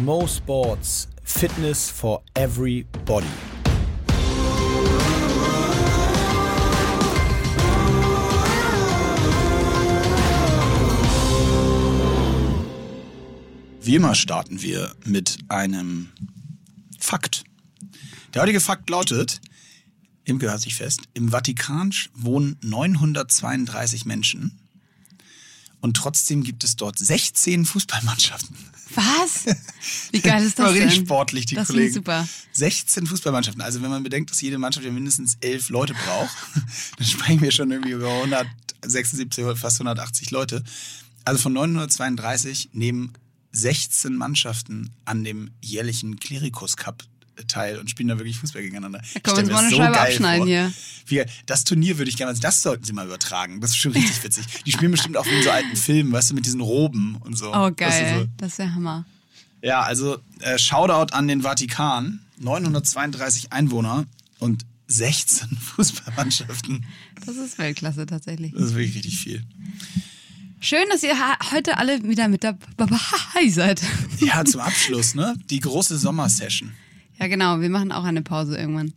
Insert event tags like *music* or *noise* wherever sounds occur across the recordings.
Mo Sports Fitness for Everybody. Wie immer starten wir mit einem Fakt. Der heutige Fakt lautet, Imke hört sich fest, im Vatikan wohnen 932 Menschen und trotzdem gibt es dort 16 Fußballmannschaften. Was? Wie *laughs* geil ist das War denn? richtig sportlich, die das Kollegen. super. 16 Fußballmannschaften. Also wenn man bedenkt, dass jede Mannschaft ja mindestens elf Leute braucht, *laughs* dann sprechen wir schon irgendwie über 176 oder fast 180 Leute. Also von 932 nehmen 16 Mannschaften an dem jährlichen Klerikus Cup teil und spielen da wirklich Fußball gegeneinander. Da können wir uns mal eine so Scheibe geil abschneiden hier. Das Turnier würde ich gerne, das sollten sie mal übertragen. Das ist schon richtig witzig. Die spielen bestimmt auch in so alten Filmen, weißt du, mit diesen Roben und so. Oh, Weißt du, geil. so. Das ist der Hammer. Ja, also äh, Shoutout an den Vatikan. 932 Einwohner und 16 *laughs* Fußballmannschaften. Das ist Weltklasse tatsächlich. Das ist wirklich richtig viel. Schön, dass ihr heute alle wieder mit dabei *laughs* seid. Ja, zum Abschluss, ne? Die große Sommersession. Ja, genau. Wir machen auch eine Pause irgendwann.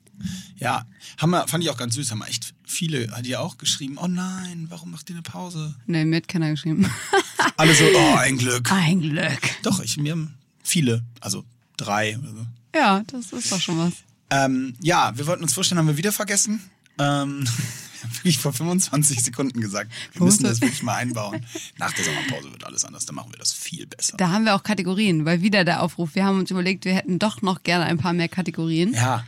Ja, haben wir, fand ich auch ganz süß, haben echt viele, hat ihr auch geschrieben, oh nein, warum macht ihr eine Pause? Nee, mir hat keiner geschrieben. *laughs* Alle so, oh, ein Glück. Ein Glück. Doch, ich, mir haben viele, also drei oder so. Ja, das ist doch schon was. Ähm, ja, wir wollten uns vorstellen, haben wir wieder vergessen. Ähm, *laughs* wirklich vor 25 Sekunden gesagt. Wir müssen das wirklich mal einbauen. Nach der Sommerpause wird alles anders, dann machen wir das viel besser. Da haben wir auch Kategorien, weil wieder der Aufruf. Wir haben uns überlegt, wir hätten doch noch gerne ein paar mehr Kategorien. Ja.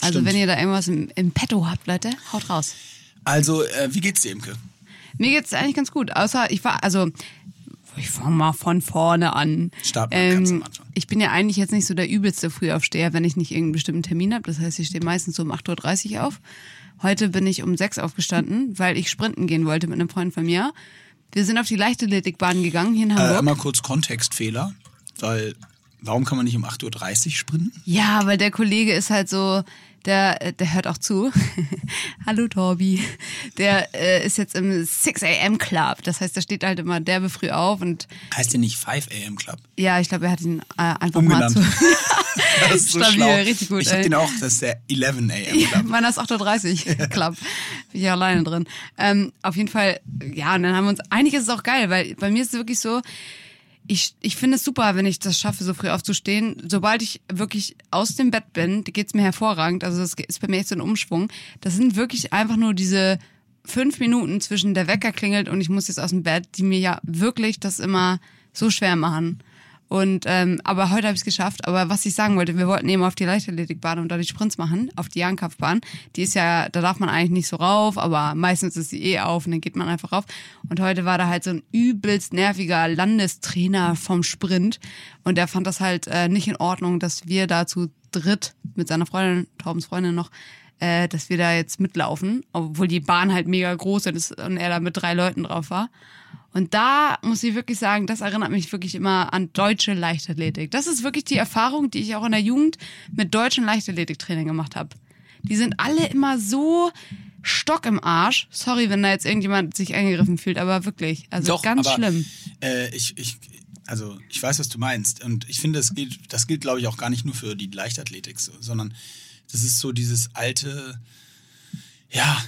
also stimmt. wenn ihr da irgendwas im, im Petto habt, Leute, haut raus. Also, äh, wie geht's dir, Imke? Mir geht's eigentlich ganz gut. Außer ich war, also ich fange mal von vorne an. Starten wir ganz am Ähm, Anfang. ich bin ja eigentlich jetzt nicht so der übelste Frühaufsteher, wenn ich nicht irgendeinen bestimmten Termin habe. Das heißt, ich stehe meistens so um 8.30 Uhr auf. Heute bin ich um 6 aufgestanden, weil ich sprinten gehen wollte mit einem Freund von mir. Wir sind auf die Leichtathletikbahn gegangen hier in Äh, Hamburg. immer kurz Kontextfehler, weil warum kann man nicht um 8.30 Uhr sprinten? Ja, weil der Kollege ist halt so, der, der hört auch zu. *laughs* Hallo Torbi. Der äh, ist jetzt im 6 a.m. Club. Das heißt, der steht halt immer derbe früh auf und Heißt der nicht 5 AM Club? ja, ich glaube, er hat ihn äh, einfach Umgenannt. mal zu. *laughs* *laughs* Das ist so Stabil, schlau. richtig gut, Ich hab ey. den auch, das ist der 11 AM Club. Meiner ist 8.30 Uhr Club. Bin ich alleine drin. Ähm, auf jeden Fall, ja, und dann haben wir uns, eigentlich ist es auch geil, weil bei mir ist es wirklich so, ich, ich finde es super, wenn ich das schaffe, so früh aufzustehen. Sobald ich wirklich aus dem Bett bin, geht's mir hervorragend. Also das ist bei mir echt so ein Umschwung. Das sind wirklich einfach nur diese fünf Minuten zwischen der Wecker klingelt und ich muss jetzt aus dem Bett, die mir ja wirklich das immer so schwer machen. Und ähm, aber heute habe ich es geschafft. Aber was ich sagen wollte, wir wollten eben auf die Leichtathletikbahn und da die Sprints machen, auf die Jahnkampfbahn. Die ist ja, da darf man eigentlich nicht so rauf, aber meistens ist sie eh auf und dann geht man einfach rauf. Und heute war da halt so ein übelst nerviger Landestrainer vom Sprint und der fand das halt äh, nicht in Ordnung, dass wir da zu dritt mit seiner Freundin, Taubens Freundin noch, äh, dass wir da jetzt mitlaufen, obwohl die Bahn halt mega groß ist und er da mit drei Leuten drauf war. Und da muss ich wirklich sagen, das erinnert mich wirklich immer an deutsche Leichtathletik. Das ist wirklich die Erfahrung, die ich auch in der Jugend mit deutschen Leichtathletiktrainern gemacht habe. Die sind alle immer so Stock im Arsch. Sorry, wenn da jetzt irgendjemand sich angegriffen fühlt, aber wirklich, also ganz aber, schlimm. Äh, ich, ich, also ich weiß, was du meinst. Und ich finde, das gilt, das gilt, glaube ich, auch gar nicht nur für die Leichtathletik, so, sondern das ist so dieses alte, ja.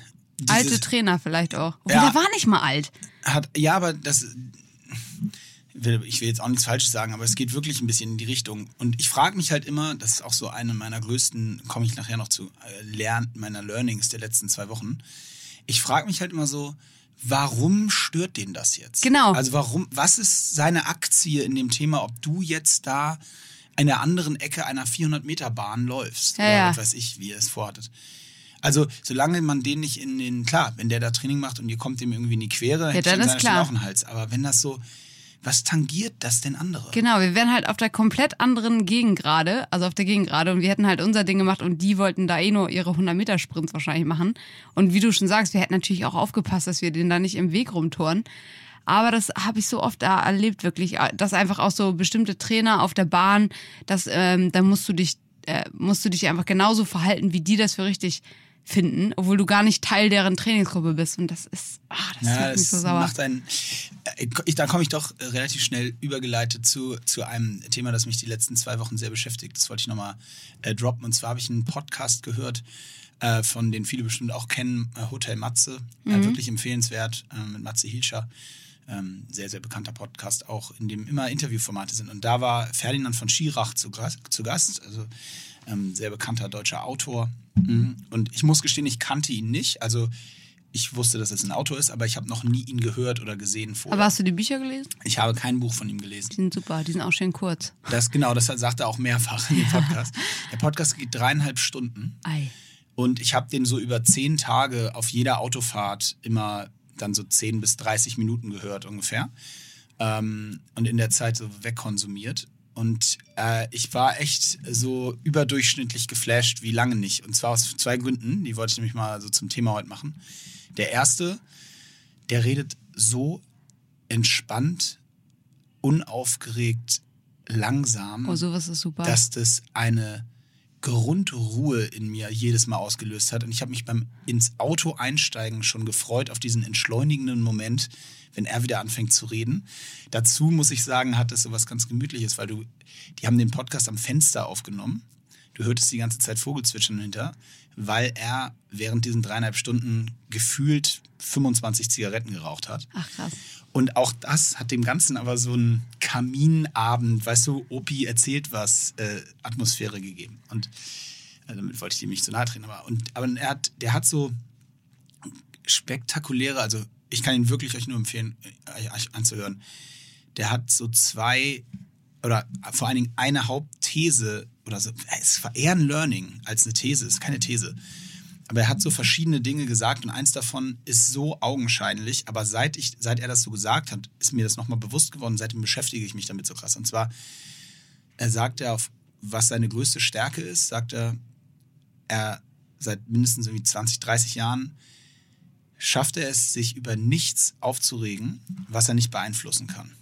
Alte Trainer vielleicht auch. Obwohl, Ja. der war nicht mal alt. hat, ja, aber das, will- ich will jetzt auch nichts Falsches sagen, aber es geht wirklich ein bisschen in die Richtung. Und ich frage mich halt immer, das ist auch so eine meiner größten, komme ich nachher noch zu, äh, Lern, meiner Learnings der letzten zwei Wochen. Ich frage mich halt immer so, warum stört den das jetzt? Genau. Also warum, was ist seine Aktie in dem Thema, ob du jetzt da in der anderen Ecke einer 400-Meter-Bahn läufst? Ja, oder ja. was weiß ich, wie ihr es vorhattet. Also, solange man den nicht in den, klar, wenn der da Training macht und ihr kommt dem irgendwie in die Quere, ich dann an ist klar. auch einen Hals. Aber wenn das so, was tangiert das denn andere? Genau, wir wären halt auf der komplett anderen Gegengrade, also auf der Gegengrade und wir hätten halt unser Ding gemacht und die wollten da eh nur ihre 100 Meter Sprints wahrscheinlich machen. Und wie du schon sagst, wir hätten natürlich auch aufgepasst, dass wir den da nicht im Weg rumtoren. Aber das habe ich so oft da erlebt, wirklich, dass einfach auch so bestimmte Trainer auf der Bahn, dass ähm, da musst du dich, äh, musst du dich einfach genauso verhalten, wie die das für richtig finden, obwohl du gar nicht Teil deren Trainingsgruppe bist. Und das ist, ah, das Ja, macht mich das so sauer. macht einen. äh, Ich, da komme ich doch äh, relativ schnell übergeleitet zu, zu einem Thema, das mich die letzten zwei Wochen sehr beschäftigt. Das wollte ich nochmal äh, droppen. Und zwar habe ich einen Podcast gehört, äh, von den viele bestimmt auch kennen, äh, Hotel Matze. Äh, wirklich empfehlenswert mit Matze Hilscher. Ähm, sehr, sehr bekannter Podcast auch, in dem immer Interviewformate sind. Und da war Ferdinand von Schirach zu, zu Gast, also ähm, sehr bekannter deutscher Autor. Mhm. Und ich muss gestehen, ich kannte ihn nicht. Also ich wusste, dass es ein Autor ist, aber ich habe noch nie ihn gehört oder gesehen vorher. Aber hast du die Bücher gelesen? ich habe kein Buch von ihm gelesen. Die sind super, die sind auch schön kurz. Das genau, das sagt er auch mehrfach in dem *laughs* Podcast. Der Podcast geht dreieinhalb Stunden Ei. und ich habe den so über zehn Tage auf jeder Autofahrt immer dann so 10 bis 30 Minuten gehört ungefähr. Ähm, und in der Zeit so wegkonsumiert. Und äh, ich war echt so überdurchschnittlich geflasht, wie lange nicht. Und zwar aus zwei Gründen, die wollte ich nämlich mal so zum Thema heute machen. Der erste, der redet so entspannt, unaufgeregt, langsam Oh, sowas ist super. dass das eine Grundruhe in mir jedes Mal ausgelöst hat. Und ich habe mich beim ins Auto einsteigen schon gefreut auf diesen entschleunigenden Moment, wenn er wieder anfängt zu reden. Dazu muss ich sagen, hat es so was ganz Gemütliches, weil du, die haben den Podcast am Fenster aufgenommen. Du hörtest die ganze Zeit Vogelzwitschern hinter, weil er während diesen dreieinhalb Stunden gefühlt 25 Zigaretten geraucht hat. Ach krass. Und auch das hat dem Ganzen aber so einen Kaminabend, weißt du, Opi erzählt was, äh, Atmosphäre gegeben. Und äh, damit wollte ich dem nicht zu nahe treten, aber, und, aber er hat, der hat so spektakuläre, also ich kann ihn wirklich euch nur empfehlen, äh, euch anzuhören. Der hat so zwei oder vor allen Dingen eine Hauptthese oder so, es war eher ein Learning als eine These, es ist keine These. Aber er hat so verschiedene Dinge gesagt und eins davon ist so augenscheinlich. Aber seit, ich, seit er das so gesagt hat, ist mir das nochmal bewusst geworden. Seitdem beschäftige ich mich damit so krass. Und zwar, er sagt ja, was seine größte Stärke ist, sagt er, er seit mindestens irgendwie 20, 30 Jahren schafft er es, sich über nichts aufzuregen, was er nicht beeinflussen kann.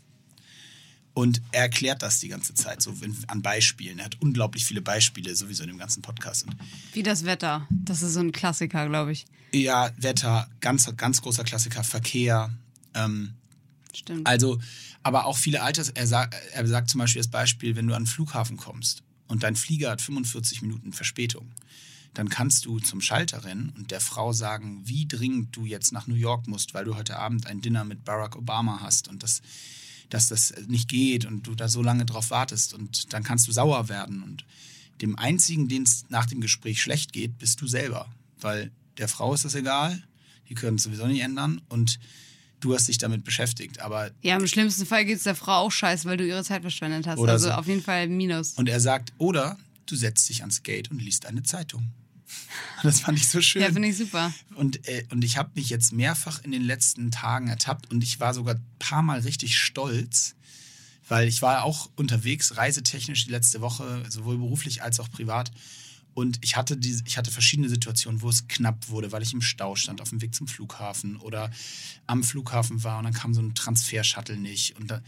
Und er erklärt das die ganze Zeit so an Beispielen. Er hat unglaublich viele Beispiele sowieso in dem ganzen Podcast. Wie das Wetter. Das ist so ein Klassiker, glaube ich. ja, Wetter, ganz, ganz großer Klassiker, Verkehr. Ähm, Stimmt. also, aber auch viele Alters. Er, sagt, er sagt zum Beispiel das Beispiel, wenn du an den Flughafen kommst und dein Flieger hat 45 Minuten Verspätung, dann kannst du zum Schalter rennen und der Frau sagen, wie dringend du jetzt nach New York musst, weil du heute Abend ein Dinner mit Barack Obama hast und das, dass das nicht geht und du da so lange drauf wartest und dann kannst du sauer werden und dem einzigen, den es nach dem Gespräch schlecht geht, bist du selber, weil der Frau ist das egal, die können es sowieso nicht ändern und du hast dich damit beschäftigt, aber ja, im schlimmsten Fall geht es der Frau auch scheiße, weil du ihre Zeit verschwendet hast. Also so. auf jeden Fall Minus. und er sagt, oder du setzt dich ans Gate und liest eine Zeitung. *laughs* Das fand ich so schön. ja, finde ich super. Und, äh, und ich habe mich jetzt mehrfach in den letzten Tagen ertappt und ich war sogar ein paar Mal richtig stolz, weil ich war auch unterwegs, reisetechnisch die letzte Woche, sowohl beruflich als auch privat. Und ich hatte, diese, ich hatte verschiedene Situationen, wo es knapp wurde, weil ich im Stau stand auf dem Weg zum Flughafen oder am Flughafen war und dann kam so ein Transfer-Shuttle nicht. Und, da,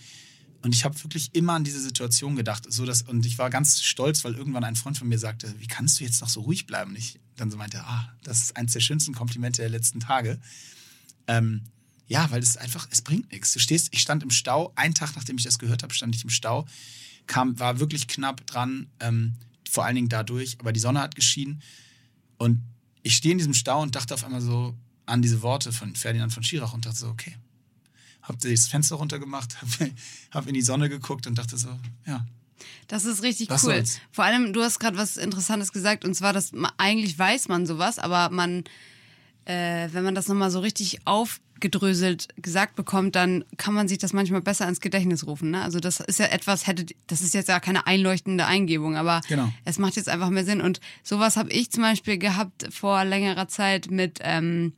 und ich habe wirklich immer an diese Situation gedacht. So dass, und ich war ganz stolz, weil irgendwann ein Freund von mir sagte, wie kannst du jetzt noch so ruhig bleiben? Und ich dann so meinte, ah, das ist eines der schönsten Komplimente der letzten Tage. Ähm, ja, weil es einfach, es bringt nichts. Du stehst, ich stand im Stau, einen Tag nachdem ich das gehört habe, stand ich im Stau, kam, war wirklich knapp dran, ähm, vor allen Dingen dadurch, aber die Sonne hat geschienen und ich stehe in diesem Stau und dachte auf einmal so an diese Worte von Ferdinand von Schirach und dachte so, okay. Hab das Fenster runtergemacht, *laughs* hab, hab in die Sonne geguckt und dachte so, ja, Das ist richtig Was cool. soll's? Vor allem, du hast gerade was Interessantes gesagt, und zwar, dass man, eigentlich weiß man sowas, aber man, äh, wenn man das nochmal so richtig aufgedröselt gesagt bekommt, dann kann man sich das manchmal besser ins Gedächtnis rufen. Ne? Also das ist ja etwas, hätte, das ist jetzt ja keine einleuchtende Eingebung, aber Genau. es macht jetzt einfach mehr Sinn. Und sowas habe ich zum Beispiel gehabt vor längerer Zeit mit, ähm,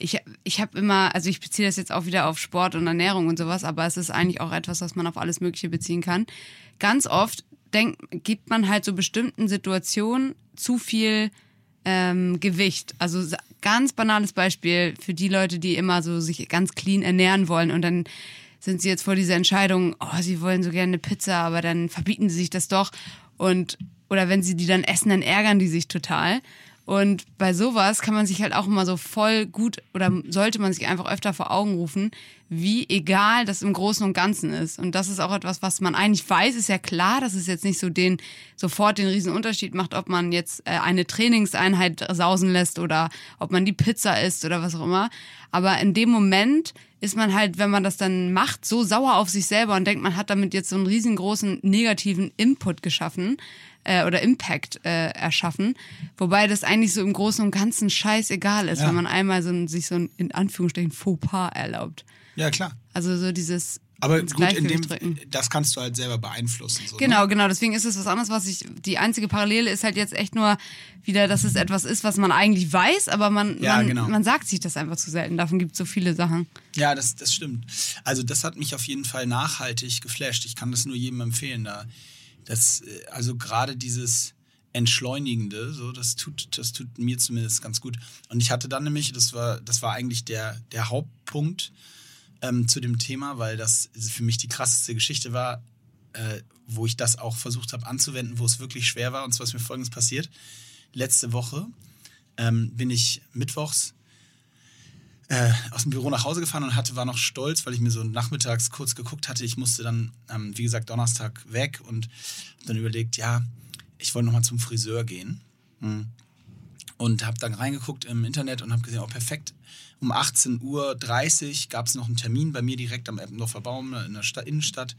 ich, ich habe immer, also ich beziehe das jetzt auch wieder auf Sport und Ernährung und sowas, aber es ist eigentlich auch etwas, was man auf alles Mögliche beziehen kann. Ganz oft denkt, gibt man halt so bestimmten Situationen zu viel ähm, Gewicht. Also ganz banales Beispiel für die Leute, die immer so sich ganz clean ernähren wollen und dann sind sie jetzt vor dieser Entscheidung, oh, sie wollen so gerne eine Pizza, aber dann verbieten sie sich das doch und oder wenn sie die dann essen, dann ärgern die sich total. Und bei sowas kann man sich halt auch immer so voll gut oder sollte man sich einfach öfter vor Augen rufen, wie egal das im Großen und Ganzen ist. Und das ist auch etwas, was man eigentlich weiß, ist ja klar, dass es jetzt nicht so den, sofort den riesen Unterschied macht, ob man jetzt äh, eine Trainingseinheit sausen lässt oder ob man die Pizza isst oder was auch immer. Aber in dem Moment ist man halt, wenn man das dann macht, so sauer auf sich selber und denkt, man hat damit jetzt so einen riesengroßen negativen Input geschaffen äh, oder Impact äh, erschaffen. Wobei das eigentlich so im Großen und Ganzen scheißegal ist, Ja. wenn man einmal so ein, sich so ein in Anführungsstrichen Fauxpas erlaubt. Ja, klar. Also so dieses Aber gut, in dem, drücken. das kannst du halt selber beeinflussen. So, Genau, Ne? genau. Deswegen ist es was anderes, was ich. Die einzige Parallele ist halt jetzt echt nur wieder, dass es etwas ist, was man eigentlich weiß, aber man, Ja, man, genau. man sagt sich das einfach zu selten. Davon gibt es so viele Sachen. Ja, das, das stimmt. Also das hat mich auf jeden Fall nachhaltig geflasht. Ich kann das nur jedem empfehlen. Da, das, äh, also gerade dieses Entschleunigende, so, das tut, das tut mir zumindest ganz gut. Und ich hatte dann nämlich, das war, das war eigentlich der, der Hauptpunkt ähm, zu dem Thema, weil das für mich die krasseste Geschichte war, äh, wo ich das auch versucht habe anzuwenden, wo es wirklich schwer war. Und zwar ist mir folgendes passiert. Letzte Woche ähm, bin ich mittwochs äh, aus dem Büro nach Hause gefahren und hatte, war noch stolz, weil ich mir so nachmittags kurz geguckt hatte. Ich musste dann, ähm, wie gesagt, Donnerstag weg und dann überlegt, ja, ich wollte nochmal zum Friseur gehen. Hm. Und habe dann reingeguckt im Internet und habe gesehen, oh perfekt, um 18.30 Uhr gab es noch einen Termin bei mir direkt am Eppendorfer Baum in der Stadt, Innenstadt.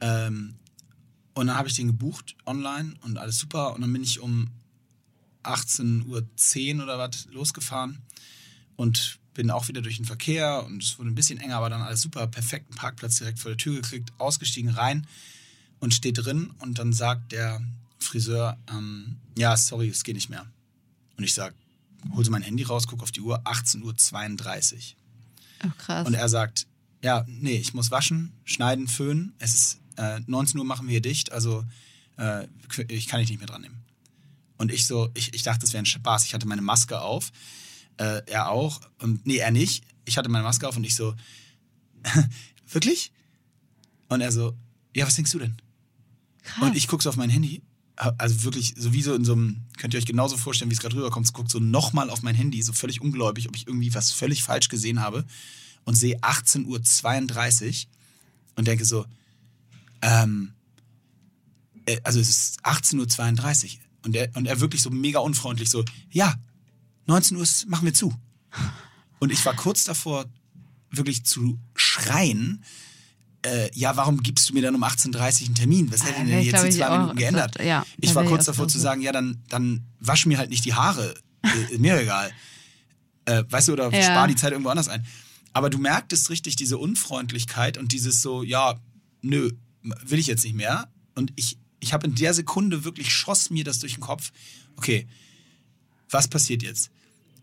Ähm, und dann habe ich den gebucht online und alles super. Und dann bin ich um 18.10 Uhr oder was losgefahren und bin auch wieder durch den Verkehr und es wurde ein bisschen enger, aber dann alles super, perfekten Parkplatz direkt vor der Tür gekriegt, ausgestiegen rein und steht drin und dann sagt der Friseur, ähm, ja, sorry, es geht nicht mehr. Und ich sag, hol so mein Handy raus, guck auf die Uhr, 18.32 Uhr. Ach, krass. Und er sagt, ja, nee, ich muss waschen, schneiden, föhnen. Es ist äh, 19 Uhr machen wir hier dicht, also äh, ich kann dich nicht mehr dran nehmen. Und ich so, ich, ich dachte, das wäre ein Spaß. Ich hatte meine Maske auf, äh, er auch. Und nee, er nicht. Ich hatte meine Maske auf und ich so, *laughs* wirklich? Und er so, ja, was denkst du denn? krass. Und ich gucke so auf mein Handy, also wirklich sowieso in so einem, könnt ihr euch genauso vorstellen, wie es gerade rüberkommt, guckt so nochmal auf mein Handy, so völlig ungläubig, ob ich irgendwie was völlig falsch gesehen habe und sehe 18.32 Uhr und denke so, ähm, äh, also es ist 18.32 Uhr und er, und er wirklich so mega unfreundlich so, ja, 19 Uhr ist- machen wir zu. Und ich war kurz davor, wirklich zu schreien, äh, ja, warum gibst du mir dann um 18.30 Uhr einen Termin? Was hätte Ja, denn jetzt in zwei auch- Minuten geändert? ja, ich war kurz davor zu sagen, ja, dann, dann wasch mir halt nicht die Haare. Äh, mir egal. Äh, weißt du, oder Ja. spar die Zeit irgendwo anders ein. Aber du merktest richtig diese Unfreundlichkeit und dieses so, ja, nö, will ich jetzt nicht mehr. Und ich, ich habe in der Sekunde wirklich schoss mir das durch den Kopf. Okay, was passiert jetzt?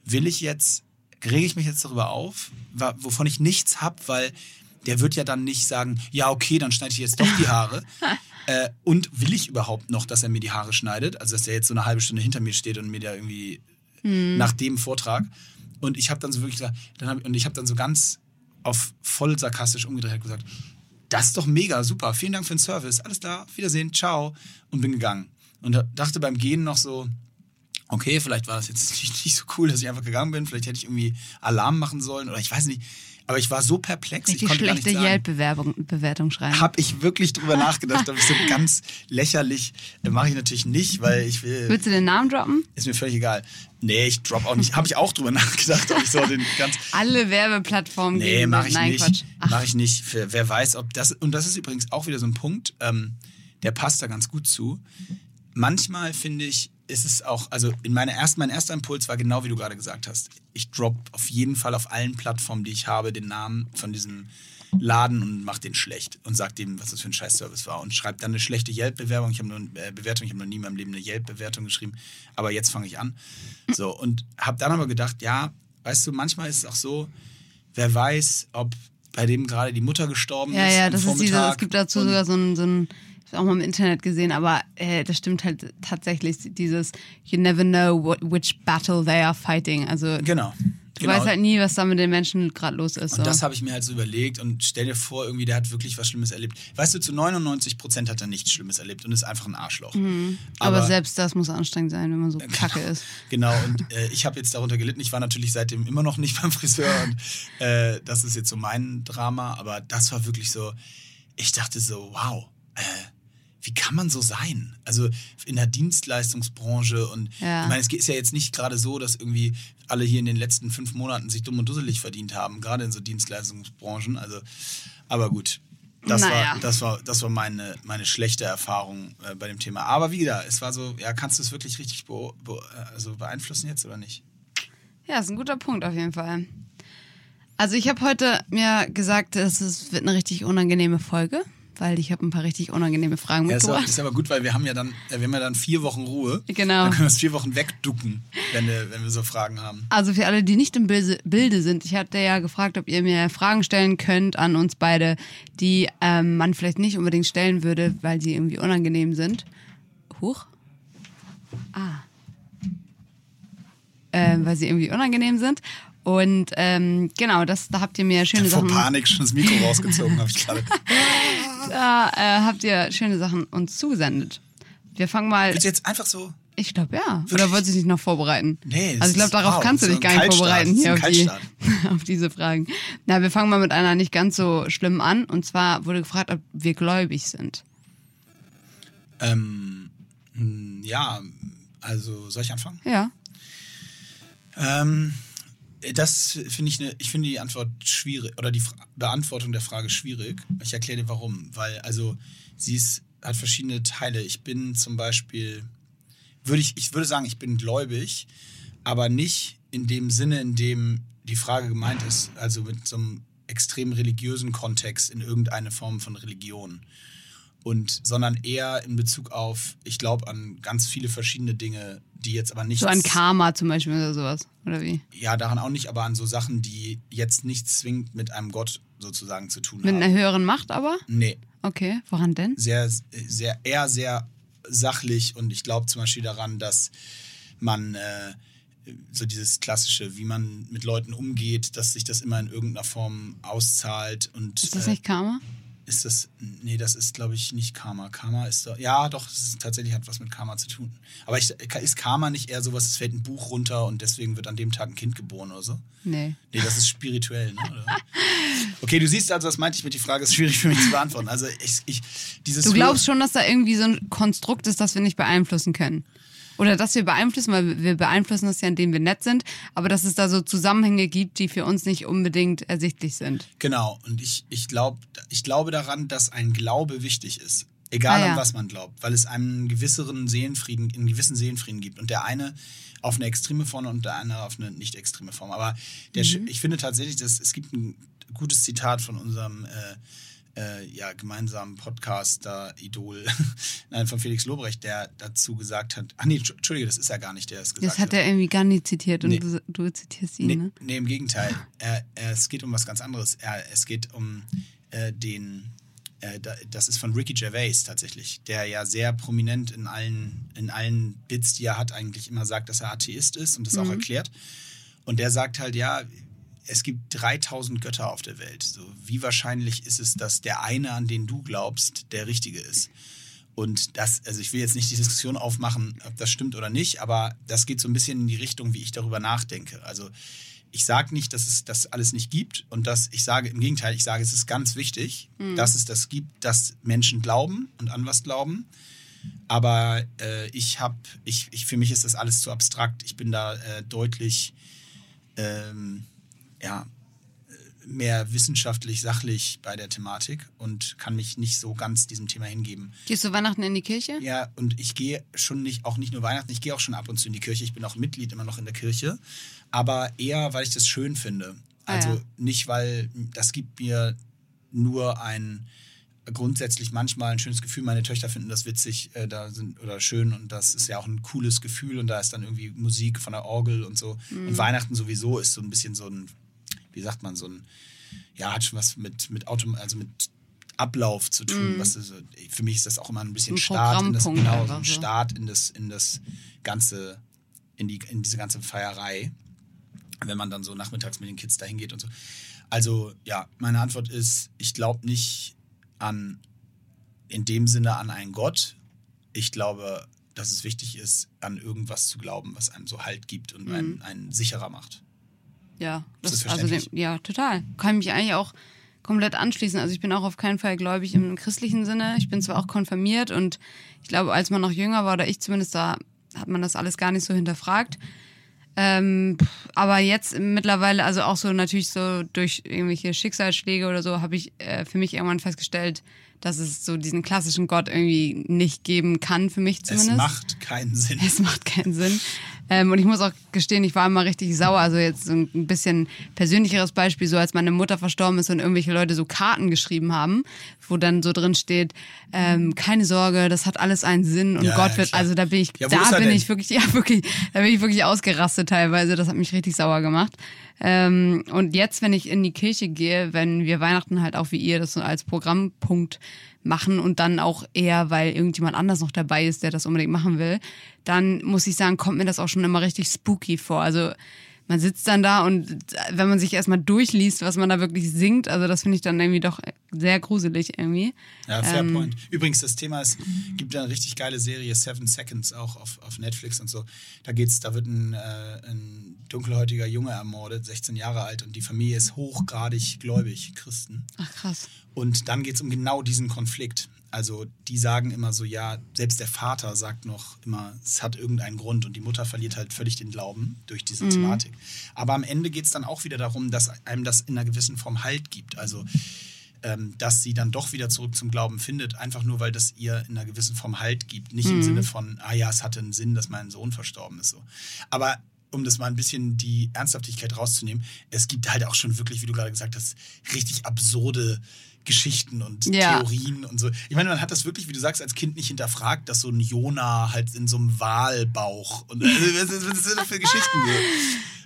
Will ich jetzt, rege ich mich jetzt darüber auf, wovon ich nichts habe, weil der wird ja dann nicht sagen, ja, okay, dann schneide ich jetzt doch die Haare. *laughs* äh, und will ich überhaupt noch, dass er mir die Haare schneidet? Also, dass der jetzt so eine halbe Stunde hinter mir steht und mir da irgendwie nach dem Vortrag. Und ich habe dann so wirklich gesagt, dann hab, und ich habe dann so ganz auf voll sarkastisch umgedreht und gesagt, das ist doch mega, super, vielen Dank für den Service, alles klar, Wiedersehen, ciao. Und bin gegangen. Und da- dachte beim Gehen noch so, okay, vielleicht war das jetzt *laughs* nicht, nicht so cool, dass ich einfach gegangen bin, vielleicht hätte ich irgendwie Alarm machen sollen oder ich weiß nicht. Aber ich war so perplex, ich Richtig konnte gar schlechte. Yelp-Bewertung schreiben. Habe ich wirklich drüber *laughs* nachgedacht, aber ich so ganz lächerlich äh, mache ich natürlich nicht, weil ich will, Willst du den Namen droppen? ist mir völlig egal. Nee, ich drop auch nicht. Habe ich auch drüber *laughs* nachgedacht, ob ich so den ganz Alle Werbeplattformen Nee, geben mache mit- ich Nein, nicht. Mache ich nicht. Wer weiß, ob das. Und das ist übrigens auch wieder so ein Punkt, ähm, der passt da ganz gut zu. Manchmal finde ich, ist es auch, also in meiner ersten, mein erster Impuls war genau wie du gerade gesagt hast. Ich drop auf jeden Fall auf allen Plattformen, die ich habe, den Namen von diesem Laden und mach den schlecht und sag dem, was das für ein Scheiß-Service war und schreibt dann eine schlechte Yelp-Bewerbung. Ich habe nur äh, Bewertung, ich habe noch nie in meinem Leben eine Yelp-Bewertung geschrieben, aber jetzt fange ich an. So und habe dann aber gedacht, ja, weißt du, manchmal ist es auch so, wer weiß, ob bei dem gerade die Mutter gestorben Ja, ist. ja, am das ist diese, Vormittag es gibt dazu sogar so ein, so ein habe auch mal im Internet gesehen, aber äh, das stimmt halt tatsächlich, dieses You never know what, which battle they are fighting. Also Genau. Du weißt halt nie, was da mit den Menschen gerade los ist. Und so. das habe ich mir halt so überlegt und stell dir vor, irgendwie, der hat wirklich was Schlimmes erlebt. Weißt du, zu 99 Prozent hat er nichts Schlimmes erlebt und ist einfach ein Arschloch. Mhm. aber, selbst das muss anstrengend sein, wenn man so kacke ist. *laughs* Genau, und äh, ich habe jetzt darunter gelitten. Ich war natürlich seitdem immer noch nicht *laughs* beim Friseur und äh, das ist jetzt so mein Drama, aber das war wirklich so, ich dachte so, wow, äh, wie kann man so sein? Also in der Dienstleistungsbranche und Ja. ich meine, es ist ja jetzt nicht gerade so, dass irgendwie alle hier in den letzten fünf Monaten sich dumm und dusselig verdient haben, gerade in so Dienstleistungsbranchen. Also, aber gut. Das, Naja. war, das war, das war meine, meine schlechte Erfahrung äh, bei dem Thema. Aber wie gesagt, es war so, ja, kannst du es wirklich richtig be be also beeinflussen jetzt oder nicht? Ja, ist ein guter Punkt auf jeden Fall. Also ich habe heute mir gesagt, es wird eine richtig unangenehme Folge, weil ich habe ein paar richtig unangenehme Fragen Ja, ist, aber, mitgebracht. ist aber gut, weil wir haben ja dann, äh, wir haben ja dann vier Wochen Ruhe. Genau. Dann können wir es vier Wochen wegducken, wenn wir, wenn wir so Fragen haben. Also für alle, die nicht im Bilde, sind, ich hatte ja gefragt, ob ihr mir Fragen stellen könnt an uns beide, die ähm, man vielleicht nicht unbedingt stellen würde, weil sie irgendwie unangenehm sind. Huch. Ah. Ähm, weil sie irgendwie unangenehm sind. Und ähm, genau, das, da habt ihr mir schöne Vor Sachen. Panik schon das Mikro rausgezogen, habe ich *laughs* gerade. Da äh, habt ihr schöne Sachen uns zugesendet. Wir fangen mal. Willst du jetzt einfach so? Ich glaube ja. Oder Wirklich? wolltest du dich noch vorbereiten? Nee, Also ich glaube, darauf wow, kannst du so dich gar nicht vorbereiten hier auf, die, *laughs* auf diese Fragen. Na, wir fangen mal mit einer nicht ganz so schlimm an. Und zwar wurde gefragt, ob wir gläubig sind. Ähm, ja, also soll ich anfangen? Ja. Ähm, das finde ich eine, ich finde die Antwort schwierig oder die Beantwortung der Frage schwierig. Ich erkläre dir warum. Weil, also, sie ist, hat verschiedene Teile. Ich bin zum Beispiel, würde ich, ich würde sagen, ich bin gläubig, aber nicht in dem Sinne, in dem die Frage gemeint ist, also mit so einem extrem religiösen Kontext in irgendeine Form von Religion. Und, sondern eher in Bezug auf, ich glaube an ganz viele verschiedene Dinge, die jetzt aber nicht So an Karma zum Beispiel oder sowas. Oder wie? ja, daran auch nicht, aber an so Sachen, die jetzt nicht zwingend mit einem Gott sozusagen zu tun Mit haben. einer höheren Macht aber? Nee, Okay. Woran denn? sehr, sehr, eher sehr sachlich und ich glaube zum Beispiel daran, dass man äh, so dieses klassische, wie man mit Leuten umgeht, dass sich das immer in irgendeiner Form auszahlt und Ist das äh, nicht Karma? Ist das, nee, das ist glaube ich nicht Karma. Karma ist doch, ja doch, tatsächlich hat was mit Karma zu tun. Aber ich, ist Karma nicht eher sowas, es fällt ein Buch runter und deswegen wird an dem Tag ein Kind geboren oder so? Nee. Nee, das ist spirituell, ne? Oder? *laughs* Okay, du siehst also, das meinte ich mit die Frage, ist schwierig für mich zu beantworten. Also ich, ich dieses Du glaubst schon, dass da irgendwie so ein Konstrukt ist, das wir nicht beeinflussen können. Oder dass wir beeinflussen, weil wir beeinflussen das ja, indem wir nett sind, aber dass es da so Zusammenhänge gibt, die für uns nicht unbedingt ersichtlich sind. Genau, und ich, ich, glaub, ich glaube daran, dass ein Glaube wichtig ist. Egal Ah, ja. an was man glaubt, weil es einen gewisseren Seelenfrieden, einen gewissen Seelenfrieden gibt. Und der eine auf eine extreme Form und der andere auf eine nicht extreme Form. Aber der, Mhm. ich finde tatsächlich, dass es gibt ein gutes Zitat von unserem äh, äh, ja, gemeinsamen Podcaster Idol, *laughs* nein, von Felix Lobrecht, der dazu gesagt hat, ach nee, Entschuldige, das ist ja gar nicht der, es gesagt Das hat er irgendwie gar nicht zitiert und Nee. du, du zitierst ihn, Nee, ne? nee im Gegenteil. Er, er, es geht um was ganz anderes. Er, es geht um äh, den, äh, da, das ist von Ricky Gervais tatsächlich, der ja sehr prominent in allen, in allen Bits, die er hat, eigentlich immer sagt, dass er Atheist ist und das auch erklärt. Und der sagt halt, ja, es gibt 3000 Götter auf der Welt. So, wie wahrscheinlich ist es, dass der eine, an den du glaubst, der richtige ist? Und das, also ich will jetzt nicht die Diskussion aufmachen, ob das stimmt oder nicht, aber das geht so ein bisschen in die Richtung, wie ich darüber nachdenke. Also ich sage nicht, dass es das alles nicht gibt und dass ich sage, im Gegenteil, ich sage, es ist ganz wichtig, dass es das gibt, dass Menschen glauben und an was glauben. Aber äh, ich habe, ich, ich, für mich ist das alles zu abstrakt. Ich bin da äh, deutlich, ähm, ja, mehr wissenschaftlich, sachlich bei der Thematik und kann mich nicht so ganz diesem Thema hingeben. Gehst du Weihnachten in die Kirche? Ja, und ich gehe schon nicht, auch nicht nur Weihnachten, ich gehe auch schon ab und zu in die Kirche. Ich bin auch Mitglied immer noch in der Kirche, aber eher, weil ich das schön finde. Ah, Also ja. nicht, weil das gibt mir nur ein grundsätzlich manchmal ein schönes Gefühl. Meine Töchter finden das witzig äh, da sind, oder schön und das ist ja auch ein cooles Gefühl und da ist dann irgendwie Musik von der Orgel und so. Mhm. Und Weihnachten sowieso ist so ein bisschen so ein, wie sagt man, so ein, ja, hat schon was mit, mit Auto, also mit Ablauf zu tun. Was ist, für mich ist das auch immer ein bisschen Mhm. Ein Start in das, genau, so ein. Start in das, in das ganze, in die, in diese ganze Feierei. wenn man dann so nachmittags mit den Kids dahin geht und so. Also ja, meine Antwort ist, ich glaube nicht an, in dem Sinne an einen Gott. Ich glaube, dass es wichtig ist, an irgendwas zu glauben, was einem so Halt gibt und einen, einen sicherer macht. Ja, Ist das also dem, ja, total. Kann mich eigentlich auch komplett anschließen. Also ich bin auch auf keinen Fall gläubig im christlichen Sinne. Ich bin zwar auch konfirmiert und ich glaube, als man noch jünger war, oder ich zumindest, da hat man das alles gar nicht so hinterfragt. Ähm, aber jetzt mittlerweile, also auch so natürlich so durch irgendwelche Schicksalsschläge oder so, habe ich äh, für mich irgendwann festgestellt, dass es so diesen klassischen Gott irgendwie nicht geben kann, für mich zumindest. Es macht keinen Sinn. Es macht keinen Sinn. Ähm, und ich muss auch gestehen, ich war immer richtig sauer. Also jetzt so ein bisschen persönlicheres Beispiel, so als meine Mutter verstorben ist und irgendwelche Leute so Karten geschrieben haben, wo dann so drin steht, ähm, keine Sorge, das hat alles einen Sinn und Ja, Gott wird, klar. also da bin ich, Ja, da bin denn? ich wirklich, *laughs* ja wirklich, da bin ich wirklich ausgerastet teilweise. Das hat mich richtig sauer gemacht. Ähm, und jetzt, wenn ich in die Kirche gehe, wenn wir Weihnachten halt auch wie ihr das so als Programmpunkt machen und dann auch eher, weil irgendjemand anders noch dabei ist, der das unbedingt machen will, dann muss ich sagen, kommt mir das auch schon immer richtig spooky vor. Also man sitzt dann da und wenn man sich erstmal durchliest, was man da wirklich singt, also das finde ich dann irgendwie doch sehr gruselig irgendwie. Ja, fair Ähm, point. Übrigens, das Thema ist, gibt ja eine richtig geile Serie, Seven Seconds, auch auf, auf Netflix und so. Da geht's, da wird ein, äh, ein dunkelhäutiger Junge ermordet, 16 Jahre alt, und die Familie ist hochgradig gläubig, Christen. Ach krass. Und dann geht es um genau diesen Konflikt. Also die sagen immer so, ja, selbst der Vater sagt noch immer, es hat irgendeinen Grund und die Mutter verliert halt völlig den Glauben durch diese Thematik. Aber am Ende geht es dann auch wieder darum, dass einem das in einer gewissen Form Halt gibt. Also ähm, dass sie dann doch wieder zurück zum Glauben findet, einfach nur, weil das ihr in einer gewissen Form Halt gibt. Nicht im Sinne von, ah ja, es hatte einen Sinn, dass mein Sohn verstorben ist. So. Aber um das mal ein bisschen die Ernsthaftigkeit rauszunehmen, es gibt halt auch schon wirklich, wie du gerade gesagt hast, richtig absurde Geschichten und Ja. Theorien und so. Ich meine, man hat das wirklich, wie du sagst, als Kind nicht hinterfragt, dass so ein Jona halt in so einem Walbauch und also, was, was sind das für Geschichten?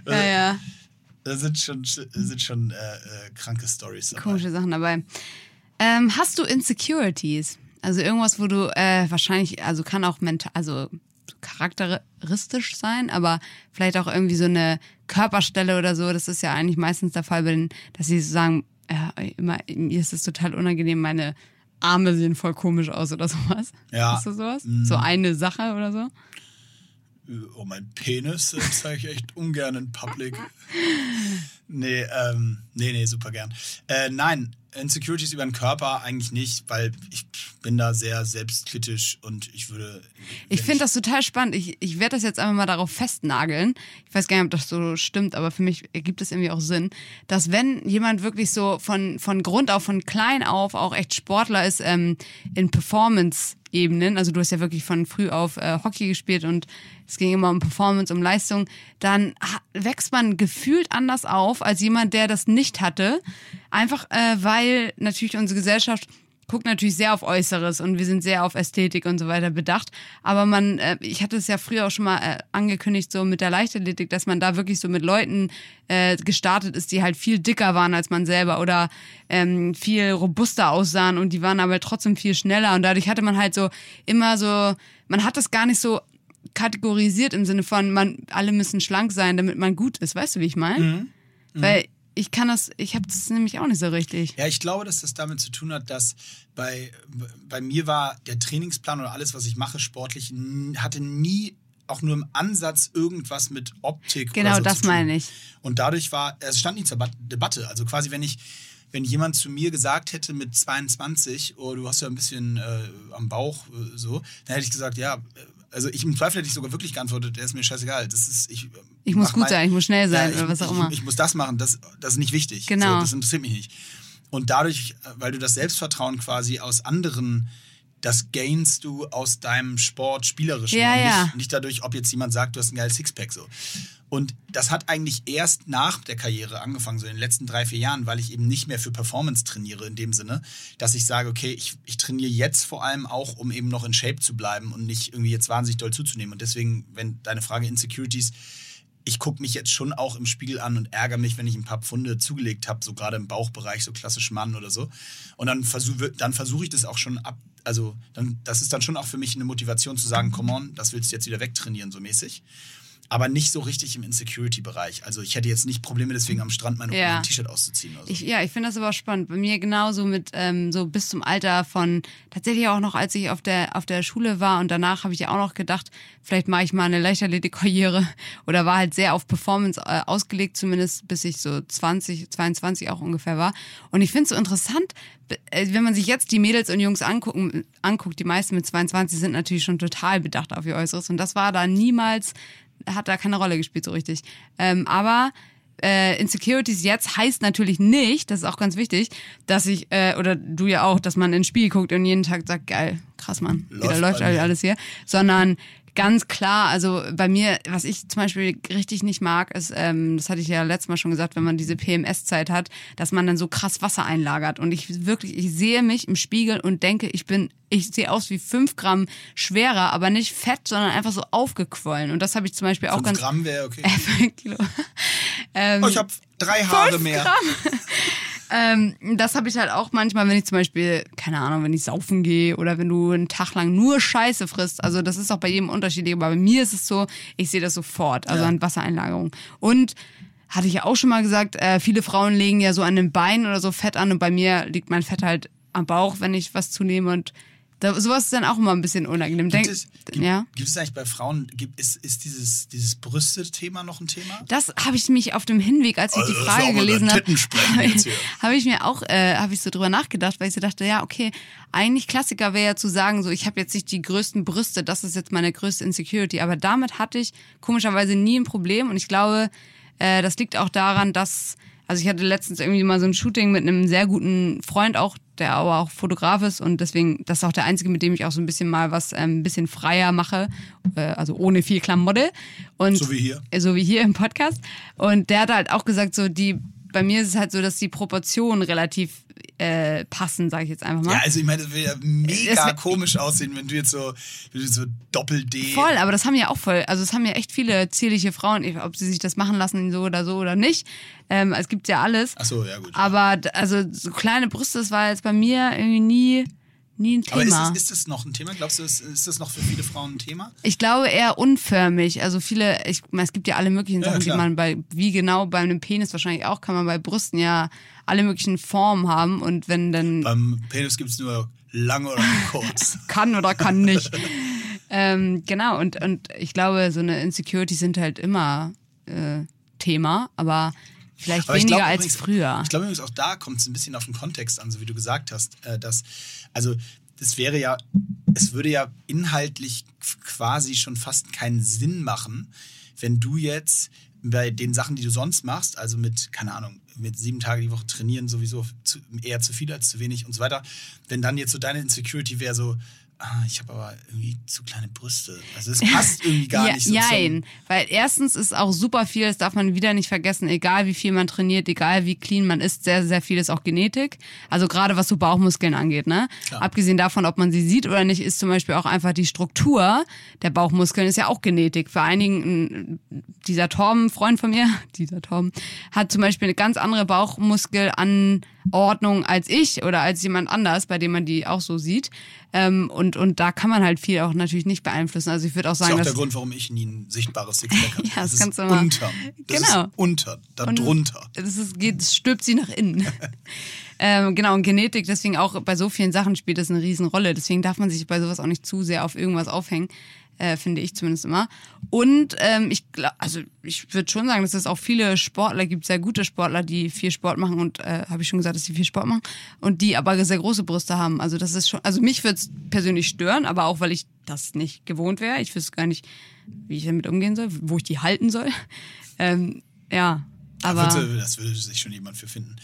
So? *laughs* Ja, ja. Da sind schon, sind schon äh, äh, kranke Stories dabei. Komische Sachen dabei. Ähm, hast du Insecurities? Also irgendwas, wo du äh, wahrscheinlich, also kann auch mental, also charakteristisch sein, aber vielleicht auch irgendwie so eine Körperstelle oder so. Das ist ja eigentlich meistens der Fall, wenn, dass sie so sagen, ja, immer, mir ist es total unangenehm, meine Arme sehen voll komisch aus oder sowas. Ja. Hast du sowas? So eine Sache oder so? Oh, mein Penis äh, zeige ich echt ungern in Public. Nee, ähm, nee, nee, super gern. Äh, nein, Insecurities über den Körper eigentlich nicht, weil ich bin da sehr selbstkritisch und ich würde. Ich finde das total spannend. Ich, ich werde das jetzt einfach mal darauf festnageln. Ich weiß gar nicht, ob das so stimmt, aber für mich ergibt es irgendwie auch Sinn, dass wenn jemand wirklich so von, von Grund auf, von klein auf auch echt Sportler ist ähm, in Performance-Ebenen, also du hast ja wirklich von früh auf äh, Hockey gespielt und es ging immer um Performance, um Leistung, dann wächst man gefühlt anders auf als jemand, der das nicht hatte. Einfach äh, weil natürlich unsere Gesellschaft guckt natürlich sehr auf Äußeres und wir sind sehr auf Ästhetik und so weiter bedacht. Aber man, äh, ich hatte es ja früher auch schon mal äh, angekündigt, so mit der Leichtathletik, dass man da wirklich so mit Leuten äh, gestartet ist, die halt viel dicker waren als man selber oder ähm, viel robuster aussahen und die waren aber trotzdem viel schneller und dadurch hatte man halt so immer so, man hat das gar nicht so kategorisiert im Sinne von, man, alle müssen schlank sein, damit man gut ist. Weißt du, wie ich meine? Weil ich kann das, ich habe das nämlich auch nicht so richtig. Ja, ich glaube, dass das damit zu tun hat, dass bei, bei mir war der Trainingsplan oder alles, was ich mache, sportlich, hatte nie auch nur im Ansatz irgendwas mit Optik Genau, oder so das meine ich. Und dadurch war, es stand nie zur Ba- Debatte. Also quasi, wenn ich, wenn jemand zu mir gesagt hätte mit 22, oh, du hast ja ein bisschen äh, am Bauch äh, so, dann hätte ich gesagt, ja, äh, also ich im Zweifel hätte ich sogar wirklich geantwortet, der ist mir scheißegal. Das ist, ich, äh, Ich muss gut sein, ich muss schnell sein ich, oder was auch ich, immer. Ich, muss das machen, das, das ist nicht wichtig. Genau. So, das interessiert mich nicht. Und dadurch, äh, weil du das Selbstvertrauen quasi aus anderen, das gainst du aus deinem Sport spielerischen. Ja, ja. Nicht, nicht dadurch, ob jetzt jemand sagt, du hast ein geiles Sixpack so. Und das hat eigentlich erst nach der Karriere angefangen, so in den letzten drei, vier Jahren, weil ich eben nicht mehr für Performance trainiere in dem Sinne, dass ich sage, okay, ich, ich trainiere jetzt vor allem auch, um eben noch in Shape zu bleiben und nicht irgendwie jetzt wahnsinnig doll zuzunehmen. Und deswegen, wenn deine Frage Insecurities, ich gucke mich jetzt schon auch im Spiegel an und ärgere mich, wenn ich ein paar Pfunde zugelegt habe, so gerade im Bauchbereich, so klassisch Mann oder so. Und dann versuche dann versuche ich das auch schon ab, also dann, das ist dann schon auch für mich eine Motivation zu sagen, come on, das willst du jetzt wieder wegtrainieren, so mäßig. Aber nicht so richtig im Insecurity-Bereich. Also ich hätte jetzt nicht Probleme deswegen am Strand mein, Ja. T-Shirt auszuziehen oder so. Ich, ja, ich finde das aber spannend. Bei mir genauso mit ähm, so bis zum Alter von tatsächlich auch noch, als ich auf der auf der Schule war und danach habe ich ja auch noch gedacht, vielleicht mache ich mal eine Leichtathletik-Karriere *laughs* oder war halt sehr auf Performance äh, ausgelegt, zumindest bis ich so 20, 22 auch ungefähr war. Und ich finde es so interessant, äh, wenn man sich jetzt die Mädels und Jungs angucken, anguckt, die meisten mit 22 sind natürlich schon total bedacht auf ihr Äußeres und das war da niemals, hat da keine Rolle gespielt so richtig. Ähm, aber äh, Insecurities jetzt heißt natürlich nicht, das ist auch ganz wichtig, dass ich, äh, oder du ja auch, dass man in den Spiel guckt und jeden Tag sagt, geil, krass, Mann, Läuft wieder läuft alles hier, sondern ganz klar, also bei mir, was ich zum Beispiel richtig nicht mag, ist, ähm, das hatte ich ja letztes Mal schon gesagt, wenn man diese PMS-Zeit hat, dass man dann so krass Wasser einlagert und ich wirklich, ich sehe mich im Spiegel und denke, ich bin, ich sehe aus wie fünf Gramm schwerer, aber nicht fett, sondern einfach so aufgequollen und das habe ich zum Beispiel auch Fünf ganz... Gramm wäre okay. *laughs* Äh, Kilo. Ähm, oh, ich habe drei Haare fünf mehr. *laughs* Ähm, das habe ich halt auch manchmal, wenn ich zum Beispiel, keine Ahnung, wenn ich saufen gehe oder wenn du einen Tag lang nur Scheiße frisst. Also das ist auch bei jedem unterschiedlich, aber bei mir ist es so, ich sehe das sofort, also Ja. an Wassereinlagerung. Und hatte ich ja auch schon mal gesagt, äh, viele Frauen legen ja so an den Beinen oder so Fett an und bei mir liegt mein Fett halt am Bauch, wenn ich was zunehme und da, sowas ist dann auch immer ein bisschen unangenehm. Gibt Denk, es, gibt, ja. gibt es eigentlich bei Frauen, gibt, ist, ist dieses, dieses Brüste-Thema noch ein Thema? Das habe ich mich auf dem Hinweg, als ich Also, die Frage gelesen habe, *laughs* habe ich mir auch, äh, habe ich so drüber nachgedacht, weil ich so dachte, ja, okay, eigentlich Klassiker wäre ja zu sagen, so ich habe jetzt nicht die größten Brüste, das ist jetzt meine größte Insecurity, aber damit hatte ich komischerweise nie ein Problem und ich glaube, äh, das liegt auch daran, dass, also ich hatte letztens irgendwie mal so ein Shooting mit einem sehr guten Freund auch, der aber auch Fotograf ist und deswegen, das ist auch der einzige, mit dem ich auch so ein bisschen mal was ähm, ein bisschen freier mache, äh, also ohne viel Klamotte und So wie hier. so wie hier im Podcast. Und der hat halt auch gesagt, so die, bei mir ist es halt so, dass die Proportionen relativ äh, passen, sage ich jetzt einfach mal. Ja, also ich meine, das würde ja mega Das wär- komisch aussehen, wenn du jetzt so, wenn du so Doppel-D. Voll, aber das haben ja auch voll, also es haben ja echt viele zierliche Frauen, ob sie sich das machen lassen, so oder so oder nicht. Ähm, es gibt ja alles. Ach so, ja gut. Aber also so kleine Brüste, das war jetzt bei mir irgendwie nie, nie ein Aber ist Thema. das, ist das noch ein Thema? Glaubst du, ist, ist das noch für viele Frauen ein Thema? Ich glaube eher unförmig. Also viele, ich meine, es gibt ja alle möglichen Ja, Sachen, die klar. man bei, wie genau bei einem Penis wahrscheinlich auch, kann man bei Brüsten ja alle möglichen Formen haben. Und wenn dann Beim Penis gibt es nur lang oder kurz. *laughs* kann oder kann nicht. ähm, genau, und, und ich glaube, so eine Insecurity sind halt immer äh, Thema, aber vielleicht Aber weniger glaub als übrigens- früher. Ich glaube übrigens auch da kommt es ein bisschen auf den Kontext an, so wie du gesagt hast, äh, dass, also das wäre ja, es würde ja inhaltlich quasi schon fast keinen Sinn machen, wenn du jetzt bei den Sachen, die du sonst machst, also mit, keine Ahnung, mit sieben Tage die Woche trainieren sowieso zu, eher zu viel als zu wenig und so weiter, wenn dann jetzt so deine Insecurity wäre so, ah, ich habe aber irgendwie zu kleine Brüste. Also das passt irgendwie gar *laughs* ja, nicht so zum, weil erstens ist auch super viel, das darf man wieder nicht vergessen, egal wie viel man trainiert, egal wie clean man ist, sehr, sehr viel ist auch Genetik. Also gerade was so Bauchmuskeln angeht, ne? Klar. Abgesehen davon, ob man sie sieht oder nicht, ist zum Beispiel auch einfach die Struktur der Bauchmuskeln ist ja auch Genetik. Für einigen, dieser Torben, Freund von mir, *laughs* dieser Torben, hat zum Beispiel eine ganz andere Bauchmuskelanordnung als ich oder als jemand anders, bei dem man die auch so sieht. Ähm, und, und da kann man halt viel auch natürlich nicht beeinflussen. Also ich würde auch Das ist sagen, auch der Grund, warum ich nie ein sichtbares Sixpack *laughs* hatte. Ja, das ist kannst du mal- unter. Das Genau. ist unter, da Und drunter. Das ist, geht, es stülpt sie nach innen. *laughs* ähm, genau, und Genetik, deswegen auch bei so vielen Sachen spielt das eine Riesenrolle. Deswegen darf man sich bei sowas auch nicht zu sehr auf irgendwas aufhängen, äh, finde ich zumindest immer. Und ähm, ich glaube, also ich würde schon sagen, dass es auch viele Sportler gibt, sehr gute Sportler, die viel Sport machen und äh, habe ich schon gesagt, dass die viel Sport machen und die aber sehr große Brüste haben. Also das ist schon, also mich würde es persönlich stören, aber auch weil ich das nicht gewohnt wäre. Ich wüsste gar nicht, wie ich damit umgehen soll, wo ich die halten soll. *laughs* Ähm, ja, aber das würde sich schon jemand für finden.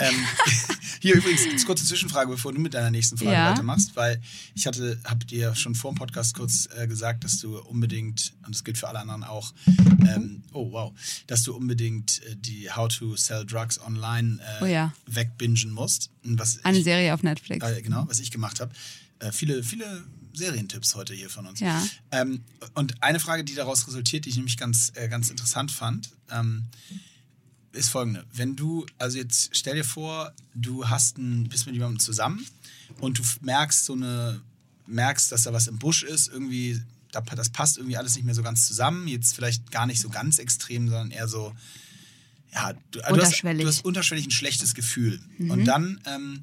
Ähm, *laughs* hier übrigens, eine kurze Zwischenfrage, bevor du mit deiner nächsten Frage Ja. weitermachst, weil ich hatte, habe dir schon vor dem Podcast kurz äh, gesagt, dass du unbedingt, und das gilt für alle anderen auch, ähm, oh wow, dass du unbedingt äh, die How to Sell Drugs Online äh, Oh ja. wegbingen musst. Was eine ich, Serie auf Netflix. äh, genau, was ich gemacht habe. Äh, viele, viele Serientipps heute hier von uns. Ja. Ähm, und eine Frage, die daraus resultiert, die ich nämlich ganz, äh, ganz interessant fand, ähm, ist folgende. Wenn du, also jetzt stell dir vor, du hast ein, bist mit jemandem zusammen und du merkst so eine, merkst, dass da was im Busch ist, irgendwie da, das passt irgendwie alles nicht mehr so ganz zusammen. Jetzt vielleicht gar nicht so ganz extrem, sondern eher so, ja, du, du, hast, Unterschwellig. du hast unterschwellig ein schlechtes Gefühl. Und dann, ähm,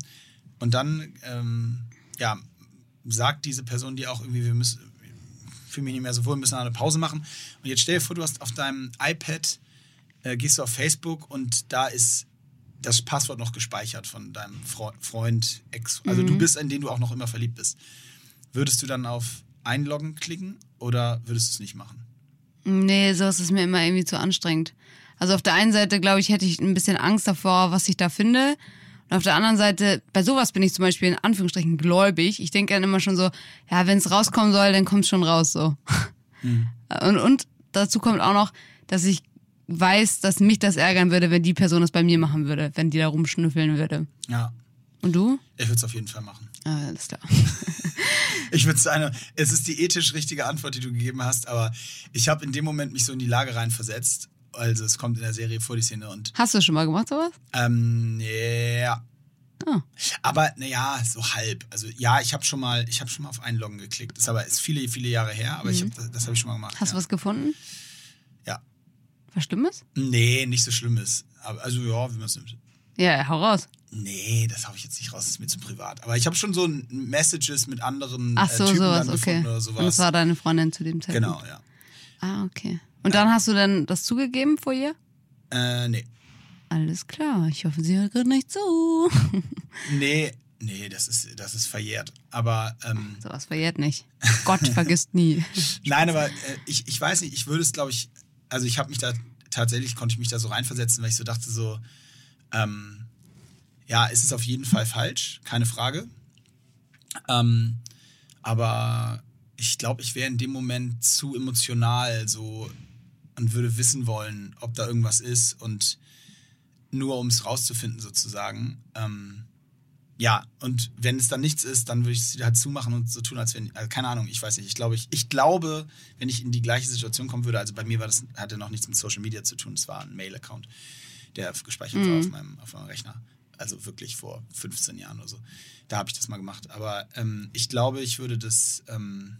und dann, ähm, ja, sagt diese Person dir auch irgendwie, wir müssen, ich fühle mich nicht mehr so wohl, wir müssen eine Pause machen. Und jetzt stell dir vor, du hast auf deinem iPad, äh, gehst du auf Facebook und da ist das Passwort noch gespeichert von deinem Fre Freund, Ex, also du bist, in den du auch noch immer verliebt bist. Würdest du dann auf Einloggen klicken oder würdest du es nicht machen? Nee, sowas ist mir immer irgendwie zu anstrengend. Also auf der einen Seite, glaube ich, hätte ich ein bisschen Angst davor, was ich da finde. Und auf der anderen Seite, bei sowas bin ich zum Beispiel in Anführungsstrichen gläubig. Ich denke dann immer schon so, ja, wenn es rauskommen soll, dann kommt schon raus so. *laughs* Und, und dazu kommt auch noch, dass ich weiß, dass mich das ärgern würde, wenn die Person das bei mir machen würde, wenn die da rumschnüffeln würde. Ja, Und du? ich würde es auf jeden Fall machen. Ah, alles klar. *laughs* Ich würde sagen, es ist die ethisch richtige Antwort, die du gegeben hast, aber ich habe in dem Moment mich so in die Lage reinversetzt. Also es kommt in der Serie vor die Szene und Hast du schon mal gemacht sowas? ähm, ja. Ah. Aber naja, so halb. Also ja, ich habe schon mal, ich habe schon mal auf Einloggen geklickt. Das ist aber ist viele, viele Jahre her, aber ich hab, das, das habe ich schon mal gemacht. Mhm. Hast du ja. was gefunden? Was Schlimmes? Nee, nicht so Schlimmes. Aber, also ja, wie man es nimmt. Ja, hau raus. Nee, das habe ich jetzt nicht raus, das ist mir zu privat. Aber ich habe schon so ein Messages mit anderen Ach so, äh, Typen sowas, okay. oder Und sowas. das war deine Freundin zu dem Zeitpunkt. genau, ja. Ah, okay. Und dann hast du dann das zugegeben vor ihr? Äh, nee. Alles klar, ich hoffe, sie hört gerade nicht zu. *laughs* Nee, nee, das ist, das ist verjährt. Aber ähm, Sowas verjährt nicht. Gott vergisst nie. *laughs* nein, aber äh, ich, ich weiß nicht, ich würde es, glaube ich, also ich habe mich da tatsächlich, konnte ich mich da so reinversetzen, weil ich so dachte, so, ähm, ja, es ist auf jeden Fall falsch, keine Frage. Ähm, aber ich glaube, ich wäre in dem Moment zu emotional so und würde wissen wollen, ob da irgendwas ist und nur um es rauszufinden sozusagen. Ähm, ja, und wenn es dann nichts ist, dann würde ich es halt zumachen und so tun, als wenn, also keine Ahnung, ich weiß nicht. Ich glaube, ich, ich glaube, wenn ich in die gleiche Situation kommen würde, also bei mir war das, hatte noch nichts mit Social Media zu tun, es war ein Mail-Account, der gespeichert war auf meinem, auf meinem Rechner. Also wirklich vor 15 Jahren oder so. Da habe ich das mal gemacht. Aber ähm, ich glaube, ich würde das ähm,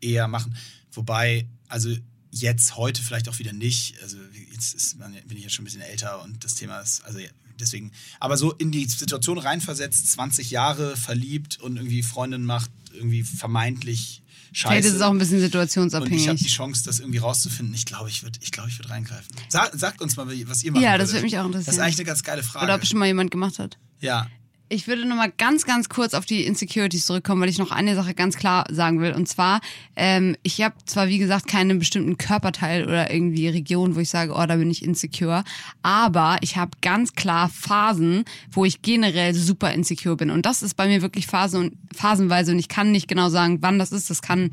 eher machen. Wobei, also jetzt, heute vielleicht auch wieder nicht. Also jetzt ist man, bin ich jetzt schon ein bisschen älter und das Thema ist, also ja, deswegen, aber so in die Situation reinversetzt, 20 Jahre verliebt und irgendwie Freundin macht, irgendwie vermeintlich scheiße. Vielleicht ist es auch ein bisschen und ich habe die situationsabhängig. Chance, das irgendwie rauszufinden. Ich glaube, ich würde ich glaube, ich würd reingreifen. Sa sagt uns mal, was ihr machen Ja, das würde mich auch Das ist interessieren. eigentlich eine ganz geile Frage. Oder ob schon mal jemand gemacht hat. ja. Ich würde noch mal ganz, ganz kurz auf die Insecurities zurückkommen, weil ich noch eine Sache ganz klar sagen will. Und zwar, ähm, ich habe zwar, wie gesagt, keinen bestimmten Körperteil oder irgendwie Region, wo ich sage, oh, da bin ich insecure. Aber ich habe ganz klar Phasen, wo ich generell super insecure bin. Und das ist bei mir wirklich Phase und, phasenweise. Und ich kann nicht genau sagen, wann das ist. Das kann,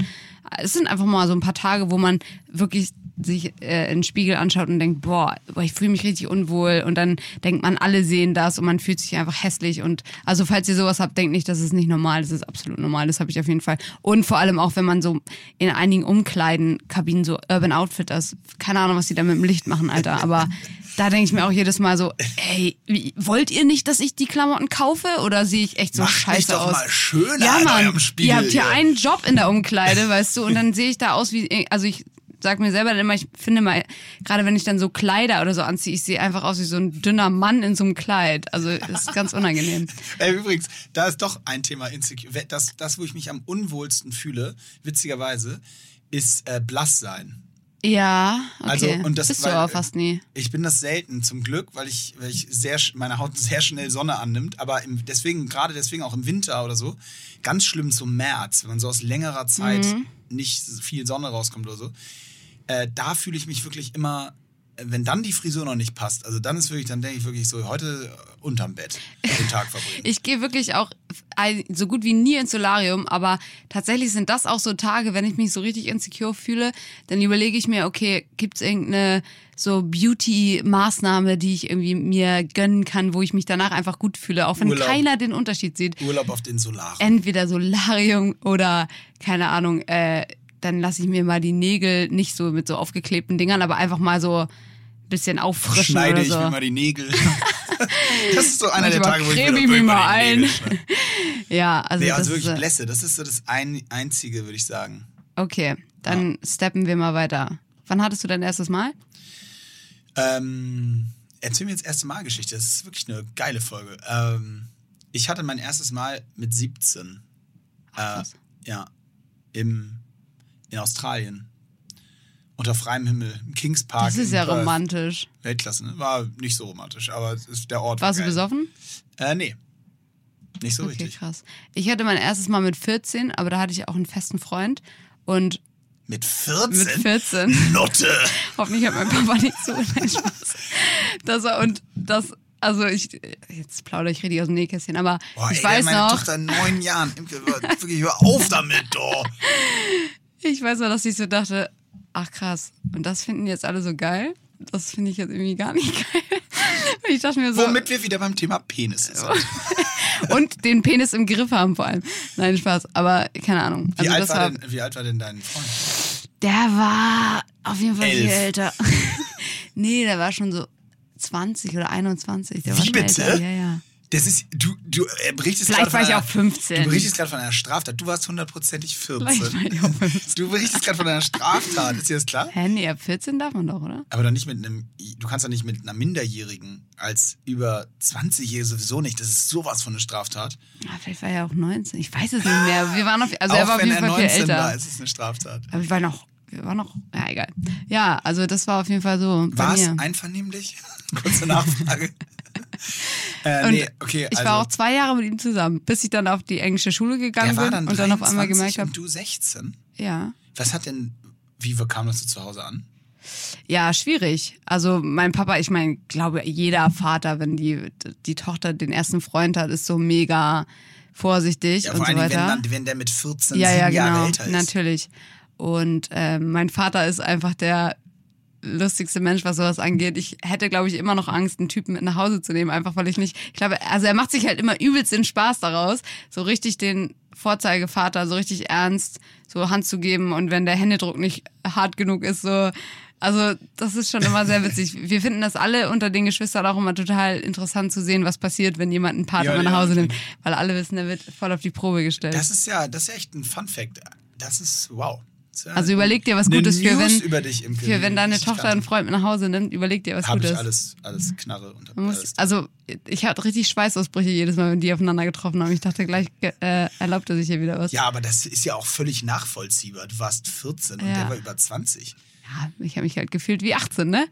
es sind einfach mal so ein paar Tage, wo man wirklich sich äh, in den Spiegel anschaut und denkt, boah, ich fühle mich richtig unwohl. Und dann denkt man, alle sehen das und man fühlt sich einfach hässlich. Und also falls ihr sowas habt, denkt nicht, das ist nicht normal, das ist absolut normal, das habe ich auf jeden Fall. Und vor allem auch, wenn man so in einigen Umkleidenkabinen so Urban Outfitters, keine Ahnung, was die da mit dem Licht machen, Alter, aber da denke ich mir auch jedes Mal so, ey, wollt ihr nicht, dass ich die Klamotten kaufe? Oder sehe ich echt so Macht mich scheiße doch aus? mal schöner ja, an Mann, Spiegel, ihr habt hier ihr. einen Job in der Umkleide, weißt du, und dann sehe ich da aus wie, also ich sag mir selber dann immer, ich finde mal, gerade wenn ich dann so Kleider oder so anziehe, ich sehe einfach aus wie so ein dünner Mann in so einem Kleid. Also ist ganz unangenehm. *laughs* Ey, übrigens, da ist doch ein Thema Insecure. Das, das, wo ich mich am unwohlsten fühle, witzigerweise, ist äh, blass sein. Ja, okay. Also, und das, Bist weil, du aber fast nie. Ich bin das selten, zum Glück, weil ich, weil ich sehr, meine Haut sehr schnell Sonne annimmt. Aber im, deswegen, gerade deswegen auch im Winter oder so, ganz schlimm zum März, wenn man so aus längerer Zeit Mhm. nicht viel Sonne rauskommt oder so. Äh, da fühle ich mich wirklich immer, wenn dann die Frisur noch nicht passt, also dann ist wirklich, dann denke ich wirklich so, heute äh, unterm Bett den Tag verbringen. *laughs* Ich gehe wirklich auch so gut wie nie ins Solarium, aber tatsächlich sind das auch so Tage, wenn ich mich so richtig insecure fühle, dann überlege ich mir, okay, gibt's irgendeine so Beauty-Maßnahme, die ich irgendwie mir gönnen kann, wo ich mich danach einfach gut fühle, auch wenn Urlaub. keiner den Unterschied sieht. Urlaub auf den Solaren. Entweder Solarium oder, keine Ahnung, äh, dann lasse ich mir mal die Nägel nicht so mit so aufgeklebten Dingern, aber einfach mal so ein bisschen auffrischen schneide oder ich so. mir mal die Nägel. *laughs* das ist so einer der Tage, wo ich mir ich wirklich mal Nägel ein. *laughs* Ja, also, Nee, das also wirklich ist, äh, Blässe, das ist so das ein, Einzige, würde ich sagen. Okay, dann steppen wir mal weiter. Wann hattest du dein erstes Mal? Ähm, erzähl mir jetzt erste Mal Geschichte. Das ist wirklich eine geile Folge. Ähm, ich hatte mein erstes Mal mit 17. Ach, äh, ja. Im, in Australien. Unter freiem Himmel. Im Kings Park. Das ist ja romantisch. Weltklasse, ne? War nicht so romantisch, aber es ist der Ort. war Warst du geil. besoffen? Äh, nee. Nicht so Okay, richtig. krass. Ich hatte mein erstes Mal mit 14, aber da hatte ich auch einen festen Freund. Und Mit 14? mit 14, Notte! *laughs* hoffentlich hat mein Papa nicht so nein, Spaß. Das war, und das, also ich, jetzt plaudere ich richtig aus dem Nähkästchen, aber Boah, ich ey, weiß meine noch, Tochter in neun Jahren. Wirklich, hör auf damit, oh. *laughs* ich weiß noch, dass ich so dachte, ach krass, und das finden jetzt alle so geil? Das finde ich jetzt irgendwie gar nicht *laughs* geil. Und ich dachte mir so, Womit wir wieder beim Thema Penis sind. *laughs* und den Penis im Griff haben vor allem. Nein, Spaß, aber keine Ahnung. Wie, Also alt war war, denn, wie alt war denn dein Freund? der war auf jeden Fall viel Elf. älter. *laughs* nee, der war schon so 20 oder 21. Der war Wie schon bitte? Älter. Ja, ja. Das ist, du, du äh, berichtest Vielleicht gerade war von ich einer- auch 15. Du berichtest gerade von einer Straftat. Du warst hundertprozentig 14. Vielleicht war ich auch 15. Du berichtest gerade von einer Straftat. Ist dir das klar? Hä, nee, ab 14 darf man doch, oder? Aber doch nicht mit einem, du kannst doch nicht mit einer Minderjährigen als über 20-Jährige sowieso nicht. Das ist sowas von eine Straftat. Ah, vielleicht war er auch 19. Ich weiß es nicht mehr. Wir waren auf, also Auch er war auf jeden Fall viel 19 älter. war, ist es eine Straftat. Aber ich war noch, wir waren noch, ja, egal. Ja, also das war auf jeden Fall so War es einvernehmlich? *laughs* Kurze Nachfrage. *laughs* äh, nee, okay, ich also, war auch zwei Jahre mit ihm zusammen, bis ich dann auf die englische Schule gegangen bin dann und dann auf einmal 23 gemerkt habe, du 16? ja, Was hat denn, wie kam das so zu Hause an? ja, schwierig. Also mein Papa, ich meine, glaube jeder Vater, wenn die die Tochter den ersten Freund hat, ist so mega vorsichtig Ja, und vor so allem, wenn, weiter. dann, wenn der mit 14 ja, ja, Jahre genau, älter ist. natürlich. Und ähm, mein Vater ist einfach der lustigste Mensch, was sowas angeht. Ich hätte, glaube ich, immer noch Angst, einen Typen mit nach Hause zu nehmen, einfach weil ich nicht, ich glaube, also er macht sich halt immer übelst den Spaß daraus, so richtig den Vorzeigevater, so richtig ernst, so Hand zu geben und wenn der Händedruck nicht hart genug ist, so, also das ist schon immer sehr witzig. *laughs* Wir finden das alle unter den Geschwistern auch immer total interessant zu sehen, was passiert, wenn jemand einen Partner Ja, nach ja, Hause okay. nimmt, weil alle wissen, der wird voll auf die Probe gestellt. Das ist ja, das ist ja echt ein Fun Fact. Das ist wow. Also überleg dir was Gutes für wenn, über dich, Imke, für wenn deine Tochter einen Freund mit nach Hause nimmt, überleg dir was Habe Gutes. ich alles, alles Knarre und hab alles. also ich hatte richtig Schweißausbrüche jedes Mal, wenn die aufeinander getroffen haben. Ich dachte gleich, äh, erlaubt er sich hier wieder was. Ja, aber das ist ja auch völlig nachvollziehbar. Du warst 14 und Ja. der war über 20. Ja, ich habe mich halt gefühlt wie 18, ne?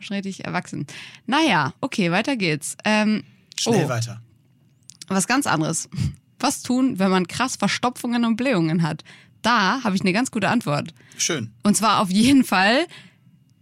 Schon richtig erwachsen. Naja, okay, weiter geht's. Ähm, Schnell oh, weiter. was ganz anderes. Was tun, wenn man krass Verstopfungen und Blähungen hat? Da habe ich eine ganz gute Antwort. Schön. Und zwar auf jeden Fall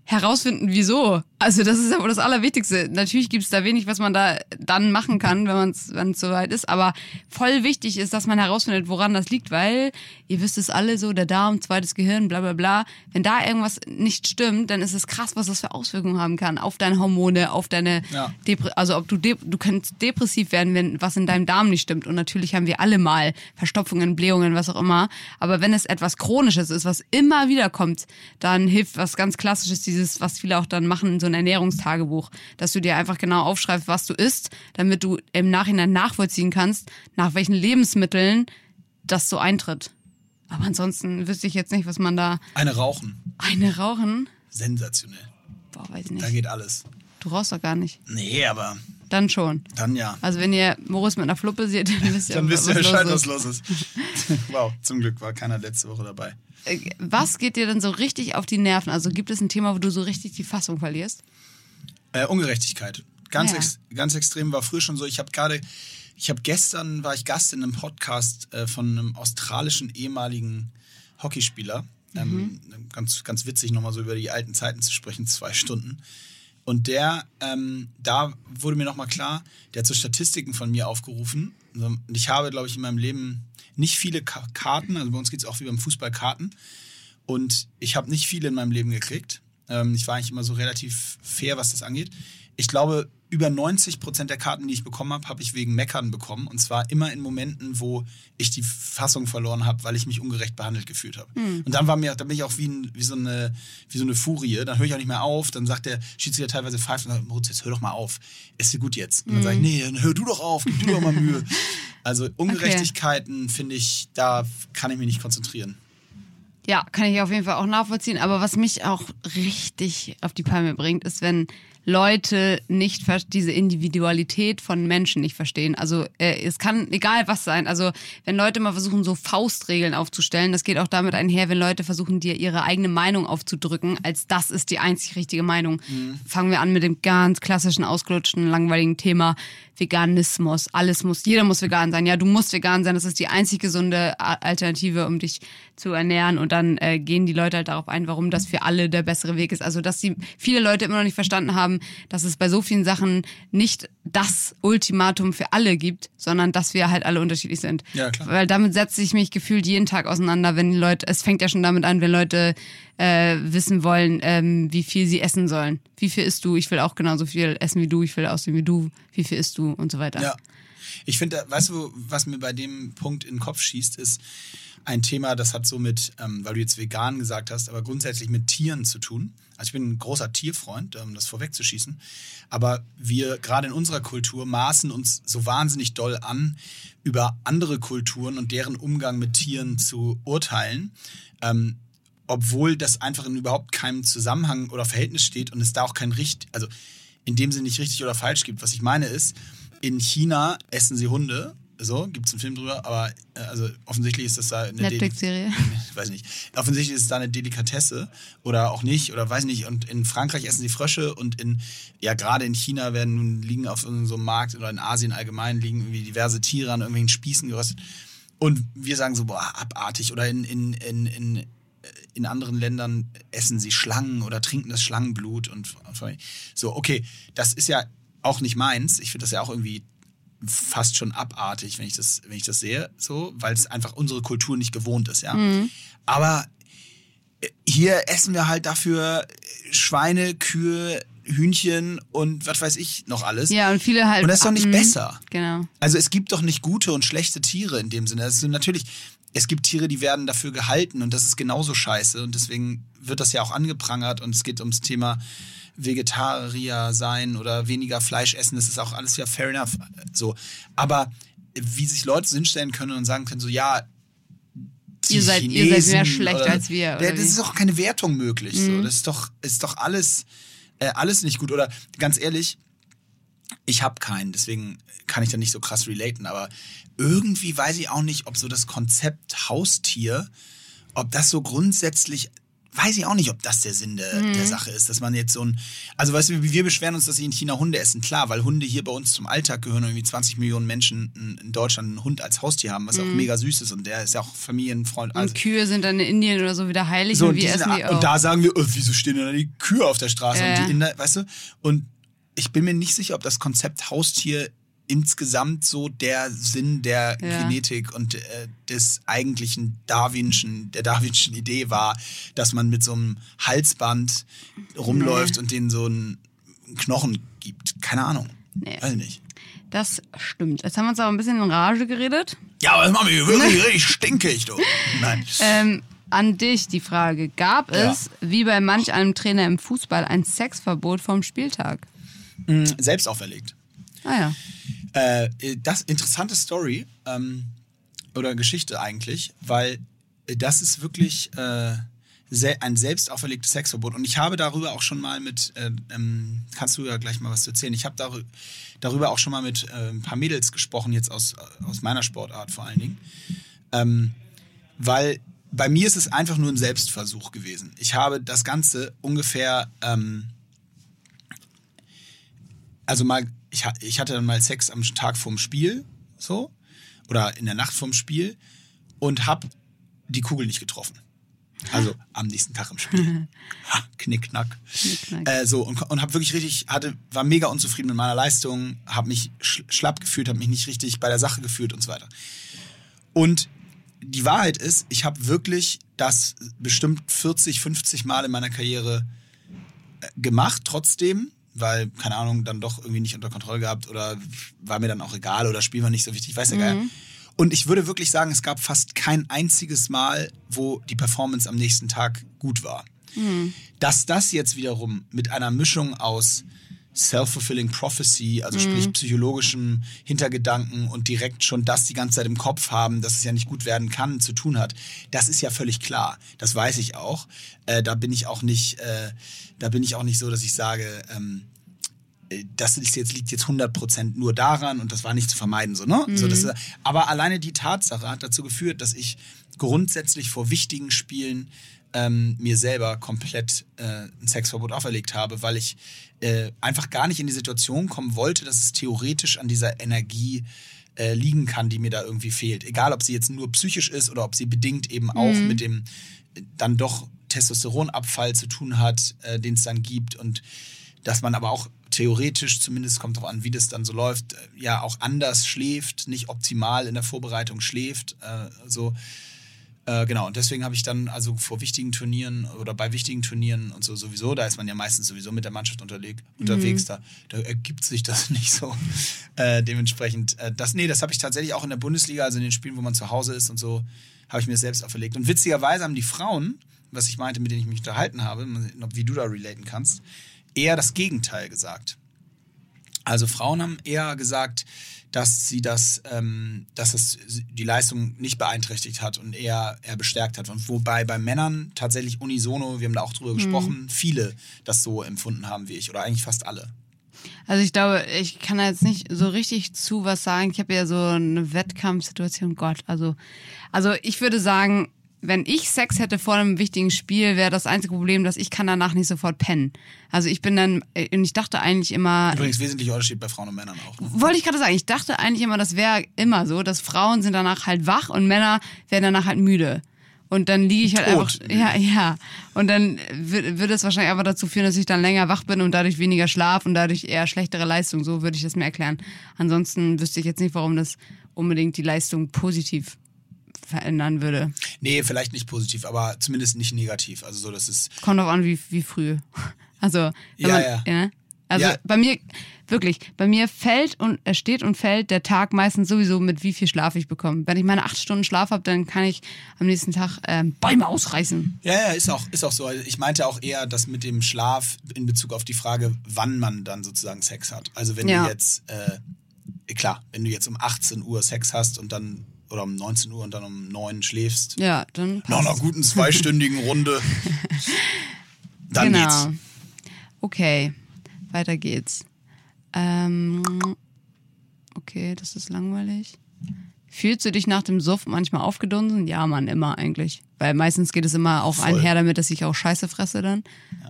herausfinden, wieso. Also das ist ja wohl das Allerwichtigste. Natürlich gibt's da wenig, was man da dann machen kann, wenn man es es soweit ist. Aber voll wichtig ist, dass man herausfindet, woran das liegt, weil ihr wisst es alle so, der Darm, zweites Gehirn, bla bla bla. Wenn da irgendwas nicht stimmt, dann ist es krass, was das für Auswirkungen haben kann auf deine Hormone, auf deine Ja. Depre also ob du du kannst depressiv werden, wenn was in deinem Darm nicht stimmt. Und natürlich haben wir alle mal Verstopfungen, Blähungen, was auch immer. Aber wenn es etwas Chronisches ist, was immer wieder kommt, dann hilft was ganz Klassisches, dieses, was viele auch dann machen, so ein Ernährungstagebuch, dass du dir einfach genau aufschreibst, was du isst, damit du im Nachhinein nachvollziehen kannst, nach welchen Lebensmitteln das so eintritt. Aber ansonsten wüsste ich jetzt nicht, was man da Eine rauchen. eine rauchen. Sensationell. Boah, weiß ich Da nicht. geht alles. Du rauchst doch gar nicht. Nee, aber Dann schon. dann ja. Also wenn ihr Moritz mit einer Fluppe seht, dann wisst ihr, Dann wisst was ihr Bescheid, los was ist. los ist. *laughs* wow, zum Glück war keiner letzte Woche dabei. Äh, Was geht dir denn so richtig auf die Nerven? Also gibt es ein Thema, wo du so richtig die Fassung verlierst? Äh, Ungerechtigkeit. Ganz, Ja. ex ganz extrem war früher schon so. Ich habe gerade, ich habe gestern war ich Gast in einem Podcast äh, von einem australischen ehemaligen Hockeyspieler. Ähm, ganz, ganz witzig, nochmal so über die alten Zeiten zu sprechen, zwei Stunden. Und der, ähm, da wurde mir nochmal klar, der hat so Statistiken von mir aufgerufen. Also, Und ich habe, glaube ich, in meinem Leben nicht viele Ka Karten, also bei uns geht es auch wie beim Fußball Karten. Und ich habe nicht viele in meinem Leben gekriegt. Ähm, ich war eigentlich immer so relativ fair, was das angeht. Ich glaube, über 90 Prozent der Karten, die ich bekommen habe, habe ich wegen Meckern bekommen. Und zwar immer in Momenten, wo ich die Fassung verloren habe, weil ich mich ungerecht behandelt gefühlt habe. Und dann war mir, dann bin ich auch wie, ein, wie, so eine, wie so eine Furie. Dann höre ich auch nicht mehr auf. Dann sagt der Schiedsrichter teilweise pfeift und sagt, Moritz, jetzt hör doch mal auf. Ist dir gut jetzt? Und dann sage ich, nee, dann hör du doch auf, gib dir doch mal Mühe. *laughs* Also Ungerechtigkeiten, finde ich, da kann ich mich nicht konzentrieren. Ja, kann ich auf jeden Fall auch nachvollziehen. Aber was mich auch richtig auf die Palme bringt, ist, wenn Leute nicht diese Individualität von Menschen nicht verstehen. Also äh, es kann egal was sein. Also wenn Leute mal versuchen, so Faustregeln aufzustellen, das geht auch damit einher, wenn Leute versuchen, dir ihre eigene Meinung aufzudrücken, als das ist die einzig richtige Meinung. Fangen wir an mit dem ganz klassischen, ausgelutschten, langweiligen Thema Veganismus. Alles muss, jeder muss vegan sein. Ja, du musst vegan sein. Das ist die einzig gesunde Alternative, um dich zu ernähren. Und dann äh, gehen die Leute halt darauf ein, warum das für alle der bessere Weg ist. Also, dass die viele Leute immer noch nicht verstanden haben, dass es bei so vielen Sachen nicht das Ultimatum für alle gibt, sondern dass wir halt alle unterschiedlich sind. Ja, klar. Weil damit setze ich mich gefühlt jeden Tag auseinander, wenn Leute, es fängt ja schon damit an, wenn Leute äh, wissen wollen, ähm, wie viel sie essen sollen. Wie viel isst du? Ich will auch genauso viel essen wie du, ich will aussehen wie du, wie viel isst du und so weiter. Ja. Ich finde, weißt du, was mir bei dem Punkt in den Kopf schießt, ist ein Thema, das hat so mit, ähm, weil du jetzt vegan gesagt hast, aber grundsätzlich mit Tieren zu tun. Also ich bin ein großer Tierfreund, um das vorwegzuschießen. Aber wir gerade in unserer Kultur maßen uns so wahnsinnig doll an, über andere Kulturen und deren Umgang mit Tieren zu urteilen. Ähm, obwohl das einfach in überhaupt keinem Zusammenhang oder Verhältnis steht und es da auch kein richtig, also in dem Sinne nicht richtig oder falsch gibt. Was ich meine ist, in China essen sie Hunde, so, gibt es einen Film drüber, aber äh, also offensichtlich ist das da eine Netflix-Serie. *laughs* weiß nicht. Offensichtlich ist es da eine Delikatesse oder auch nicht oder weiß nicht. Und in Frankreich essen sie Frösche und in, ja, gerade in China werden nun liegen auf so einem Markt oder in Asien allgemein liegen irgendwie diverse Tiere an irgendwelchen Spießen geröstet. Und wir sagen so, boah, abartig. Oder in, in, in, in, äh, in anderen Ländern essen sie Schlangen oder trinken das Schlangenblut und so, okay, das ist ja auch nicht meins. Ich finde das ja auch irgendwie fast schon abartig, wenn ich das, wenn ich das sehe, so, weil es einfach unsere Kultur nicht gewohnt ist, ja. Aber äh, hier essen wir halt dafür Schweine, Kühe, Hühnchen und was weiß ich noch alles. Ja, und viele halt. Und das ist doch nicht Mhm. besser. Genau. Also es gibt doch nicht gute und schlechte Tiere in dem Sinne. Also natürlich, es gibt Tiere, die werden dafür gehalten und das ist genauso scheiße und deswegen wird das ja auch angeprangert und es geht ums Thema Vegetarier sein oder weniger Fleisch essen. Das ist auch alles ja fair enough. So, aber wie sich Leute so hinstellen können und sagen können so ja. die Ihr seid- ihr seid mehr Chinesen schlecht oder- als wir, oder das wie? Mhm. ist doch keine Wertung möglich. So. Das ist doch, ist doch alles, äh, alles nicht gut. Oder ganz ehrlich, ich habe keinen, deswegen kann ich da nicht so krass relaten, aber irgendwie weiß ich auch nicht, ob so das Konzept Haustier, ob das so grundsätzlich, weiß ich auch nicht, ob das der Sinn der, Mhm. der Sache ist, dass man jetzt so ein, also weißt du, wir beschweren uns, dass sie in China Hunde essen, klar, weil Hunde hier bei uns zum Alltag gehören, irgendwie 20 Millionen Menschen in- Deutschland einen Hund als Haustier haben, was auch mega süß ist und der ist ja auch Familienfreund. Mhm. Und Also, Kühe sind dann in Indien oder so wieder heilig so, und und, wir essen die auch. und da sagen wir, oh, wieso stehen denn da die Kühe auf der Straße Ja, und die Inder, weißt du? Und ich bin mir nicht sicher, ob das Konzept Haustier insgesamt so der Sinn der Ja. Genetik und äh, des eigentlichen Darwinschen, der Darwinschen Idee war, dass man mit so einem Halsband rumläuft und denen so einen Knochen gibt. Keine Ahnung. Nee. Weiß ich nicht. Das stimmt. Jetzt haben wir uns aber ein bisschen in Rage geredet. Ja, aber das macht mich wirklich *laughs* richtig stinkig, du. Nein. Ähm, an dich die Frage. Gab Ja. es, wie bei manch einem Trainer im Fußball, ein Sexverbot vom Spieltag? Selbst auferlegt. Ah ja. Äh, das interessante Story ähm, oder Geschichte eigentlich, weil das ist wirklich äh, ein selbst auferlegtes Sexverbot. Und ich habe darüber auch schon mal mit, äh, ähm, kannst du ja gleich mal was erzählen, ich habe darü darüber auch schon mal mit äh, ein paar Mädels gesprochen, jetzt aus, aus meiner Sportart vor allen Dingen. Ähm, weil bei mir ist es einfach nur ein Selbstversuch gewesen. Ich habe das Ganze ungefähr, ähm, also mal, ich, ich hatte dann mal Sex am Tag vorm Spiel, so, oder in der Nacht vorm Spiel und habe die Kugel nicht getroffen. Also am nächsten Tag im Spiel. *laughs* Ha, Knickknack. Knickknack. Äh, so, und, und habe wirklich richtig, hatte, war mega unzufrieden mit meiner Leistung, habe mich sch schlapp gefühlt, habe mich nicht richtig bei der Sache gefühlt und so weiter. Und die Wahrheit ist, ich habe wirklich das bestimmt 40, 50 Mal in meiner Karriere äh, gemacht, trotzdem, weil, keine Ahnung, dann doch irgendwie nicht unter Kontrolle gehabt oder war mir dann auch egal oder Spiel war nicht so wichtig, weiß ja geil. Und ich würde wirklich sagen, es gab fast kein einziges Mal, wo die Performance am nächsten Tag gut war. Dass das jetzt wiederum mit einer Mischung aus self-fulfilling prophecy, also sprich psychologischem Hintergedanken und direkt schon das die ganze Zeit im Kopf haben, dass es ja nicht gut werden kann, zu tun hat. Das ist ja völlig klar. Das weiß ich auch. Äh, da bin ich auch nicht, äh, da bin ich auch nicht so, dass ich sage, ähm, äh, das ist jetzt, liegt jetzt 100% nur daran und das war nicht zu vermeiden. So, ne? So, das, aber alleine die Tatsache hat dazu geführt, dass ich grundsätzlich vor wichtigen Spielen ähm, mir selber komplett äh, ein Sexverbot auferlegt habe, weil ich äh, einfach gar nicht in die Situation kommen wollte, dass es theoretisch an dieser Energie äh, liegen kann, die mir da irgendwie fehlt. Egal, ob sie jetzt nur psychisch ist oder ob sie bedingt eben auch mit dem äh, dann doch Testosteronabfall zu tun hat, äh, den es dann gibt und dass man aber auch theoretisch, zumindest kommt darauf an, wie das dann so läuft, äh, ja auch anders schläft, nicht optimal in der Vorbereitung schläft. So. Äh, genau, und deswegen habe ich dann also vor wichtigen Turnieren oder bei wichtigen Turnieren und so sowieso, da ist man ja meistens sowieso mit der Mannschaft unterleg, unterwegs, da, da ergibt sich das *laughs* nicht so. Äh, dementsprechend, äh, das, nee, das habe ich tatsächlich auch in der Bundesliga, also in den Spielen, wo man zu Hause ist und so, habe ich mir selbst auferlegt. Und witzigerweise haben die Frauen, was ich meinte, mit denen ich mich unterhalten habe, wie du da relaten kannst, eher das Gegenteil gesagt. Also Frauen haben eher gesagt, dass sie das, ähm, dass es die Leistung nicht beeinträchtigt hat und eher, eher bestärkt hat. Und wobei bei Männern tatsächlich unisono, wir haben da auch drüber gesprochen, viele das so empfunden haben wie ich oder eigentlich fast alle. Also ich glaube, ich kann da jetzt nicht so richtig zu was sagen. Ich habe ja so eine Wettkampfsituation. Gott, also, also ich würde sagen, wenn ich Sex hätte vor einem wichtigen Spiel, wäre das einzige Problem, dass ich kann danach nicht sofort pennen. Also ich bin dann, äh, und ich dachte eigentlich immer, Übrigens wesentlicher Unterschied bei Frauen und Männern auch. Ne? wollte ich gerade sagen, ich dachte eigentlich immer, das wäre immer so, dass Frauen sind danach halt wach und Männer werden danach halt müde. Und dann liege ich halt Tot. einfach, ja, ja. Und dann wird, wird es wahrscheinlich aber dazu führen, dass ich dann länger wach bin und dadurch weniger Schlaf und dadurch eher schlechtere Leistung. So würde ich das mir erklären. Ansonsten wüsste ich jetzt nicht, warum das unbedingt die Leistung positiv verändern würde. Nee, vielleicht nicht positiv, aber zumindest nicht negativ. Also so, dass es Kommt drauf an, wie, wie früh. Also, Ja, man, ja. ne? Also Ja. bei mir, wirklich, bei mir fällt und es steht und fällt der Tag meistens sowieso mit, wie viel Schlaf ich bekomme. Wenn ich meine acht Stunden Schlaf habe, dann kann ich am nächsten Tag ähm, Bäume ausreißen. Ja, ja, ist auch, ist auch so. Also Ich meinte auch eher das mit dem Schlaf in Bezug auf die Frage, wann man dann sozusagen Sex hat. Also wenn Ja. du jetzt, äh, klar, wenn du jetzt um 18 Uhr Sex hast und dann, oder um 19 Uhr und dann um 9 schläfst, Ja, dann nach einer passt. guten zweistündigen Runde, *laughs* dann genau. geht's. Okay, weiter geht's. Ähm, okay, das ist langweilig. Fühlst du dich nach dem Suff manchmal aufgedunsen? Ja, Mann, immer eigentlich. Weil meistens geht es immer auch Voll. einher damit, dass ich auch Scheiße fresse dann.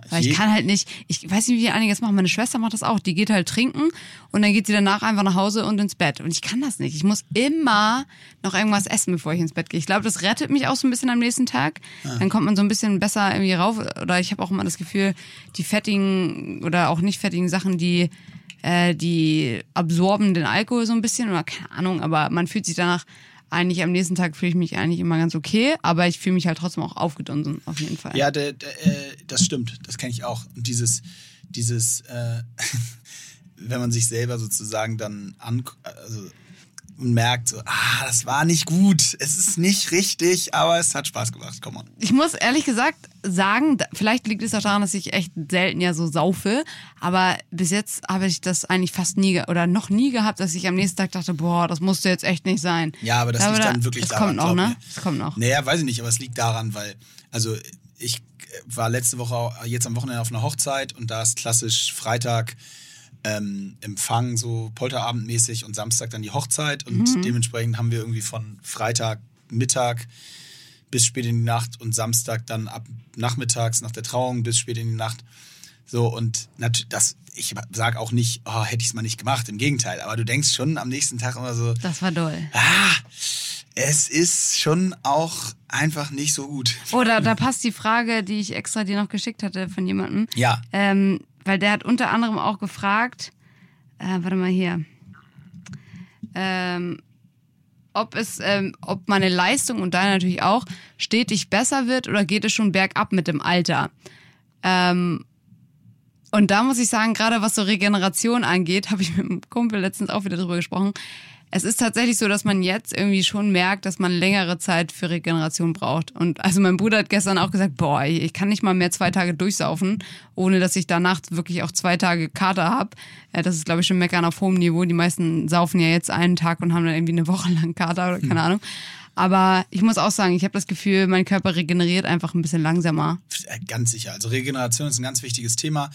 Weil ich kann halt nicht, ich weiß nicht, wie einige das machen. Meine Schwester macht das auch. Die geht halt trinken und dann geht sie danach einfach nach Hause und ins Bett. Und ich kann das nicht. Ich muss immer noch irgendwas essen, bevor ich ins Bett gehe. Ich glaube, das rettet mich auch so ein bisschen am nächsten Tag. Dann kommt man so ein bisschen besser irgendwie rauf. Oder ich habe auch immer das Gefühl, die fettigen oder auch nicht fettigen Sachen, die äh, die absorben den Alkohol so ein bisschen oder keine Ahnung, aber man fühlt sich danach eigentlich am nächsten Tag fühle ich mich eigentlich immer ganz okay, aber ich fühle mich halt trotzdem auch aufgedunsen, auf jeden Fall. Ja, de, de, äh, das stimmt. Das kenne ich auch. Und dieses, dieses, äh, *laughs* wenn man sich selber sozusagen dann an, also und merkt so, ah, das war nicht gut, es ist nicht richtig, aber es hat Spaß gemacht. Komm on. Ich muss ehrlich gesagt sagen, vielleicht liegt es auch daran, dass ich echt selten ja so saufe, aber bis jetzt habe ich das eigentlich fast nie oder noch nie gehabt, dass ich am nächsten Tag dachte, boah, das musste jetzt echt nicht sein. Ja, aber das Ja, liegt da- dann wirklich das daran. kommt noch, ne? Das kommt noch. Naja, weiß ich nicht, aber es liegt daran, weil, also ich war letzte Woche, jetzt am Wochenende auf einer Hochzeit und da ist klassisch Freitag ähm, Empfang, so Polterabendmäßig und Samstag dann die Hochzeit und Mhm. dementsprechend haben wir irgendwie von Freitag Mittag bis spät in die Nacht und Samstag dann ab nachmittags nach der Trauung bis spät in die Nacht. So und das, ich sag auch nicht, oh, hätte ich es mal nicht gemacht, im Gegenteil, aber du denkst schon am nächsten Tag immer so, Das war doll. ah, es ist schon auch einfach nicht so gut. Da, da passt die Frage, die ich extra dir noch geschickt hatte von jemandem. Ja. Ähm, weil der hat unter anderem auch gefragt, äh, warte mal hier, ähm, ob es, ähm, ob meine Leistung und deine natürlich auch stetig besser wird oder geht es schon bergab mit dem Alter? Ähm, und da muss ich sagen, gerade was so Regeneration angeht, *laughs* habe ich mit einem Kumpel letztens auch wieder drüber gesprochen. Es ist tatsächlich so, dass man jetzt irgendwie schon merkt, dass man längere Zeit für Regeneration braucht. Und also mein Bruder hat gestern auch gesagt, boah, ich kann nicht mal mehr zwei Tage durchsaufen, ohne dass ich danach wirklich auch zwei Tage Kater habe. Das ist, glaube ich, schon Meckern auf hohem Niveau. Die meisten saufen ja jetzt einen Tag und haben dann irgendwie eine Woche lang Kater oder keine hm. Ahnung. Aber ich muss auch sagen, ich habe das Gefühl, mein Körper regeneriert einfach ein bisschen langsamer. Ganz sicher. Also Regeneration ist ein ganz wichtiges Thema.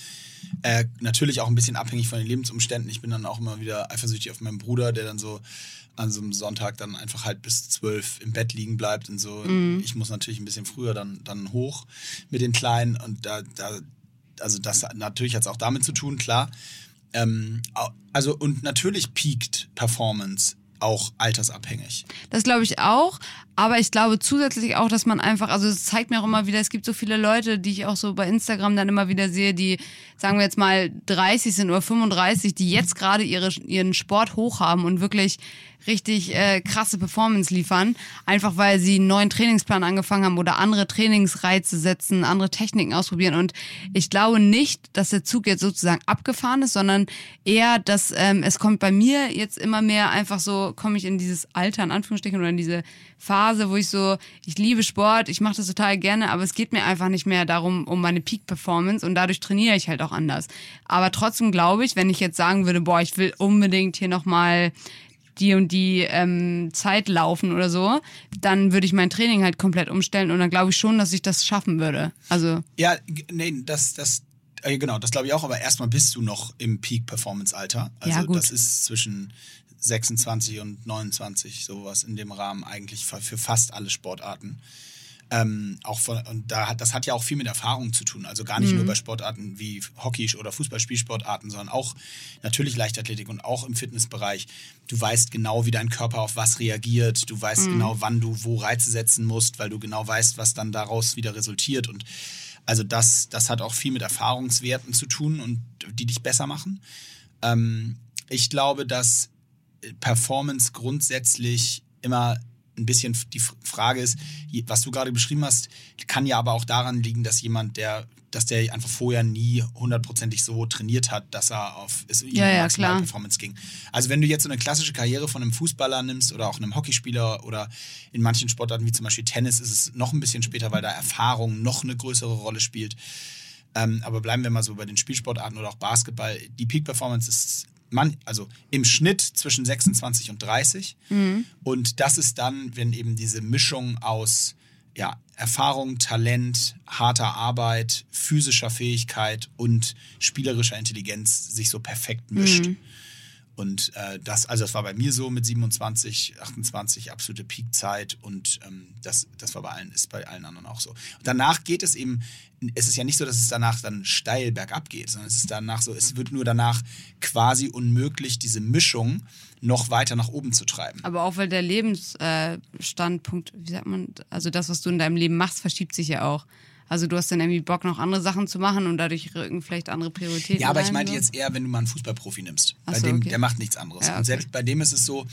Äh, natürlich auch ein bisschen abhängig von den Lebensumständen. Ich bin dann auch immer wieder eifersüchtig auf meinen Bruder, der dann so an so einem Sonntag dann einfach halt bis zwölf im Bett liegen bleibt und so. Mhm. Ich muss natürlich ein bisschen früher dann, dann hoch mit den Kleinen und da, da also das natürlich hat es auch damit zu tun, klar. Ähm, also und natürlich peakt Performance auch altersabhängig. Das glaube ich auch. Aber ich glaube zusätzlich auch, dass man einfach, also es zeigt mir auch immer wieder, es gibt so viele Leute, die ich auch so bei Instagram dann immer wieder sehe, die, sagen wir jetzt mal, 30 sind oder 35, die jetzt gerade ihre, ihren Sport hoch haben und wirklich richtig äh, krasse Performance liefern, einfach weil sie einen neuen Trainingsplan angefangen haben oder andere Trainingsreize setzen, andere Techniken ausprobieren. Und ich glaube nicht, dass der Zug jetzt sozusagen abgefahren ist, sondern eher, dass ähm, es kommt bei mir jetzt immer mehr einfach so, komme ich in dieses Alter, in Anführungsstrichen, oder in diese Phase, wo ich so, ich liebe Sport, ich mache das total gerne, aber es geht mir einfach nicht mehr darum, um meine Peak-Performance und dadurch trainiere ich halt auch anders. Aber trotzdem glaube ich, wenn ich jetzt sagen würde, boah, ich will unbedingt hier nochmal die und die ähm, Zeit laufen oder so, dann würde ich mein Training halt komplett umstellen und dann glaube ich schon, dass ich das schaffen würde. Also ja, nee, das das äh, genau, das glaube ich auch. Aber erstmal bist du noch im Peak-Performance-Alter. Also ja, gut. das ist zwischen 26 und 29 sowas in dem Rahmen eigentlich für, für fast alle Sportarten. Ähm, auch von, und da hat, das hat ja auch viel mit Erfahrung zu tun. Also gar nicht mhm. nur bei Sportarten wie Hockey oder Fußballspielsportarten, sondern auch natürlich Leichtathletik und auch im Fitnessbereich. Du weißt genau, wie dein Körper auf was reagiert. Du weißt mhm. genau, wann du wo Reize setzen musst, weil du genau weißt, was dann daraus wieder resultiert. Und also das, das hat auch viel mit Erfahrungswerten zu tun und die dich besser machen. Ähm, ich glaube, dass Performance grundsätzlich immer ein bisschen die Frage ist, was du gerade beschrieben hast, kann ja aber auch daran liegen, dass jemand, der, dass der einfach vorher nie hundertprozentig so trainiert hat, dass er auf es ja, ja, klar. Performance ging. Also wenn du jetzt so eine klassische Karriere von einem Fußballer nimmst oder auch einem Hockeyspieler oder in manchen Sportarten wie zum Beispiel Tennis ist es noch ein bisschen später, weil da Erfahrung noch eine größere Rolle spielt. Ähm, aber bleiben wir mal so bei den Spielsportarten oder auch Basketball. Die Peak Performance ist man, also im Schnitt zwischen 26 und 30. Mhm. Und das ist dann, wenn eben diese Mischung aus ja, Erfahrung, Talent, harter Arbeit, physischer Fähigkeit und spielerischer Intelligenz sich so perfekt mischt. Mhm. Und äh, das, also das war bei mir so mit 27, 28 absolute Peakzeit und ähm, das, das war bei allen, ist bei allen anderen auch so. Und danach geht es eben, es ist ja nicht so, dass es danach dann steil bergab geht, sondern es ist danach so, es wird nur danach quasi unmöglich, diese Mischung noch weiter nach oben zu treiben. Aber auch weil der Lebensstandpunkt, wie sagt man, also das, was du in deinem Leben machst, verschiebt sich ja auch. Also du hast dann irgendwie Bock, noch andere Sachen zu machen und dadurch rücken vielleicht andere Prioritäten. Ja, aber rein, ich meinte so. jetzt eher, wenn du mal einen Fußballprofi nimmst. Ach bei so, dem, okay. der macht nichts anderes. Ja, okay. Und selbst bei dem ist es so,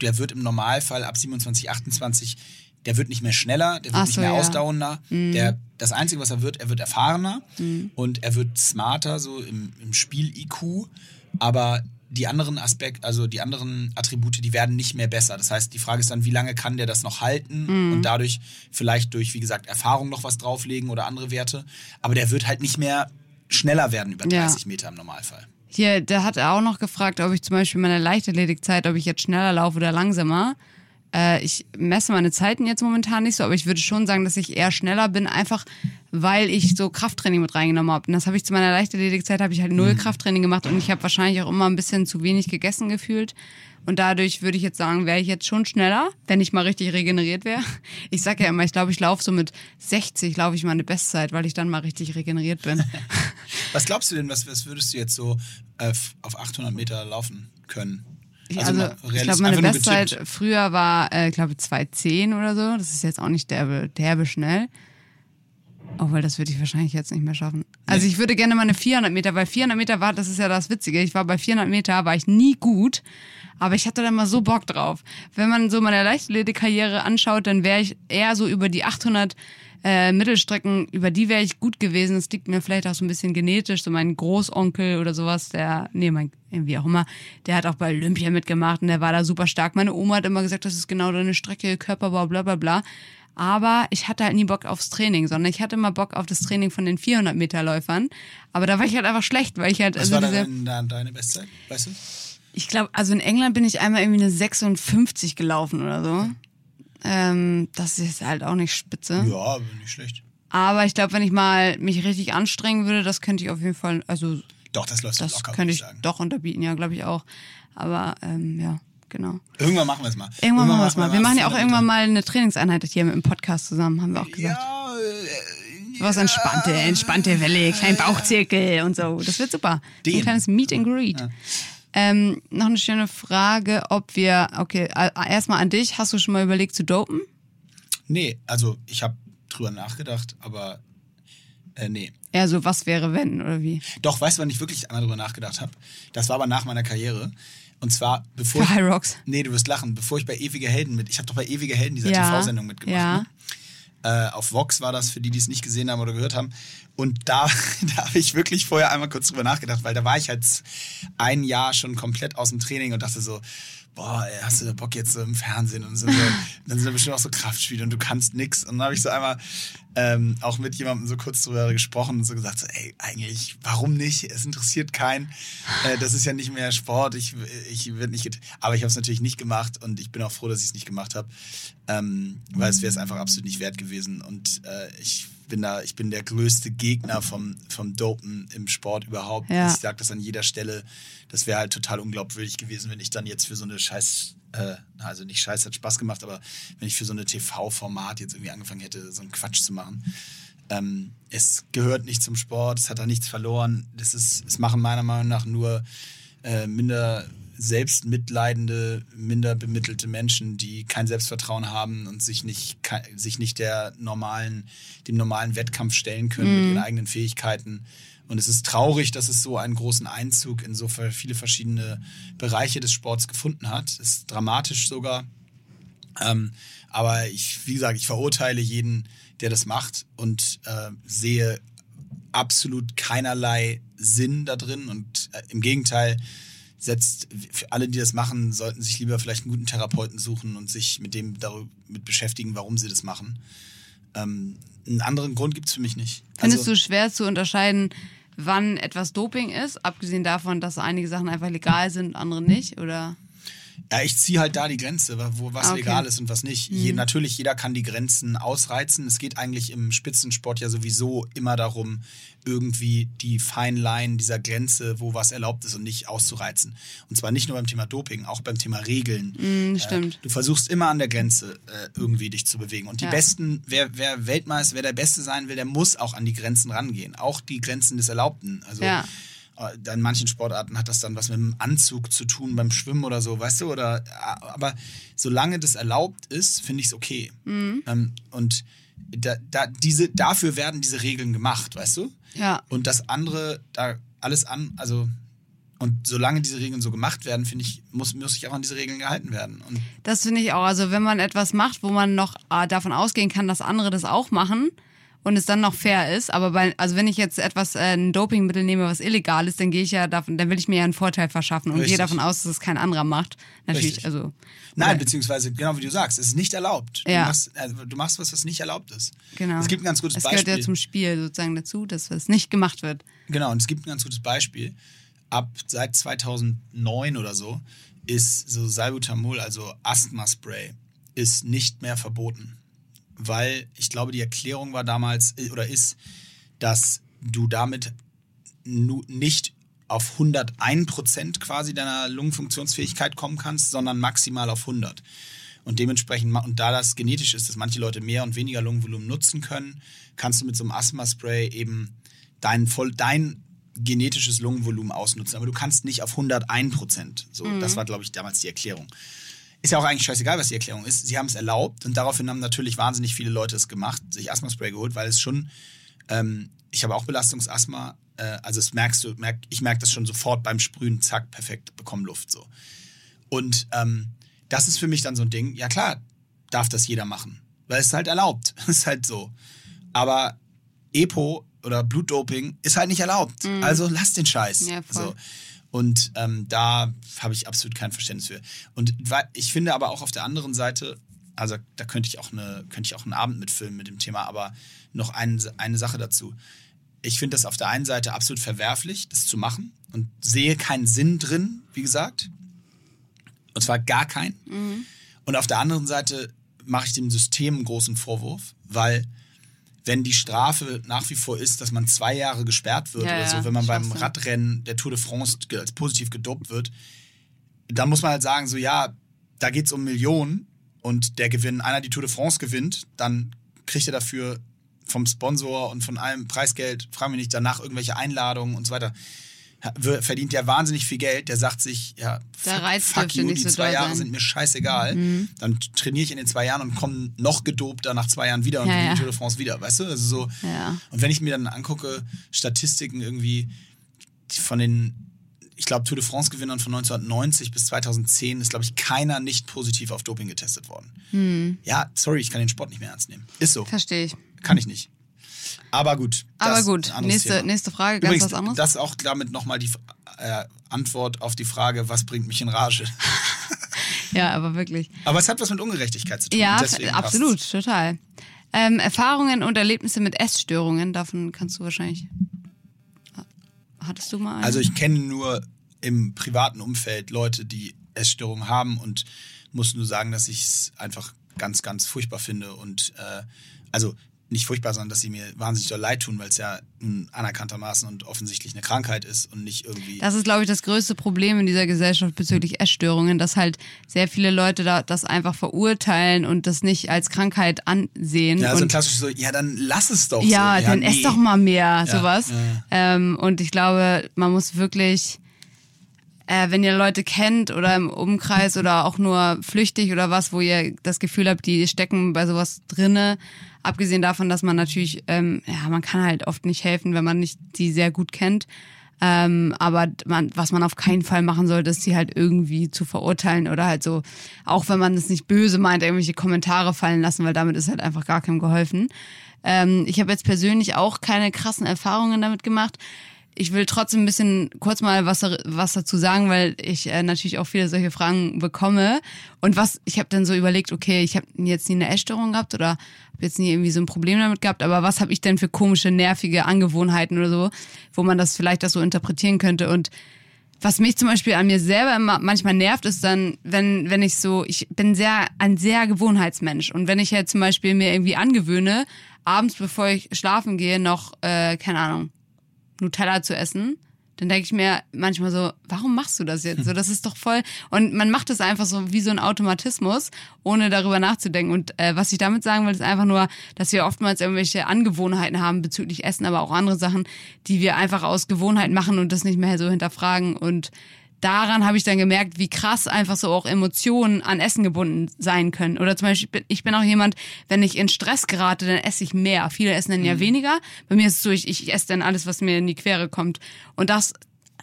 der wird im Normalfall ab 27, 28 der wird nicht mehr schneller, der wird so, nicht mehr ja. ausdauernder. Mhm. Der, das Einzige, was er wird, er wird erfahrener mhm. und er wird smarter, so im, im Spiel-IQ. Aber die anderen Aspekte, also die anderen Attribute, die werden nicht mehr besser. Das heißt, die Frage ist dann, wie lange kann der das noch halten mhm. und dadurch vielleicht durch, wie gesagt, Erfahrung noch was drauflegen oder andere Werte. Aber der wird halt nicht mehr schneller werden über 30 ja. Meter im Normalfall. Hier, der hat auch noch gefragt, ob ich zum Beispiel meine Leichtathletikzeit, ob ich jetzt schneller laufe oder langsamer. Äh, ich messe meine Zeiten jetzt momentan nicht so, aber ich würde schon sagen, dass ich eher schneller bin, einfach weil ich so Krafttraining mit reingenommen habe. Und das habe ich zu meiner Leichtathletikzeit, habe ich halt null mhm. Krafttraining gemacht und ich habe wahrscheinlich auch immer ein bisschen zu wenig gegessen gefühlt. Und dadurch würde ich jetzt sagen, wäre ich jetzt schon schneller, wenn ich mal richtig regeneriert wäre. Ich sage ja immer, ich glaube, ich laufe so mit 60, laufe ich meine Bestzeit, weil ich dann mal richtig regeneriert bin. *laughs* was glaubst du denn, was, was würdest du jetzt so äh, auf 800 Meter laufen können? Also, also ich glaube, meine Bestzeit früher war, äh, glaube 2,10 oder so. Das ist jetzt auch nicht derbe, derbe schnell. Oh, weil das würde ich wahrscheinlich jetzt nicht mehr schaffen. Also ich würde gerne mal eine 400 Meter, weil 400 Meter war, das ist ja das Witzige. Ich war bei 400 Meter, war ich nie gut, aber ich hatte da mal so Bock drauf. Wenn man so meine Leichtathletik-Karriere anschaut, dann wäre ich eher so über die 800 äh, Mittelstrecken, über die wäre ich gut gewesen. Das liegt mir vielleicht auch so ein bisschen genetisch. So mein Großonkel oder sowas, der, nee, mein, wie auch immer, der hat auch bei Olympia mitgemacht und der war da super stark. Meine Oma hat immer gesagt, das ist genau deine Strecke, Körperbau, bla bla bla. Aber ich hatte halt nie Bock aufs Training, sondern ich hatte immer Bock auf das Training von den 400 Meter Läufern. Aber da war ich halt einfach schlecht, weil ich halt Was also war diese, denn deine, deine Bestzeit? Weißt du? ich glaube, also in England bin ich einmal irgendwie eine 56 gelaufen oder so. Ähm, das ist halt auch nicht spitze. Ja, nicht schlecht. Aber ich glaube, wenn ich mal mich richtig anstrengen würde, das könnte ich auf jeden Fall, also Doch, das läuft das locker, könnte ich sagen. doch unterbieten, ja, glaube ich auch. Aber ähm, ja, genau. Irgendwann machen wir es mal. Irgendwann machen wir es mal. Wir machen ja auch 400 irgendwann mal eine Trainingseinheit hier mit dem Podcast zusammen, haben wir auch gesagt. Ja, äh, Was entspannte, entspannte Welle, kleinen Bauchzirkel und so. Das wird super. Den. Ein kleines Meet and Greet. Ähm, noch eine schöne Frage, ob wir, okay, erstmal an dich, hast du schon mal überlegt zu dopen? nee, also ich habe drüber nachgedacht, aber äh, nee. Ja, so was wäre wenn oder wie? Doch, weißt du, wann ich wirklich einmal drüber nachgedacht habe? Das war aber nach meiner Karriere. Und zwar, bevor Für ich, High Rocks. Nee, du wirst lachen. Bevor ich bei Ewige Helden mit. Ich habe doch bei Ewige Helden dieser Ja, TV-Sendung mitgemacht. ja. Ne? Äh, auf Vox war das, für die, die es nicht gesehen haben oder gehört haben. Und da, *laughs* da habe ich wirklich vorher einmal kurz drüber nachgedacht, weil da war ich halt ein Jahr schon komplett aus dem Training und dachte so, boah, ey, hast du da Bock jetzt so im Fernsehen und so. so *laughs* dann sind da bestimmt auch so Kraftspiele und du kannst nix. Und dann habe ich so einmal ähm, auch mit jemandem so kurz drüber gesprochen und so gesagt, so, ey, eigentlich, warum nicht? Es interessiert keinen. Äh, das ist ja nicht mehr Sport. Ich, ich werde nicht. Aber ich habe es natürlich nicht gemacht und ich bin auch froh, dass ich es nicht gemacht habe, ähm, weil es wäre es einfach absolut nicht wert gewesen. Und äh, ich bin da, ich bin der größte Gegner vom, vom Dopen im Sport überhaupt. Ja. Ich sage das an jeder Stelle. Das wäre halt total unglaubwürdig gewesen, wenn ich dann jetzt für so eine Scheiß, äh, also nicht Scheiß hat Spaß gemacht, aber wenn ich für so eine TV-Format jetzt irgendwie angefangen hätte, so einen Quatsch zu machen. Ähm, es gehört nicht zum Sport, es hat da nichts verloren. Das ist, es machen meiner Meinung nach nur äh, minder selbstmitleidende, minder bemittelte Menschen, die kein Selbstvertrauen haben und sich nicht, sich nicht der normalen, dem normalen Wettkampf stellen können mit ihren eigenen Fähigkeiten. Und es ist traurig, dass es so einen großen Einzug in so viele verschiedene Bereiche des Sports gefunden hat. Es ist dramatisch sogar. Ähm, aber ich, wie gesagt, ich verurteile jeden, der das macht und äh, sehe absolut keinerlei Sinn da drin. Und äh, im Gegenteil, setzt für alle, die das machen, sollten sich lieber vielleicht einen guten Therapeuten suchen und sich mit dem damit beschäftigen, warum sie das machen. Ähm, einen anderen Grund gibt es für mich nicht. Findest Also- du schwer zu unterscheiden, wann etwas Doping ist, abgesehen davon, dass einige Sachen einfach legal sind, andere nicht? Oder? Ja, ich ziehe halt da die Grenze, wo was Ah, okay. legal ist und was nicht. Je, natürlich, jeder kann die Grenzen ausreizen. Es geht eigentlich im Spitzensport ja sowieso immer darum, irgendwie die Fine Line dieser Grenze, wo was erlaubt ist und nicht auszureizen. Und zwar nicht nur beim Thema Doping, auch beim Thema Regeln. Mm, stimmt. Du versuchst immer an der Grenze äh, irgendwie dich zu bewegen. Und die Ja. Besten, wer, wer Weltmeister, wer der Beste sein will, der muss auch an die Grenzen rangehen. Auch die Grenzen des Erlaubten. Also Ja. äh, in manchen Sportarten hat das dann was mit dem Anzug zu tun beim Schwimmen oder so, weißt du? Oder äh, aber solange das erlaubt ist, finde ich es okay. Mhm. Ähm, und da, da, diese, dafür werden diese Regeln gemacht, weißt du? Ja. Und das andere, da alles an, also und solange diese Regeln so gemacht werden, finde ich, muss, muss sich auch an diese Regeln gehalten werden. Und Das finde ich auch. Also wenn man etwas macht, wo man noch äh, davon ausgehen kann, dass andere das auch machen und es dann noch fair ist, aber bei, also wenn ich jetzt etwas, äh, ein Dopingmittel nehme, was illegal ist, dann gehe ich ja davon, dann will ich mir ja einen Vorteil verschaffen und Richtig. gehe davon aus, dass es kein anderer macht. Natürlich, Richtig. also. Nein, beziehungsweise genau wie du sagst, es ist nicht erlaubt. Ja. Du, machst, also, du machst was, was nicht erlaubt ist. Genau. Es gibt ein ganz gutes es Beispiel. gehört ja zum Spiel sozusagen dazu, dass es nicht gemacht wird. Genau, und es gibt ein ganz gutes Beispiel. Ab seit 2009 oder so ist so Salbutamol, also Asthma-Spray, ist nicht mehr verboten. Weil ich glaube, die Erklärung war damals äh, oder ist, dass du damit nicht auf 101% quasi deiner Lungenfunktionsfähigkeit kommen kannst, sondern maximal auf 100. Und dementsprechend, und da das genetisch ist, dass manche Leute mehr und weniger Lungenvolumen nutzen können, kannst du mit so einem Asthma-Spray eben dein, voll, dein genetisches Lungenvolumen ausnutzen. Aber du kannst nicht auf 101%. So, das war, glaube ich, damals die Erklärung. Ist ja auch eigentlich scheißegal, was die Erklärung ist. Sie haben es erlaubt und daraufhin haben natürlich wahnsinnig viele Leute es gemacht, sich Asthma-Spray geholt, weil es schon Ähm, ich habe auch Belastungsasthma. Äh, also das merkst du, merk, ich merke das schon sofort beim Sprühen, zack, perfekt, bekomme Luft so. Und ähm, das ist für mich dann so ein Ding, ja klar, darf das jeder machen. Weil es ist halt erlaubt. Es *laughs* ist halt so. Aber EPO oder Blutdoping ist halt nicht erlaubt. Also lass den Scheiß. Ja, voll. so. Und ähm, da habe ich absolut kein Verständnis für. Und ich finde aber auch auf der anderen Seite, also da könnte ich auch eine, könnte ich auch einen Abend mitfilmen mit dem Thema, aber noch ein, eine Sache dazu. Ich finde das auf der einen Seite absolut verwerflich, das zu machen und sehe keinen Sinn drin, wie gesagt. Und zwar gar keinen. Und auf der anderen Seite mache ich dem System einen großen Vorwurf, weil wenn die Strafe nach wie vor ist, dass man zwei Jahre gesperrt wird Ja, oder so, wenn man beim. Radrennen der Tour de France als positiv gedopt wird, dann muss man halt sagen, so ja, da geht es um Millionen und der Gewinn, einer die Tour de France gewinnt, dann kriegt er dafür vom Sponsor und von allem Preisgeld, frag mich nicht, danach irgendwelche Einladungen und so weiter. Verdient der wahnsinnig viel Geld, der sagt sich, ja, Der fuck, Reiz fuck you, nicht die so zwei Jahre sein. Mhm. sind mir scheißegal. Dann trainiere ich in den zwei Jahren und komme noch gedopter nach zwei Jahren wieder und Ja, ja. Tour de France wieder, weißt du? Also so. Ja. Und wenn ich mir dann angucke, Statistiken irgendwie von den, ich glaube, Tour de France-Gewinnern von 1990 bis 2010 ist, glaube ich, keiner nicht positiv auf Doping getestet worden. Hm. Ja, sorry, ich kann den Sport nicht mehr ernst nehmen. Ist so. Verstehe ich. Kann ich nicht. Aber gut. Aber gut, nächste, Thema. nächste Frage, ganz Übrigens, was anderes. das ist auch damit nochmal die äh, Antwort auf die Frage, was bringt mich in Rage. *laughs* ja, aber wirklich. Aber es hat was mit Ungerechtigkeit zu tun. Ja, deswegen passt's. absolut, total. Ähm, Erfahrungen und Erlebnisse mit Essstörungen, davon kannst du wahrscheinlich. Hattest du mal eine? Also ich kenne nur im privaten Umfeld Leute, die Essstörungen haben und muss nur sagen, dass ich es einfach ganz, ganz furchtbar finde und äh, also nicht furchtbar, sondern dass sie mir wahnsinnig doll leid tun, weil es ja anerkanntermaßen und offensichtlich eine Krankheit ist und nicht irgendwie. Das ist, glaube ich, das größte Problem in dieser Gesellschaft bezüglich Essstörungen, dass halt sehr viele Leute da das einfach verurteilen und das nicht als Krankheit ansehen. ja, so ein und klassisch so, ja, dann lass es doch. ja, so. dann nee. ess doch mal mehr, sowas. ja, Ähm, und ich glaube, man muss wirklich, äh, wenn ihr Leute kennt oder im Umkreis oder auch nur flüchtig oder was, wo ihr das Gefühl habt, die stecken bei sowas drinne, abgesehen davon, dass man natürlich, ähm, ja, man kann halt oft nicht helfen, wenn man nicht die sehr gut kennt. Ähm, aber man, was man auf keinen Fall machen sollte, ist sie halt irgendwie zu verurteilen oder halt so, auch wenn man es nicht böse meint, irgendwelche Kommentare fallen lassen, weil damit ist halt einfach gar keinem geholfen. Ähm, ich habe jetzt persönlich auch keine krassen Erfahrungen damit gemacht. Ich will trotzdem ein bisschen kurz mal was, was dazu sagen, weil ich äh, natürlich auch viele solche Fragen bekomme. Und was, ich habe dann so überlegt, okay, ich habe jetzt nie eine Essstörung gehabt oder habe jetzt nie irgendwie so ein Problem damit gehabt, aber was habe ich denn für komische, nervige Angewohnheiten oder so, wo man das vielleicht auch so interpretieren könnte. Und was mich zum Beispiel an mir selber immer manchmal nervt, ist dann, wenn, wenn ich so, ich bin sehr, ein sehr Gewohnheitsmensch. Und wenn ich jetzt zum Beispiel mir irgendwie angewöhne, abends, bevor ich schlafen gehe, noch, äh, keine Ahnung, Nutella zu essen, dann denke ich mir manchmal so, warum machst du das jetzt? So, das ist doch voll. Und man macht es einfach so wie so ein Automatismus, ohne darüber nachzudenken. Und äh, was ich damit sagen will, ist einfach nur, dass wir oftmals irgendwelche Angewohnheiten haben bezüglich Essen, aber auch andere Sachen, die wir einfach aus Gewohnheit machen und das nicht mehr so hinterfragen. Und daran habe ich dann gemerkt, wie krass einfach so auch Emotionen an Essen gebunden sein können. Oder zum Beispiel, ich bin- ich bin auch jemand, wenn ich in Stress gerate, dann esse ich mehr. Viele essen dann ja weniger. Bei mir ist es so, ich, ich esse dann alles, was mir in die Quere kommt. Und das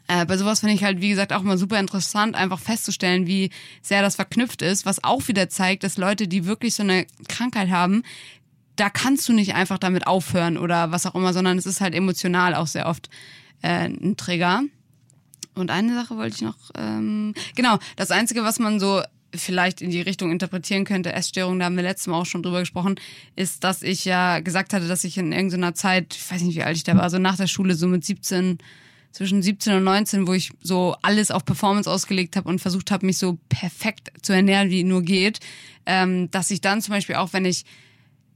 äh, bei sowas finde ich halt, wie gesagt, auch mal super interessant, einfach festzustellen, wie sehr das verknüpft ist, was auch wieder zeigt, dass Leute, die wirklich so eine Krankheit haben, da kannst du nicht einfach damit aufhören oder was auch immer, sondern es ist halt emotional auch sehr oft äh, ein Trigger. Und eine Sache wollte ich noch, ähm, genau, das Einzige, was man so vielleicht in die Richtung interpretieren könnte, Essstörung, da haben wir letztes Mal auch schon drüber gesprochen, ist, dass ich ja gesagt hatte, dass ich in irgendeiner Zeit, ich weiß nicht, wie alt ich da war, so nach der Schule, so mit 17, zwischen 17 und 19, wo ich so alles auf Performance ausgelegt habe und versucht habe, mich so perfekt zu ernähren, wie nur geht, ähm, dass ich dann zum Beispiel auch, wenn ich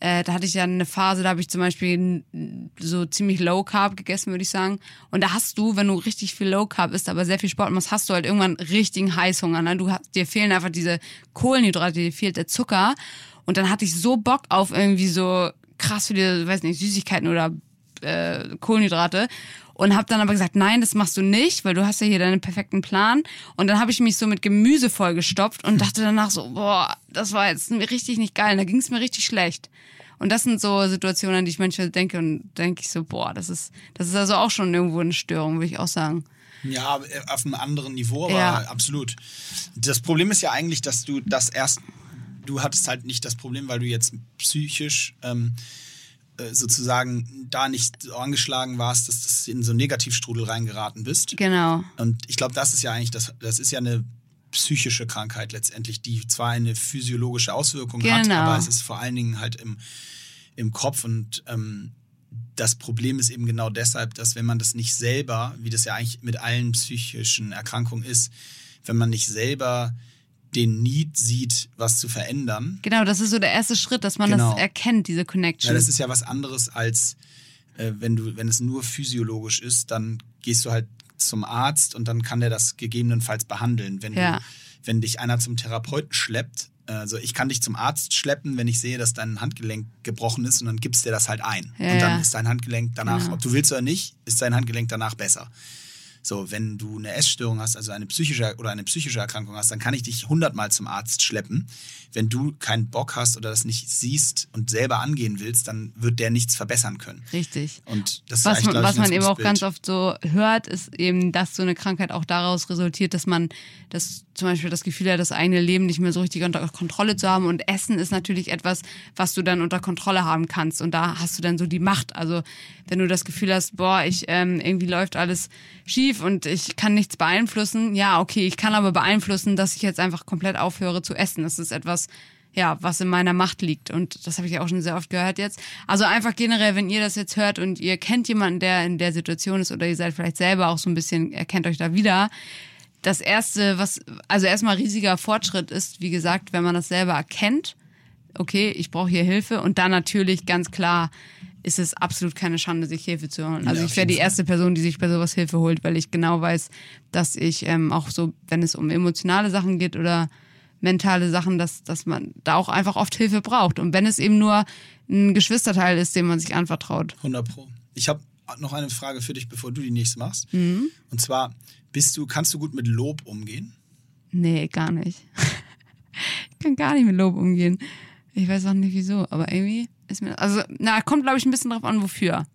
äh, da hatte ich ja eine Phase, da habe ich zum Beispiel so ziemlich Low Carb gegessen, würde ich sagen. Und da hast du, wenn du richtig viel Low Carb isst, aber sehr viel Sport machst, hast du halt irgendwann richtigen Heißhunger. Ne? Du hast, dir fehlen einfach diese Kohlenhydrate, dir fehlt der Zucker. Und dann hatte ich so Bock auf irgendwie so krass viele, weiß nicht, Süßigkeiten oder äh, Kohlenhydrate und habe dann aber gesagt, nein, das machst du nicht, weil du hast ja hier deinen perfekten Plan. Und dann habe ich mich so mit Gemüse vollgestopft und dachte danach so, boah, das war jetzt richtig nicht geil. Und da ging es mir richtig schlecht. Und das sind so Situationen, an die ich manchmal denke und denke ich so, boah, das ist, das ist also auch schon irgendwo eine Störung, würde ich auch sagen. Ja, auf einem anderen Niveau, aber Ja. absolut. Das Problem ist ja eigentlich, dass du das erst, du hattest halt nicht das Problem, weil du jetzt psychisch ähm, äh, sozusagen da nicht so angeschlagen warst, dass du in so einen Negativstrudel reingeraten bist. Genau. Und ich glaube, das ist ja eigentlich, das, das ist ja eine psychische Krankheit letztendlich, die zwar eine physiologische Auswirkung hat, Genau. aber es ist vor allen Dingen halt im, im Kopf und ähm, das Problem ist eben genau deshalb, dass wenn man das nicht selber, wie das ja eigentlich mit allen psychischen Erkrankungen ist, wenn man nicht selber den Need sieht, was zu verändern, Genau, das ist so der erste Schritt, dass man Genau. das erkennt, diese Connection. ja, das ist ja was anderes als äh, wenn du, wenn es nur physiologisch ist, dann gehst du halt zum Arzt und dann kann der das gegebenenfalls behandeln. Wenn Ja. du, wenn dich einer zum Therapeuten schleppt, also ich kann dich zum Arzt schleppen, wenn ich sehe, dass dein Handgelenk gebrochen ist und dann gibst dir das halt ein. Ja, und dann ja. ist dein Handgelenk danach, Genau. ob du willst oder nicht, ist dein Handgelenk danach besser. So, wenn du eine Essstörung hast, also eine psychische oder eine psychische Erkrankung hast, dann kann ich dich hundertmal zum Arzt schleppen. Wenn du keinen Bock hast oder das nicht siehst und selber angehen willst, dann wird der nichts verbessern können. Richtig. Und das ist Was eigentlich, man, was man eben auch gutes ganz Bild. oft so hört, ist eben, dass so eine Krankheit auch daraus resultiert, dass man das zum Beispiel das Gefühl hat, das eigene Leben nicht mehr so richtig unter Kontrolle zu haben. Und Essen ist natürlich etwas, was du dann unter Kontrolle haben kannst. Und da hast du dann so die Macht. Also wenn du das Gefühl hast, boah, ich ähm, irgendwie läuft alles schief und ich kann nichts beeinflussen, ja, okay, ich kann aber beeinflussen, dass ich jetzt einfach komplett aufhöre zu essen. Das ist etwas, ja, was in meiner Macht liegt. Und das habe ich ja auch schon sehr oft gehört jetzt. Also einfach generell, wenn ihr das jetzt hört und ihr kennt jemanden, der in der Situation ist oder ihr seid vielleicht selber auch so ein bisschen, erkennt euch da wieder. Das erste, was, also erstmal riesiger Fortschritt ist, wie gesagt, wenn man das selber erkennt, okay, ich brauche hier Hilfe und dann natürlich ganz klar ist es absolut keine Schande, sich Hilfe zu holen. Also Ja, ich wäre die erste Person, die sich bei sowas Hilfe holt, weil ich genau weiß, dass ich ähm, auch so, wenn es um emotionale Sachen geht oder mentale Sachen, dass, dass man da auch einfach oft Hilfe braucht. Und wenn es eben nur ein Geschwisterteil ist, dem man sich anvertraut. 100 Pro. Ich habe noch eine Frage für dich, bevor du die nächste machst. Mhm. Und zwar, bist du, kannst du gut mit Lob umgehen? Nee, gar nicht. *laughs* ich kann gar nicht mit Lob umgehen. Ich weiß auch nicht wieso, aber irgendwie ist mir, also, na, kommt glaube ich ein bisschen drauf an, wofür.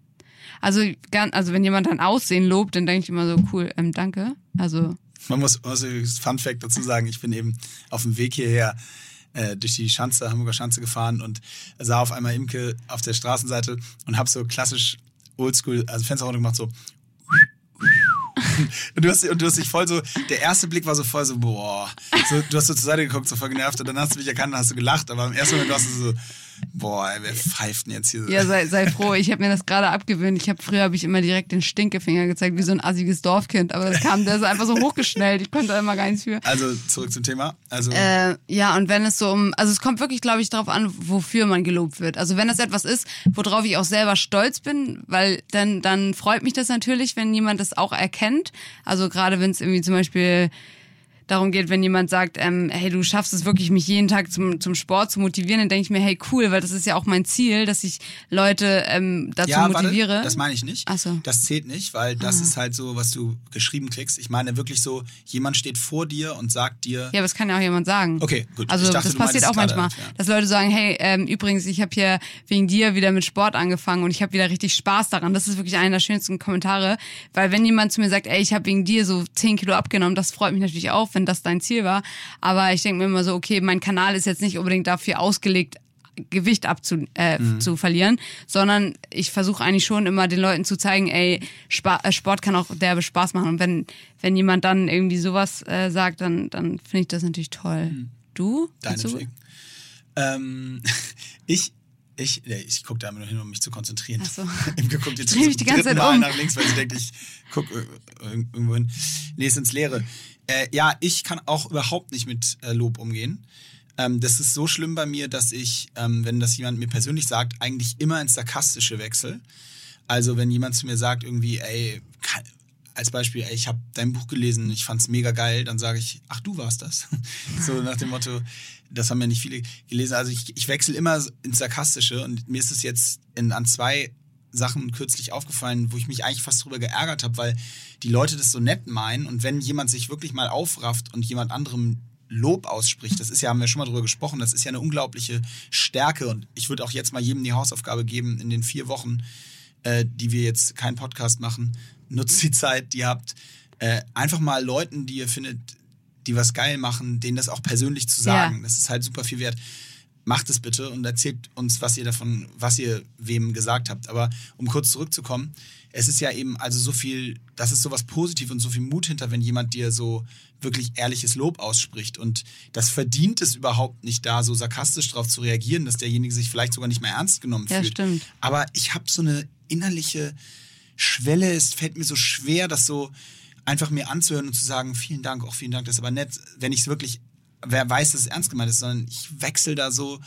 Also, also wenn jemand dein Aussehen lobt, dann denke ich immer so, cool, ähm, danke. Also, Man muss, muss Fun Fact dazu sagen, ich bin eben auf dem Weg hierher äh, durch die Schanze, Hamburger Schanze gefahren und sah auf einmal Imke auf der Straßenseite und habe so klassisch oldschool, also Fenster runter gemacht, so. Und du, hast, und du hast dich voll so, der erste Blick war so voll so, boah. So, du hast so zur Seite geguckt, so voll genervt und dann hast du mich erkannt und hast du gelacht, aber im ersten Moment warst du so, boah, ey, wer pfeift denn jetzt hier so? ja, sei, sei froh, ich habe mir das gerade abgewöhnt. Ich habe früher habe ich immer direkt den Stinkefinger gezeigt, wie so ein assiges Dorfkind, aber das kam, der ist einfach so hochgeschnellt. Ich konnte da immer gar nichts für. Also zurück zum Thema. Also Äh, ja, und wenn es so um, also es kommt wirklich, glaube ich, darauf an, wofür man gelobt wird. Also wenn es etwas ist, worauf ich auch selber stolz bin, weil dann, dann freut mich das natürlich, wenn jemand das auch erkennt. Also gerade wenn es irgendwie zum Beispiel darum geht, wenn jemand sagt, ähm, hey, du schaffst es wirklich, mich jeden Tag zum, zum Sport zu motivieren, dann denke ich mir, hey, cool, weil das ist ja auch mein Ziel, dass ich Leute ähm, dazu ja, motiviere. Warte, das meine ich nicht. Ach so. Das zählt nicht, weil das ist halt so, was du geschrieben kriegst. Ich meine wirklich so, jemand steht vor dir und sagt dir, Ja, aber das kann ja auch jemand sagen. Okay, gut. Also dachte, das passiert auch manchmal, ja. dass Leute sagen, hey, ähm, übrigens, ich habe hier wegen dir wieder mit Sport angefangen und ich habe wieder richtig Spaß daran. Das ist wirklich einer der schönsten Kommentare, weil wenn jemand zu mir sagt, ey, ich habe wegen dir so 10 Kilo abgenommen, das freut mich natürlich auch, wenn das dein Ziel war. Aber ich denke mir immer so, okay, mein Kanal ist jetzt nicht unbedingt dafür ausgelegt, Gewicht abzu, äh, Mhm. zu verlieren, sondern ich versuche eigentlich schon immer den Leuten zu zeigen, ey, Spa äh, Sport kann auch derbe Spaß machen. Und wenn, wenn jemand dann irgendwie sowas äh, sagt, dann, dann finde ich das natürlich toll. Du? Kannst du? deinetwegen. Ähm, *laughs* ich, ich, nee, ich gucke da immer nur hin, um mich zu konzentrieren. Ach so. Imke guckt jetzt die *laughs* ganze Zeit Mal um. nach links, weil sie denkt, ich gucke irgendwo hin. Nee, ist ins Leere. Äh, ja, ich kann auch überhaupt nicht mit äh, Lob umgehen. Ähm, das ist so schlimm bei mir, dass ich, ähm, wenn das jemand mir persönlich sagt, eigentlich immer ins Sarkastische wechsel. Also wenn jemand zu mir sagt irgendwie, ey, kann, als Beispiel, ey, ich habe dein Buch gelesen, ich fand's mega geil, dann sage ich, ach du warst das. *laughs* so nach dem Motto, das haben ja nicht viele gelesen. Also ich, ich wechsle immer ins Sarkastische und mir ist es jetzt in, an zwei Sachen kürzlich aufgefallen, wo ich mich eigentlich fast drüber geärgert habe, weil die Leute das so nett meinen und wenn jemand sich wirklich mal aufrafft und jemand anderem Lob ausspricht, das ist ja, haben wir schon mal drüber gesprochen, das ist ja eine unglaubliche Stärke und ich würde auch jetzt mal jedem die Hausaufgabe geben, in den vier Wochen, äh, die wir jetzt keinen Podcast machen, nutzt die Zeit, die ihr habt, äh, einfach mal Leuten, die ihr findet, die was geil machen, denen das auch persönlich zu sagen. Ja. Das ist halt super viel wert. Macht es bitte und erzählt uns, was ihr davon, was ihr wem gesagt habt. Aber um kurz zurückzukommen, es ist ja eben also so viel, das ist sowas positiv und so viel Mut hinter, wenn jemand dir so wirklich ehrliches Lob ausspricht. Und das verdient es überhaupt nicht, da so sarkastisch drauf zu reagieren, dass derjenige sich vielleicht sogar nicht mehr ernst genommen Ja, fühlt. stimmt. Aber ich habe so eine innerliche Schwelle. Es fällt mir so schwer, das so einfach mir anzuhören und zu sagen, vielen Dank, auch vielen Dank, das ist aber nett, wenn ich es wirklich, wer weiß, dass es ernst gemeint ist, sondern ich wechsle da so,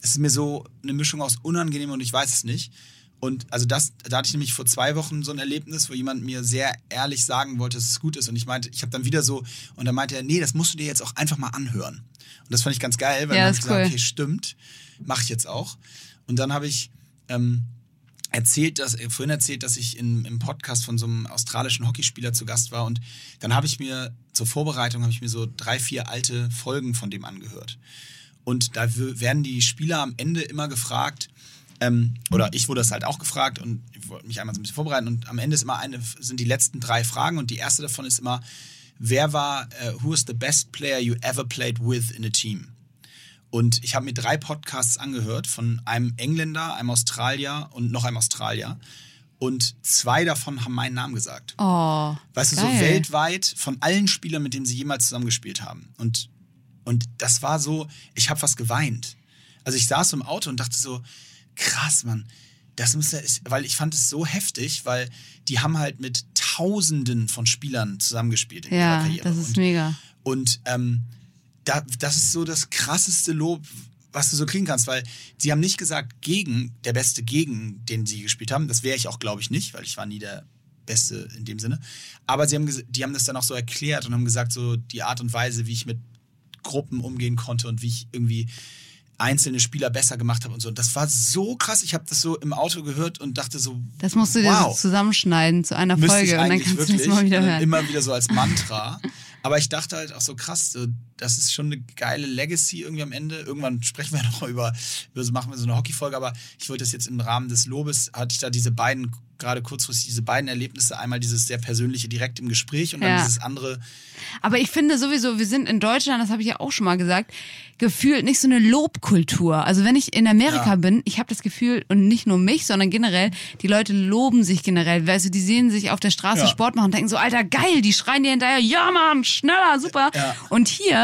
es ist mir so eine Mischung aus unangenehm und ich weiß es nicht. Und also das, da hatte ich nämlich vor zwei Wochen so ein Erlebnis, wo jemand mir sehr ehrlich sagen wollte, dass es gut ist. Und ich meinte, ich habe dann wieder so, und dann meinte er, nee, das musst du dir jetzt auch einfach mal anhören. Und das fand ich ganz geil, weil Ja, dann ist hab ich gesagt, cool. okay, stimmt, mache ich jetzt auch. Und dann habe ich ähm, erzählt, dass, äh, vorhin erzählt, dass ich in, im Podcast von so einem australischen Hockeyspieler zu Gast war und dann habe ich mir zur Vorbereitung habe ich mir so drei, vier alte Folgen von dem angehört. Und da werden die Spieler am Ende immer gefragt, ähm, oder ich wurde das halt auch gefragt und ich wollte mich einmal so ein bisschen vorbereiten und am Ende ist immer eine, sind die letzten drei Fragen und die erste davon ist immer, wer war, äh, who is the best player you ever played with in a team? Und ich habe mir drei Podcasts angehört von einem Engländer, einem Australier und noch einem Australier. Und zwei davon haben meinen Namen gesagt. Oh. Weißt du, geil. so weltweit von allen Spielern, mit denen sie jemals zusammengespielt haben. Und, und das war so, ich habe fast geweint. Also ich saß im Auto und dachte so, krass, Mann. Das muss ja, ist, weil ich fand es so heftig, weil die haben halt mit Tausenden von Spielern zusammengespielt in ihrer Ja, Karriere. das ist und, mega. und ähm, da, das ist so das krasseste Lob, was du so kriegen kannst, weil sie haben nicht gesagt, gegen, der Beste gegen, den sie gespielt haben. Das wäre ich auch, glaube ich, nicht, weil ich war nie der Beste in dem Sinne. Aber sie haben, die haben das dann auch so erklärt und haben gesagt, so die Art und Weise, wie ich mit Gruppen umgehen konnte und wie ich irgendwie einzelne Spieler besser gemacht habe und so. Und das war so krass. Ich habe das so im Auto gehört und dachte so, Das musst du dir wow. so zusammenschneiden zu einer Folge und dann kannst wirklich. du das mal wieder hören. Immer wieder so als Mantra. Aber ich dachte halt auch so krass, so, das ist schon eine geile Legacy irgendwie am Ende. Irgendwann sprechen wir *laughs* noch mal über, über so machen wir so eine Hockeyfolge, aber ich wollte das jetzt im Rahmen des Lobes, hatte ich da diese beiden, gerade kurzfristig diese beiden Erlebnisse, einmal dieses sehr persönliche direkt im Gespräch und dann Ja. dieses andere, Aber ich finde sowieso, wir sind in Deutschland, das habe ich ja auch schon mal gesagt, gefühlt nicht so eine Lobkultur. Also wenn ich in Amerika Ja. bin, ich habe das Gefühl, und nicht nur mich, sondern generell, die Leute loben sich generell. Weißt du, die sehen sich auf der Straße Ja. Sport machen und denken so, Alter, geil, die schreien dir hinterher, ja Mann, schneller, super. Und hier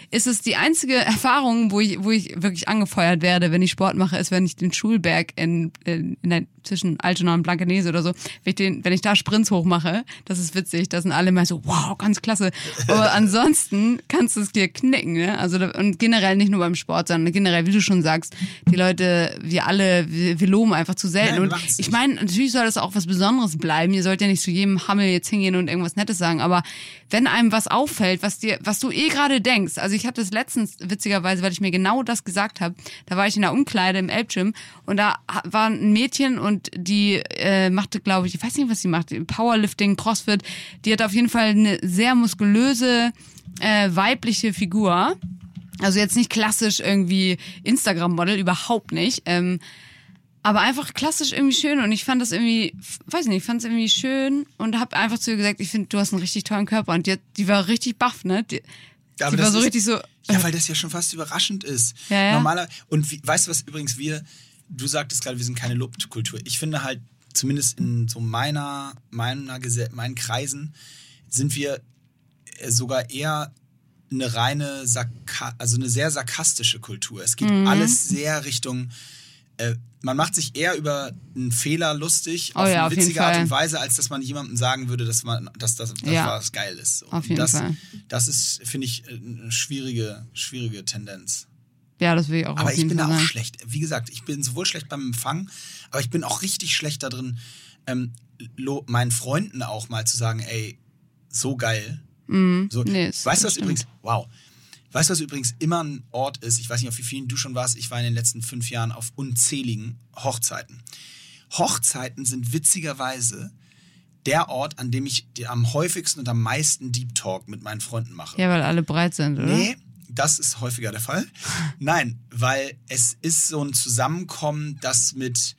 ist es die einzige Erfahrung, wo ich, wo ich wirklich angefeuert werde, wenn ich Sport mache, ist, wenn ich den Schulberg in, in, in der, zwischen Altona und Blankenese oder so, wenn ich, den, wenn ich da Sprints hochmache, das ist witzig, da sind alle mal so, wow, ganz klasse. Aber *laughs* ansonsten kannst du es dir knicken, ne? Also, und generell nicht nur beim Sport, sondern generell, wie du schon sagst, die Leute, wir alle, wir, wir loben einfach zu selten. Nein, und ich meine, natürlich soll das auch was Besonderes bleiben. Ihr sollt ja nicht zu jedem Hammel jetzt hingehen und irgendwas Nettes sagen, aber wenn einem was auffällt, was dir, was du eh gerade denkst, also ich hatte es letztens witzigerweise, weil ich mir genau das gesagt habe, da war ich in der Umkleide im Elbgym und da war ein Mädchen und die äh, machte, glaube ich, ich weiß nicht, was sie macht, Powerlifting, Crossfit, die hat auf jeden Fall eine sehr muskulöse äh, weibliche Figur. Also jetzt nicht klassisch irgendwie Instagram-Model, überhaupt nicht. Ähm, aber einfach klassisch irgendwie schön und ich fand das irgendwie, weiß nicht, ich fand es irgendwie schön und habe einfach zu ihr gesagt, ich finde, du hast einen richtig tollen Körper und die, die war richtig baff, ne? Die, Aber die war so ist- richtig so, Ja, weil das ja schon fast überraschend ist. Ja, ja. Normaler und wie, weißt du was übrigens wir du sagtest gerade, wir sind keine Lobkultur. Ich finde halt zumindest in so meiner meiner meinen Kreisen sind wir sogar eher eine reine Sarka also eine sehr sarkastische Kultur. Es geht Mhm. alles sehr Richtung äh, man macht sich eher über einen Fehler lustig Oh auf ja, eine auf witzige Art und Weise, als dass man jemandem sagen würde, dass man, dass das, Ja. was geil ist. So. Auf jeden das, Fall. Das ist, finde ich, eine schwierige, schwierige Tendenz. ja, das will ich auch Aber ich bin da Fall auch sagen. schlecht. Wie gesagt, ich bin sowohl schlecht beim Empfang, aber ich bin auch richtig schlecht da drin, ähm, meinen Freunden auch mal zu sagen, ey, so geil. So, Mhm. Nee, es- weißt du was das übrigens? Wow. Weißt du, was übrigens immer ein Ort ist? Ich weiß nicht, auf wie vielen du schon warst. Ich war in den letzten fünf Jahren auf unzähligen Hochzeiten. Hochzeiten sind witzigerweise der Ort, an dem ich am häufigsten und am meisten Deep Talk mit meinen Freunden mache. Ja, weil alle breit sind, oder? Nee, Das ist häufiger der Fall. *laughs* Nein, weil es ist so ein Zusammenkommen, das mit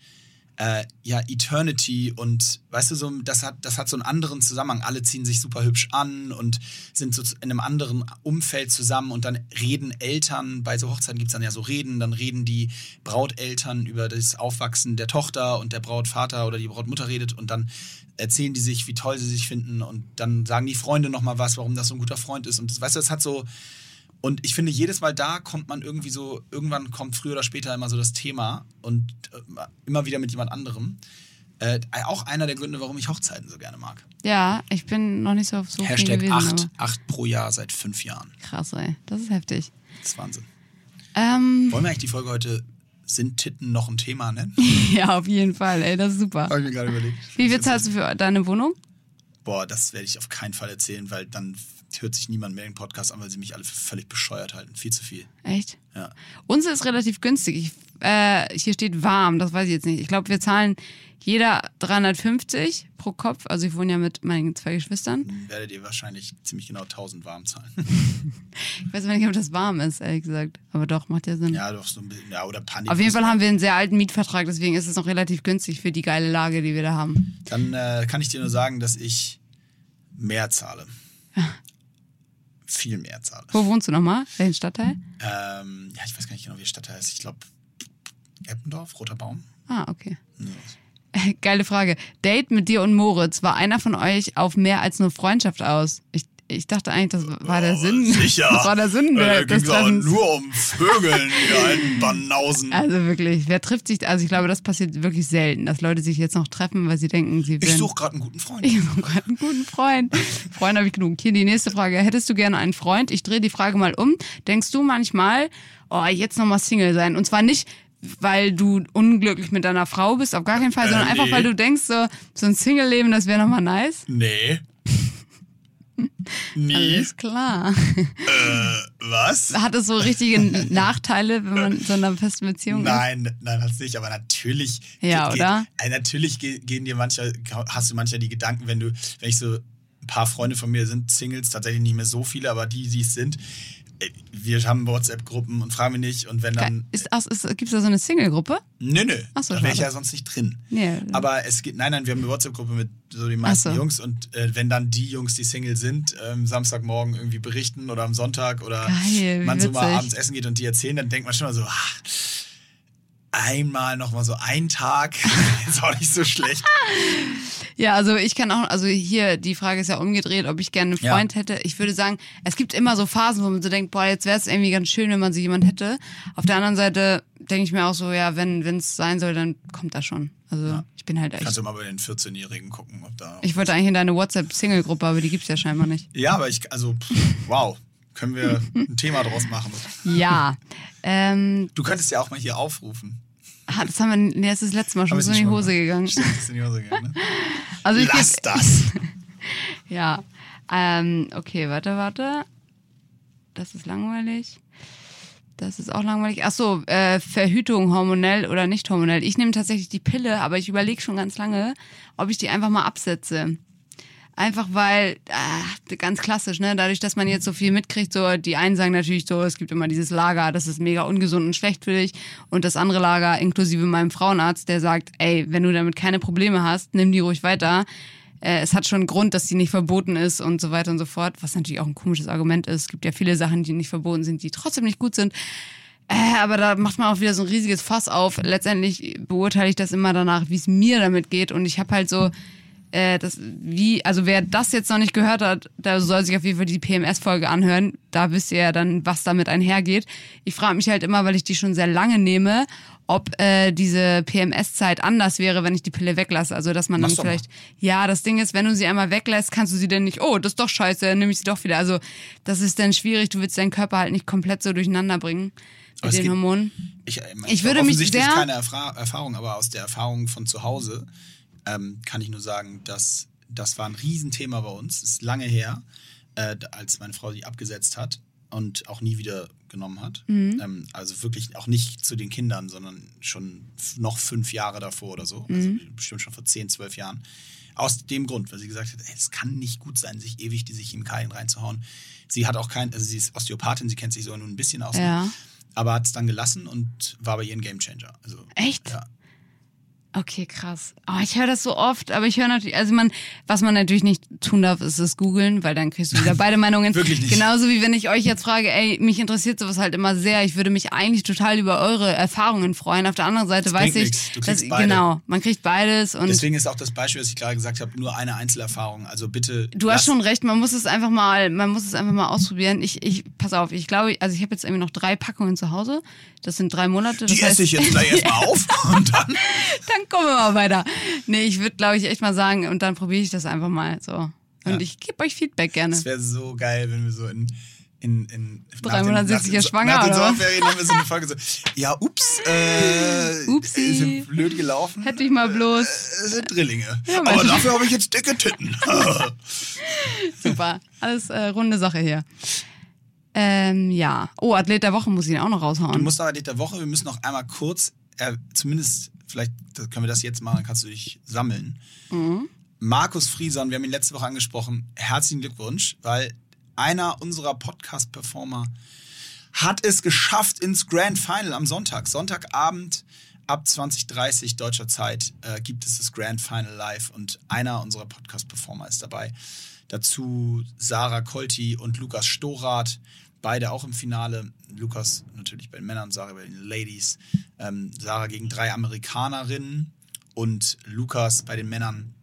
äh, ja, Eternity und weißt du, so, das hat, das hat so einen anderen Zusammenhang. Alle ziehen sich super hübsch an und sind so in einem anderen Umfeld zusammen und dann reden Eltern, bei so Hochzeiten gibt es dann ja so Reden, dann reden die Brauteltern über das Aufwachsen der Tochter und der Brautvater oder die Brautmutter redet und dann erzählen die sich, wie toll sie sich finden und dann sagen die Freunde nochmal was, warum das so ein guter Freund ist und das, weißt du, das hat so, und ich finde, jedes Mal da kommt man irgendwie so, irgendwann kommt früher oder später immer so das Thema und äh, immer wieder mit jemand anderem. Äh, auch einer der Gründe, warum ich Hochzeiten so gerne mag. Ja, ich bin noch nicht so auf so viel Hashtag gewesen. 8, aber 8 pro Jahr seit fünf Jahren. krass, ey. Das ist heftig. Das ist Wahnsinn. Ähm, Wollen wir eigentlich die Folge heute Sind Titten noch ein Thema nennen? *laughs* ja, auf jeden Fall, ey. Das ist super. Habe ich mir gerade überlegt. Wie viel zahlst du für deine Wohnung? Boah, das werde ich auf keinen Fall erzählen, weil dann hört sich niemand mehr den Podcast an, weil sie mich alle für völlig bescheuert halten. Viel zu viel. Echt? Ja. Unsere ist relativ günstig. Ich, äh, hier steht warm, das weiß ich jetzt nicht. Ich glaube, wir zahlen jeder 350 pro Kopf. Also ich wohne ja mit meinen zwei Geschwistern. Dann werdet ihr wahrscheinlich ziemlich genau 1000 warm zahlen. *laughs* Ich weiß nicht, ob das warm ist, ehrlich gesagt. Aber doch, macht ja Sinn. ja, doch so ein bisschen. Ja, oder Panik. Auf jeden Fall haben wir einen sehr alten Mietvertrag, deswegen ist es noch relativ günstig für die geile Lage, die wir da haben. Dann äh, kann ich dir nur sagen, dass ich mehr zahle. *laughs* Viel mehr zahle. Wo wohnst du nochmal? Welchen Stadtteil? Ähm, ja, ich weiß gar nicht genau, wie die Stadt heißt. Ich glaube, Eppendorf, Roter Baum. Ah, okay. Ja. Geile Frage. Date mit dir und Moritz. War einer von euch auf mehr als nur Freundschaft aus? Ich, ich dachte eigentlich, das war der Sinn. Oh, Sicher. Das war der Sinn der, äh, des Treffens. nur um Vögeln, die alten Banausen. Also wirklich, wer trifft sich? Also ich glaube, das passiert wirklich selten, dass Leute sich jetzt noch treffen, weil sie denken, sie Ich werden. suche gerade einen guten Freund. Ich suche gerade einen guten Freund. Freund habe ich genug. Hier die nächste Frage. Hättest du gerne einen Freund? Ich drehe die Frage mal um. Denkst du manchmal, oh, jetzt nochmal Single sein? Und zwar nicht, weil du unglücklich mit deiner Frau bist, auf gar keinen Fall, Äh, sondern einfach, nee. weil du denkst, so, so ein Single-Leben, das wäre nochmal nice. Nee. *laughs* Nie. Alles klar. Was? Hat es so richtige *laughs* Nachteile, wenn man in so einer festen Beziehung ist? Nein, nein, hat's nicht, aber natürlich. Ja, ge- oder? Äh, natürlich ge- gehen dir mancher, hast du manchmal die Gedanken, wenn du, wenn ich so, ein paar Freunde von mir sind Singles, tatsächlich nicht mehr so viele, aber die, die es sind, äh, wir haben WhatsApp-Gruppen und fragen wir nicht und wenn dann. Ist, ach, ist, gibt's da so eine Single-Gruppe? Nö, nö. Ach so, da wäre ich ja sonst nicht drin. Nee. Aber es geht, nein, nein, wir haben eine WhatsApp-Gruppe mit so den meisten so. Jungs und äh, wenn dann die Jungs, die Single sind, ähm, Samstagmorgen irgendwie berichten oder am Sonntag oder Geil, man so mal witzig. abends essen geht und die erzählen, dann denkt man schon mal so, ach, einmal noch mal so ein Tag, *laughs* ist auch nicht so schlecht. Ja, also ich kann auch, also hier, die Frage ist ja umgedreht, ob ich gerne einen Ja. Freund hätte. Ich würde sagen, es gibt immer so Phasen, wo man so denkt, boah, jetzt wäre es irgendwie ganz schön, wenn man so jemand hätte. Auf der anderen Seite denke ich mir auch so, ja, wenn es sein soll, dann kommt das schon. Also ich bin halt echt. Kannst du mal bei den 14-Jährigen gucken, ob da. Ich wollte eigentlich in deine WhatsApp-Single-Gruppe, aber die gibt's ja scheinbar nicht. ja, aber ich, also, pff, wow, können wir ein Thema draus machen. Ja. ähm, Du könntest ja auch mal hier aufrufen. ah, das haben wir, nee, das ist das letzte Mal schon so in die Hose mal- gegangen. Stimmt, ist in die Hose gegangen, ne? *laughs* Also ich Lass geb, *laughs* das. Ja. Ähm, okay, warte, warte. Das ist langweilig. Das ist auch langweilig. Ach so, äh, Verhütung hormonell oder nicht hormonell. Ich nehme tatsächlich die Pille, aber ich überlege schon ganz lange, ob ich die einfach mal absetze. Einfach weil, äh, ganz klassisch, ne? Dadurch, dass man jetzt so viel mitkriegt, so die einen sagen natürlich so, es gibt immer dieses Lager, das ist mega ungesund und schlecht für dich. Und das andere Lager, inklusive meinem Frauenarzt, der sagt, ey, wenn du damit keine Probleme hast, nimm die ruhig weiter. Äh, es hat schon einen Grund, dass die nicht verboten ist und so weiter und so fort. Was natürlich auch ein komisches Argument ist. Es gibt ja viele Sachen, die nicht verboten sind, die trotzdem nicht gut sind. Äh, aber da macht man auch wieder so ein riesiges Fass auf. Letztendlich beurteile ich das immer danach, wie es mir damit geht. Und ich habe halt so, äh, das, wie, also wer das jetzt noch nicht gehört hat, da soll sich auf jeden Fall die PMS-Folge anhören. Da wisst ihr ja dann, was damit einhergeht. Ich frage mich halt immer, weil ich die schon sehr lange nehme, ob äh, diese PMS-Zeit anders wäre, wenn ich die Pille weglasse. Also dass man dann Mach's mal. vielleicht, ja, das Ding ist, wenn du sie einmal weglässt, kannst du sie dann nicht, oh, das ist doch scheiße, dann nehme ich sie doch wieder. Also das ist dann schwierig, du willst deinen Körper halt nicht komplett so durcheinander bringen mit den Hormonen. Ich, Ich hab würde mich sehr- keine Erfahrung, aber aus der Erfahrung von zu Hause ähm, kann ich nur sagen, dass das war ein Riesenthema bei uns. Das ist lange her, äh, als meine Frau die abgesetzt hat. und auch nie wieder genommen hat. Mhm. Ähm, also wirklich auch nicht zu den Kindern, sondern schon noch fünf Jahre davor oder so. Mhm. Also bestimmt schon vor zehn, zwölf Jahren. Aus dem Grund, weil sie gesagt hat, es kann nicht gut sein, sich ewig diese Chemikalien reinzuhauen. Sie hat auch kein, also sie ist Osteopathin, sie kennt sich so nur ein bisschen aus. Ja. Aber hat es dann gelassen und war bei ihr ein Gamechanger. Also, Echt? Ja. Okay, krass. Oh, ich höre das so oft, aber ich höre natürlich, also man, was man natürlich nicht tun darf, ist es googeln, weil dann kriegst du wieder *laughs* beide Meinungen. Wirklich nicht. Genauso wie wenn ich euch jetzt frage, ey, mich interessiert sowas halt immer sehr. Ich würde mich eigentlich total über eure Erfahrungen freuen. Auf der anderen Seite Das weiß ich. Du dass, beide. genau, man kriegt beides und Deswegen ist auch das Beispiel, was ich gerade gesagt habe, nur eine Einzelerfahrung. Also bitte. Du hast schon recht, man muss es einfach mal, man muss es einfach mal ausprobieren. Ich, ich, pass auf, ich glaube, also ich habe jetzt irgendwie noch drei Packungen zu Hause. Das sind drei Monate. Das Die heißt, esse ich jetzt gleich erstmal *laughs* auf und dann. dann kommen wir mal weiter. Nee, ich würde, glaube ich, echt mal sagen, und dann probiere ich das einfach mal so. Und Ja. ich gebe euch Feedback gerne. Es wäre so geil, wenn wir so in. In, in, Drei nach den- Monate nach sitze ich den- ja schwanger, Nach den? Sommerferien haben wir so eine Folge so, ja, ups, äh, Upsi. sind blöd gelaufen. Hätte ich mal bloß. Äh, sind Drillinge. Ja, Aber dafür habe ich jetzt dicke Titten. *laughs* *laughs* Super. Alles äh, runde Sache hier. Ähm, ja. Oh, Athlet der Woche muss ich ihn auch noch Du raushauen. musst aber der Woche, wir müssen noch einmal kurz, äh, zumindest, vielleicht können wir das jetzt machen, dann kannst du dich sammeln. Mhm. Markus Frieson, wir haben ihn letzte Woche angesprochen, herzlichen Glückwunsch, weil einer unserer Podcast-Performer hat es geschafft ins Grand Final am Sonntag. Sonntagabend ab 20.30 deutscher Zeit äh, gibt es das Grand Final live und einer unserer Podcast-Performer ist dabei. Dazu Sarah Kolti und Lukas Storath, beide auch im Finale. Lukas natürlich bei den Männern, Sarah bei den Ladies. Ähm, Sarah gegen drei Amerikanerinnen und Lukas bei den Männern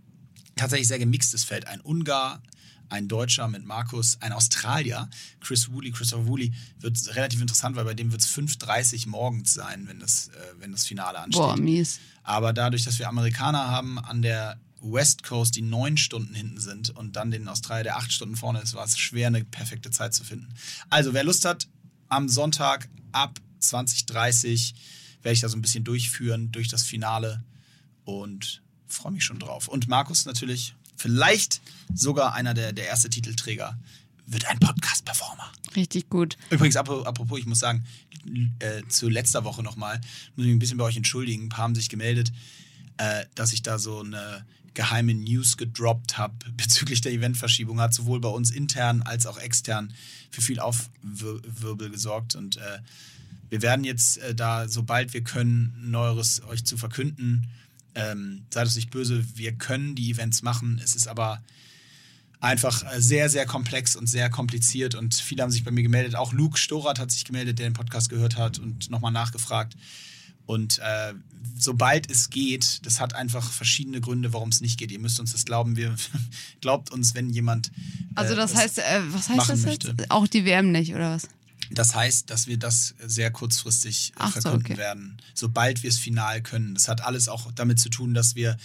tatsächlich sehr gemixtes Feld. Ein Ungar, ein Deutscher mit Markus, ein Australier, Chris Woolley, Christopher Woolley, wird relativ interessant, weil bei dem wird es 5.30 morgens sein, wenn das, äh, wenn das Finale ansteht. Boah, mies. Aber dadurch, dass wir Amerikaner haben an der West Coast, die neun Stunden hinten sind und dann den Australier, der acht Stunden vorne ist, war es schwer, eine perfekte Zeit zu finden. Also, wer Lust hat, am Sonntag ab 20.30 werde ich da so ein bisschen durchführen durch das Finale und freue mich schon drauf. Und Markus natürlich, vielleicht sogar einer der, der erste Titelträger, wird ein Podcast-Performer. Richtig gut. Übrigens, apro- apropos, ich muss sagen, äh, zu letzter Woche nochmal, muss ich mich ein bisschen bei euch entschuldigen. Ein paar haben sich gemeldet, äh, dass ich da so eine geheime News gedroppt habe *laughs* bezüglich der Eventverschiebung. Hat sowohl bei uns intern als auch extern für viel Aufwirbel gesorgt. Und äh, wir werden jetzt äh, da, sobald wir können, Neueres euch zu verkünden. Ähm, seid uns nicht böse, wir können die Events machen. Es ist aber einfach äh, sehr, sehr komplex und sehr kompliziert und viele haben sich bei mir gemeldet. Auch Luke Storath hat sich gemeldet, der den Podcast gehört hat und nochmal nachgefragt. Und äh, sobald es geht, das hat einfach verschiedene Gründe, warum es nicht geht. Ihr müsst uns das glauben. Wir *laughs* glaubt uns, wenn jemand. äh, Also das heißt, äh, was heißt das möchte. jetzt? Auch die WM nicht, oder was? Das heißt, dass wir das sehr kurzfristig äh, Ach so, verkünden okay. werden, sobald wir es final können. Das hat alles auch damit zu tun, dass wir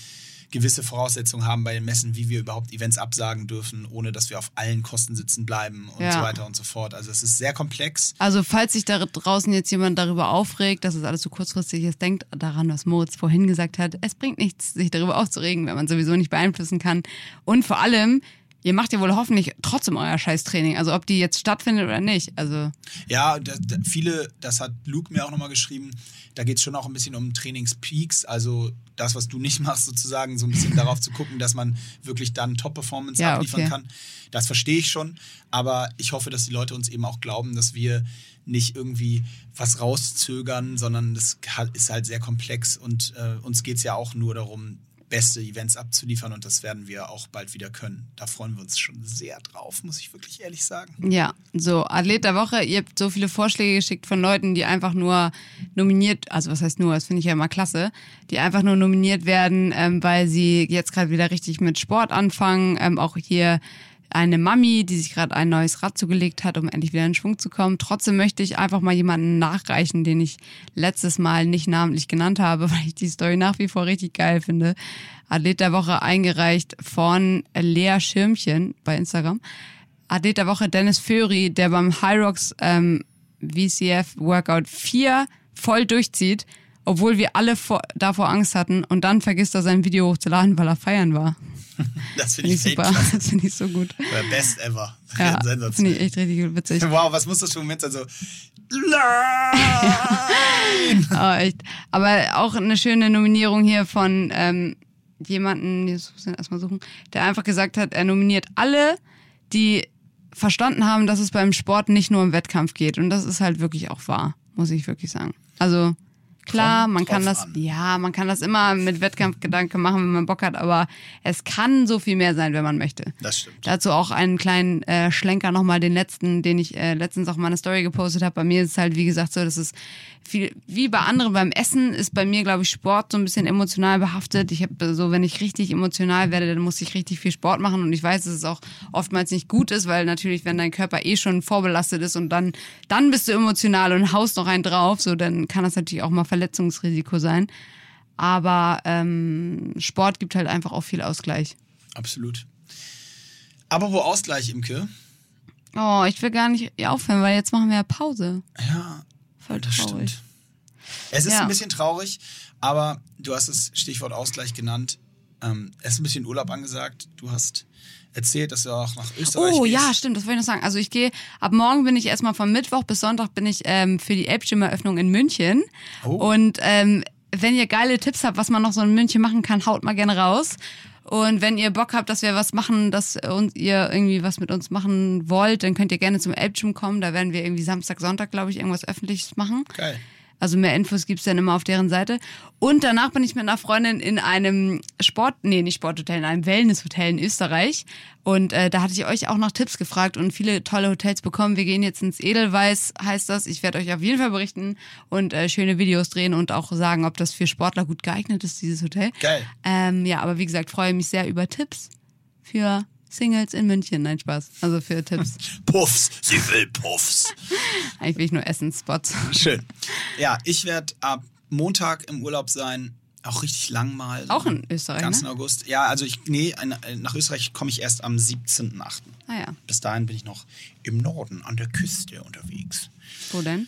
gewisse Voraussetzungen haben bei den Messen, wie wir überhaupt Events absagen dürfen, ohne dass wir auf allen Kosten sitzen bleiben und Ja. so weiter und so fort. Also es ist sehr komplex. Also falls sich da draußen jetzt jemand darüber aufregt, dass es alles so kurzfristig ist, denkt daran, was Moritz vorhin gesagt hat. Es bringt nichts, sich darüber aufzuregen, wenn man sowieso nicht beeinflussen kann. Und vor allem, ihr macht ja wohl hoffentlich trotzdem euer Scheißtraining. Also ob die jetzt stattfindet oder nicht. Also Ja, da, da, viele, das hat Luke mir auch nochmal geschrieben, da geht es schon auch ein bisschen um Trainingspeaks, also das, was du nicht *laughs* machst, sozusagen, so ein bisschen darauf zu gucken, dass man wirklich dann Top-Performance Ja, abliefern okay. kann. Das verstehe ich schon, aber ich hoffe, dass die Leute uns eben auch glauben, dass wir nicht irgendwie was rauszögern, sondern das ist halt sehr komplex und äh, uns geht es ja auch nur darum, beste Events abzuliefern und das werden wir auch bald wieder können. Da freuen wir uns schon sehr drauf, muss ich wirklich ehrlich sagen. Ja, so, Athlet der Woche, ihr habt so viele Vorschläge geschickt von Leuten, die einfach nur nominiert, also was heißt nur, das finde ich ja immer klasse, die einfach nur nominiert werden, ähm, weil sie jetzt gerade wieder richtig mit Sport anfangen. Ähm, auch hier eine Mami, die sich gerade ein neues Rad zugelegt hat, um endlich wieder in Schwung zu kommen. Trotzdem möchte ich einfach mal jemanden nachreichen, den ich letztes Mal nicht namentlich genannt habe, *laughs* weil ich die Story nach wie vor richtig geil finde. Athlet der Woche eingereicht von Lea Schirmchen bei Instagram. Athlet der Woche Dennis Föri, der beim Hyrox ähm, VCF Workout 4 voll durchzieht, obwohl wir alle vor, davor Angst hatten und dann vergisst er sein Video hochzuladen, weil er feiern war. *laughs* Das finde ich super. Weltklasse. *laughs* Das finde ich so gut. Best ever. *laughs* Ja, finde ich echt richtig witzig. Wow, was muss das für ein Moment sein? So, nein! Oh, echt. Aber auch eine schöne Nominierung hier von ähm, jemanden, jetzt muss ich erstmal suchen, der einfach gesagt hat, er nominiert alle, die verstanden haben, dass es beim Sport nicht nur um Wettkampf geht. Und das ist halt wirklich auch wahr, muss ich wirklich sagen. Also klar, man kann das, an. ja, man kann das immer mit Wettkampfgedanke machen, wenn man Bock hat, aber es kann so viel mehr sein, wenn man möchte. Das stimmt. Dazu auch einen kleinen äh, Schlenker nochmal, den letzten, den ich äh, letztens auch mal eine Story gepostet habe. Bei mir ist es halt, wie gesagt, so, dass es viel, wie bei anderen beim Essen ist bei mir, glaube ich, Sport so ein bisschen emotional behaftet. Ich habe so, wenn ich richtig emotional werde, dann muss ich richtig viel Sport machen und ich weiß, dass es auch oftmals nicht gut ist, weil natürlich, wenn dein Körper eh schon vorbelastet ist und dann, dann bist du emotional und haust noch einen drauf, so, dann kann das natürlich auch mal Verletzungsrisiko sein. Aber ähm, Sport gibt halt einfach auch viel Ausgleich. Absolut. Aber wo Ausgleich, Imke? Oh, ich will gar nicht aufhören, weil jetzt machen wir ja Pause. Ja, Voll das traurig. stimmt. Es ist Ja. ein bisschen traurig, aber du hast das Stichwort Ausgleich genannt. Ähm, es ist ein bisschen Urlaub angesagt. Du hast erzählt, dass du auch nach Österreich Oh gehst. ja, stimmt, das wollte ich noch sagen. Also ich gehe, ab morgen bin ich erstmal von Mittwoch bis Sonntag bin ich ähm, für die Ape-Gym-Eröffnung in München. Oh. Und ähm, wenn ihr geile Tipps habt, was man noch so in München machen kann, haut mal gerne raus. Und wenn ihr Bock habt, dass wir was machen, dass ihr irgendwie was mit uns machen wollt, dann könnt ihr gerne zum Ape-Gym kommen. Da werden wir irgendwie Samstag, Sonntag, glaube ich, irgendwas Öffentliches machen. Geil. Also mehr Infos gibt's dann immer auf deren Seite. Und danach bin ich mit einer Freundin in einem Sport, nee, nicht Sporthotel, in einem Wellnesshotel in Österreich. Und äh, da hatte ich euch auch nach Tipps gefragt und viele tolle Hotels bekommen. Wir gehen jetzt ins Edelweiß, heißt das. Ich werde euch auf jeden Fall berichten und äh, schöne Videos drehen und auch sagen, ob das für Sportler gut geeignet ist, dieses Hotel. Geil. Ähm, ja, aber wie gesagt, freue mich sehr über Tipps für Singles in München. Nein, Spaß. Also für Tipps. *laughs* Puffs. Sie will Puffs. *laughs* Eigentlich will ich nur Essensspots. Schön. *laughs* Ja, ich werde ab Montag im Urlaub sein. Auch richtig lang mal. Auch in Österreich, Ganzen ne? August. Ja, also ich, nee, ein- nach Österreich komme ich erst am 17.8. Ah ja. Bis dahin bin ich noch im Norden an der Küste unterwegs. Wo denn?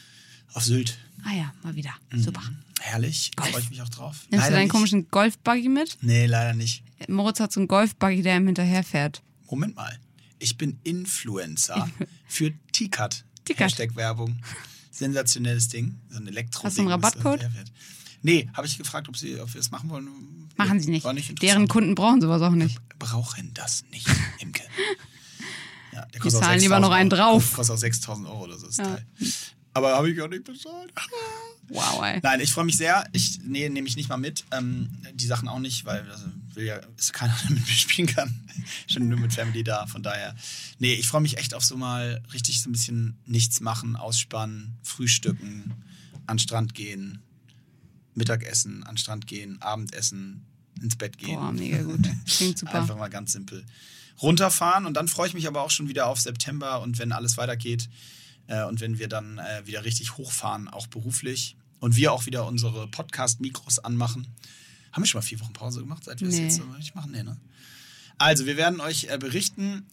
Auf Sylt. Ah ja, mal wieder. Mhm. Super. Herrlich. Freue ich mich auch drauf. Nimmst du deinen nicht. komischen Golfbuggy mit? Nee, leider nicht. Moritz hat so einen Golfbuggy, der ihm hinterherfährt. Moment mal. Ich bin Influencer *laughs* für T-Cut. Hashtag Werbung. Sensationelles Ding. So ein elektro Hast du einen Rabattcode? Nee, habe ich gefragt, ob, sie, ob wir es machen wollen. Machen sie nicht. Nicht Deren. Kunden brauchen sowas auch nicht. brauchen das nicht, Imke. *laughs* Ja, der Die zahlen lieber noch 6.000 einen drauf. Kostet auch 6000 Euro oder so. Das Ja. Teil. Aber habe ich auch nicht bezahlt. *laughs* Wow, ey. Nein, ich freue mich sehr. Ich nee, nehme ich nicht mal mit. Ähm, die Sachen auch nicht, weil also, will ja, ist keiner, *laughs* der mit mir spielen kann. Schon nur mit Family da. Von daher. Nee, ich freue mich echt auf so mal richtig so ein bisschen nichts machen, ausspannen, frühstücken, an den Strand gehen, Mittagessen, an den Strand gehen, Abendessen, ins Bett gehen. Boah, mega gut. Klingt super. *laughs* Einfach mal ganz simpel runterfahren und dann freue ich mich aber auch schon wieder auf September und wenn alles weitergeht äh, und wenn wir dann äh, wieder richtig hochfahren, auch beruflich und wir auch wieder unsere Podcast-Mikros anmachen. Haben wir schon mal vier Wochen Pause gemacht, seit wir das Nee. jetzt so nicht machen? Nee, ne? Also, wir werden euch äh, berichten.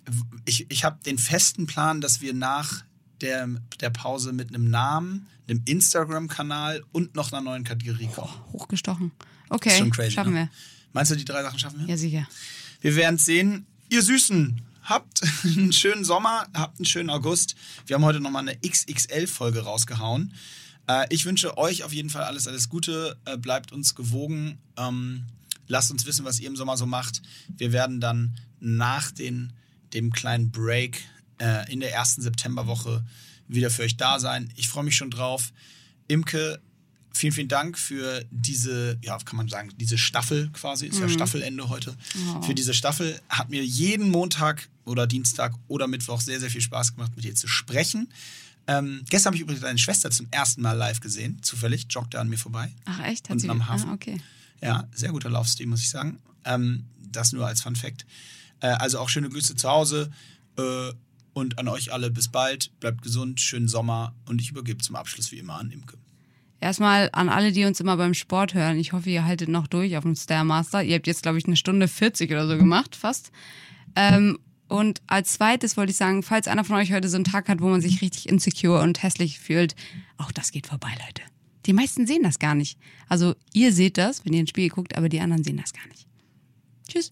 Ich, ich habe den festen Plan, dass wir nach der, der Pause mit einem Namen, einem Instagram-Kanal und noch einer neuen Kategorie kommen. Hochgestochen. Okay, schon crazy, schaffen ne? wir. Meinst du, die drei Sachen schaffen wir? Ja, sicher. Wir werden es sehen. Ihr Süßen, habt *laughs* einen schönen Sommer, habt einen schönen August. Wir haben heute nochmal eine XXL-Folge rausgehauen. Äh, ich wünsche euch auf jeden Fall alles, alles Gute. Äh, bleibt uns gewogen. Ähm, lasst uns wissen, was ihr im Sommer so macht. Wir werden dann nach den, dem kleinen Break äh, in der ersten Septemberwoche wieder für euch da sein. Ich freue mich schon drauf. Imke, vielen, vielen Dank für diese, ja, kann man sagen, diese Staffel quasi. Ist ja Staffelende heute. Für diese Staffel hat mir jeden Montag oder Dienstag oder Mittwoch sehr, sehr viel Spaß gemacht, mit dir zu sprechen. Ähm, gestern habe ich übrigens deine Schwester zum ersten Mal live gesehen, zufällig, joggte an mir vorbei. Ach echt? Hat Unten sie am Hafen. Ah, okay. Ja, sehr guter Laufstil, muss ich sagen. Ähm, das nur als Fun Fact. Äh, also auch schöne Grüße zu Hause äh, und an euch alle. Bis bald, bleibt gesund, schönen Sommer und ich übergebe zum Abschluss wie immer an Imke. Erstmal an alle, die uns immer beim Sport hören. Ich hoffe, ihr haltet noch durch auf dem Stairmaster. Ihr habt jetzt, glaube ich, eine Stunde 40 oder so gemacht, fast. Ähm, und als zweites wollte ich sagen, falls einer von euch heute so einen Tag hat, wo man sich richtig insecure und hässlich fühlt, auch das geht vorbei, Leute. Die meisten sehen das gar nicht. Also ihr seht das, wenn ihr ins Spiel guckt, aber die anderen sehen das gar nicht. Tschüss.